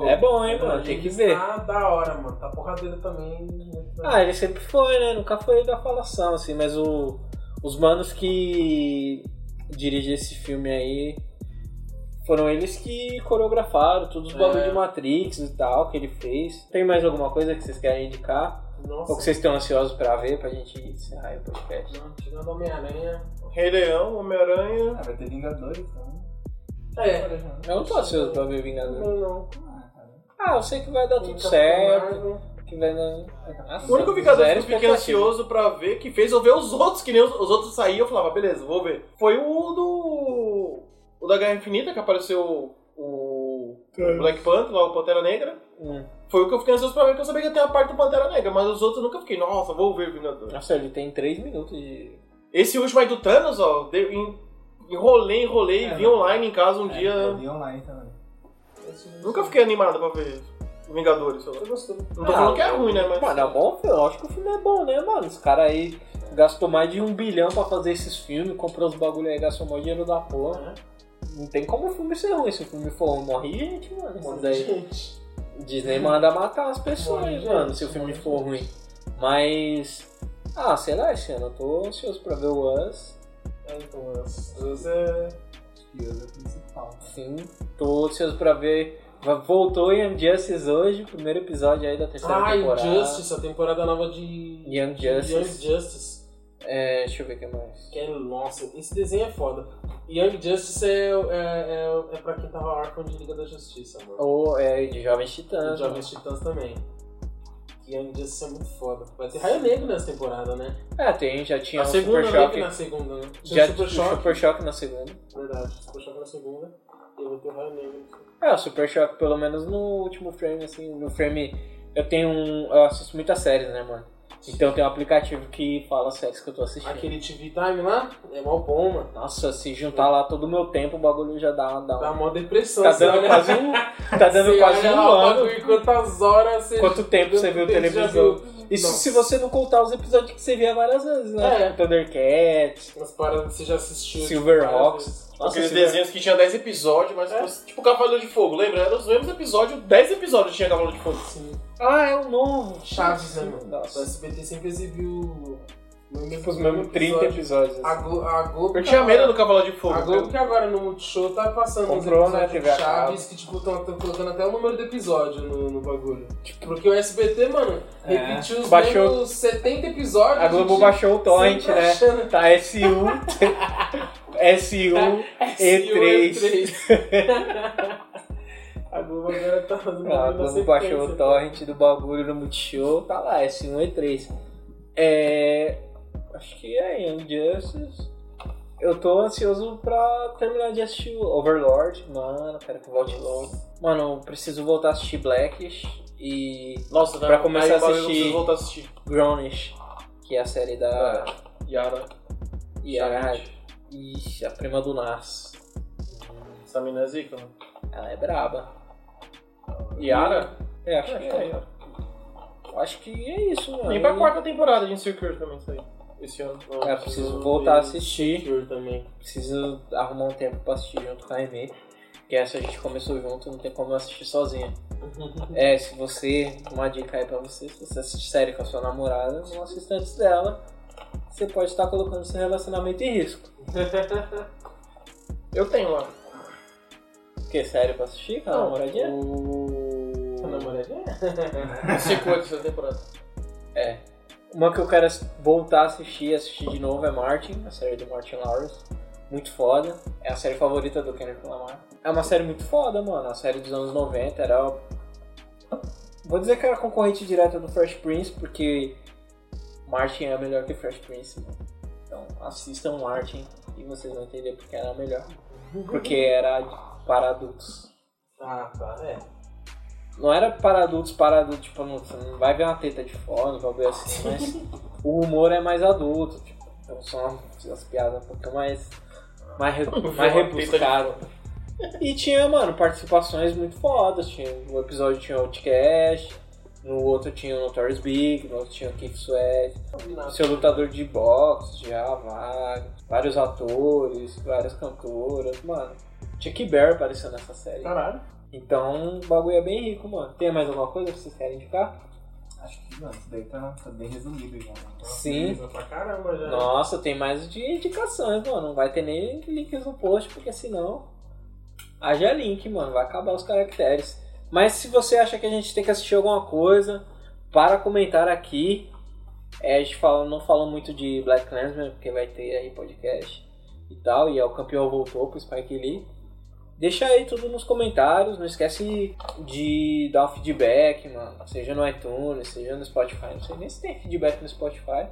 É bom, hein, mano? Tem que ver. Tá da hora, mano. Tá porradeiro também. Ah, ele sempre foi, né? Nunca foi da falação, assim, mas o, os manos que dirigem esse filme aí foram eles que coreografaram todos os É. bagulho de Matrix e tal que ele fez. Tem mais alguma coisa que vocês querem indicar? Nossa. Ou que vocês estão ansiosos pra ver pra gente encerrar o podcast? Não, tirando Homem-Aranha. Rei Leão, Homem-Aranha. Ah, vai ter Vingadores também. É. Eu não tô ansioso pra ver Vingador. Não, não. Ah. Ah, eu sei que vai dar tudo Capitão certo. Marvel. Que vai dar... Ah, O único Vingador que eu fiquei expectativa. ansioso pra ver, que fez eu ver os outros, que nem os, os outros saíam, eu falava, beleza, vou ver. Foi o do. O da Guerra Infinita, que apareceu o. o Black Panther, lá o Pantera Negra. Hum. Foi o que eu fiquei ansioso pra ver, porque eu sabia que ia ter a parte do Pantera Negra, mas os outros eu nunca fiquei, nossa, vou ver Vingador. Nossa, ele tem 3 minutos de. Esse último aí do Thanos, ó, en- enrolei, enrolei, É, vi né? online em casa um É, dia. Eu vi online também. Nunca fiquei animado pra ver Vingadores. sei lá. Eu gostei. Não tô Ah, falando que é ruim, né? Mas. Mano, é bom filme. Eu acho que o filme é bom, né, mano? Os caras aí gastou mais de um bilhão pra fazer esses filmes, comprou os bagulho aí, gastou mais dinheiro da porra. Não tem como o filme ser ruim. Se o filme for ruim, morre gente, mano. Esses aí, Gente. Disney manda matar as pessoas, Morre mano, gente, se o filme morre for ruim. Mas. Ah, sei lá, esse ano eu tô ansioso pra ver o Us. É, então, é. O principal. Sim, tô ansioso pra ver. Voltou Young Justice hoje, primeiro episódio aí da terceira Ah, temporada. Injustice, a temporada nova de. Young de Justice. Young Justice. É, deixa eu ver o que mais. Que é, nossa, esse desenho é foda. Young Justice é, é, é, é pra quem tava órfão de Liga da Justiça, mano. Ou é de Jovens Titãs. Jovens Titãs também. Que Young Justice é muito foda. Vai ter Raio Negro nessa temporada, né? É, tem, já tinha a o segunda Super Choque. na segunda, né? Tinha Já o Super Choque. Super Choque na segunda. Verdade, Super Choque na segunda. E vai ter o Raio Negro. É, o Super Choque, pelo menos no último frame, assim, no frame. Eu tenho um. Eu assisto muitas séries, né, mano? Então tem um aplicativo que fala as séries que eu tô assistindo. Aquele TV Time lá é mó bom, mano. Nossa, se juntar lá todo o meu tempo, o bagulho já dá, dá, Dá um- mó depressão. Tá dando quase um. Tá dando quase um o ano. Quantas horas você. Quanto tempo você viu já televisão? viu? Isso Nossa. se você não contar os episódios que você via várias vezes, né? É. Thundercats, Umas paradas que você já assistiu. Silverhawks. tipo, Nossa, Aqueles Silver- desenhos que tinha 10 episódios, mas É. fosse- tipo Cavaleiro de Fogo, lembra? Eram os mesmos episódios, 10 episódios tinha Cavaleiro de Fogo. Sim. Ah, é o novo. Chaves, né, mano? O Nossa. SBT sempre exibiu. Tipo, os mesmos 30 episódios. A assim. Globo, a Globo Eu tinha medo do Cavaleiro de Fogo. A Globo que agora no Multishow tá passando uns Comprou, né, episódios a de Chaves que tipo estão colocando até o número do episódio no, no bagulho. Porque o SBT, mano, É. repetiu os Baixou- mesmos 70 episódios. A Globo gente baixou o torrent, sempre né? achando- Tá S1, S1, E3. A Globo agora tá fazendo A Globo baixou o torrent do bagulho no Multishow, tá lá, S1 E3. É. Acho que é Injustice. Eu tô ansioso pra terminar de assistir o Overlord, mano, quero que volte logo. Mano, eu preciso voltar a assistir Blackish e Nossa, Pra não, começar a assistir- preciso voltar a assistir. Grownish, que é a série da Yara. Yara. Ixi, a prima do Nas. Essa mina é zica, mano. Ela é braba. Yara? É, acho que Acho que é. é. Acho que é isso, mano. Tem pra quarta temporada de Insecure também, isso aí. Esse ano. É, preciso voltar a assistir. Secure também. Preciso arrumar um tempo pra assistir junto com a Amy. Que essa a gente começou junto, não tem como eu assistir sozinha. É, se você. Uma dica aí pra você, se você assistir série com a sua namorada, não assista antes dela. Você pode estar colocando seu relacionamento em risco. Eu tenho lá. O que? Série pra assistir com a namoradinha? A namoradinha? Insecure essa temporada. É. Uma que eu quero voltar a assistir, assistir de novo é Martin, a série do Martin Lawrence. Muito foda. É a série favorita do Kendrick Lamar. É uma série muito foda, mano. A série dos anos 90 era. Vou dizer que era concorrente direta do Fresh Prince, porque Martin é melhor que Fresh Prince, mano. Então assistam Martin e vocês vão entender porque era melhor. Porque era para adultos. Ah, tá, é. Não era para adultos, para adultos, tipo, não, você não vai ver uma teta de fora, um bagulho assim, mas o humor é mais adulto, tipo, então são as piadas um pouco mais, mais, mais rebuscado. E tinha, mano, participações muito fodas, tinha, no episódio tinha o Outcast, no outro tinha o Notorious Big, no outro tinha o Keith Sweat, o seu lutador de boxe, já, vários atores, várias cantoras, mano. Chuck Bear apareceu nessa série. Caralho. Então o bagulho é bem rico, mano. Tem mais alguma coisa que vocês querem indicar? Acho que, mano, isso daí tá, tá bem resumido já. né? Sim. Pra caramba já. Nossa, tem mais de indicações, mano. Não vai ter nem links no post, porque senão. Haja link, mano. Vai acabar os caracteres. Mas se você acha que a gente tem que assistir alguma coisa, para comentar aqui. É, a gente fala, não fala muito de Black Clansman, porque vai ter aí podcast e tal. E é o campeão voltou pro Spike Lee. Deixa aí tudo nos comentários. Não esquece de dar um feedback, mano. Seja no iTunes, seja no Spotify. Não sei nem se tem feedback no Spotify.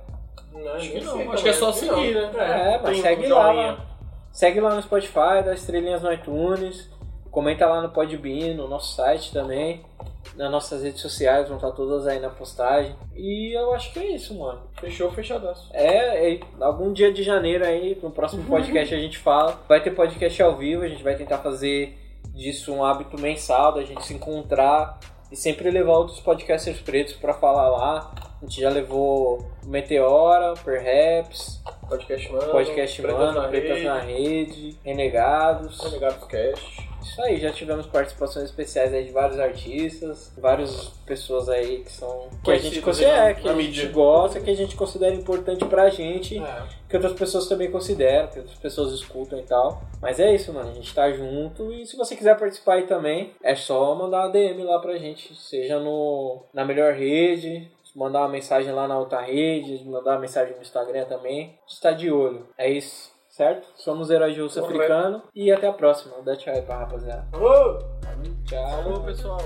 Não, Acho que não, sei acho que é só seguir, né? É, mas Tem segue lá, lá. Segue lá no Spotify, dá estrelinhas no iTunes. Comenta lá no Podbean, no nosso site também. Nas nossas redes sociais, vão estar todas aí na postagem. E eu acho que é isso, mano. Fechou, fechadaço. É, é, algum dia de janeiro aí, no próximo podcast a gente fala. Vai ter podcast ao vivo, a gente vai tentar fazer disso um hábito mensal, da gente se encontrar e sempre levar outros podcasters pretos pra falar lá. A gente já levou Meteora, Perhaps, Podcast Mano. Podcast Pretas Mano, na Pretas Rede, na Rede, Renegados. Renegados Cast. Isso aí, já tivemos participações especiais aí de vários artistas, várias pessoas aí que são. que a gente considera, na- que a gente gosta, que a gente considera importante pra gente, É. que outras pessoas também consideram, que outras pessoas escutam e tal. Mas é isso, mano, a gente tá junto e se você quiser participar aí também, é só mandar uma DM lá pra gente, seja no na melhor rede. Mandar uma mensagem lá na outra rede, mandar uma mensagem no Instagram também. Está de olho. É isso, certo? Somos Herói de Correto. Africano. E até a próxima. Dá tchau aí pra rapaziada. Alô! Tchau. Falou, pessoal.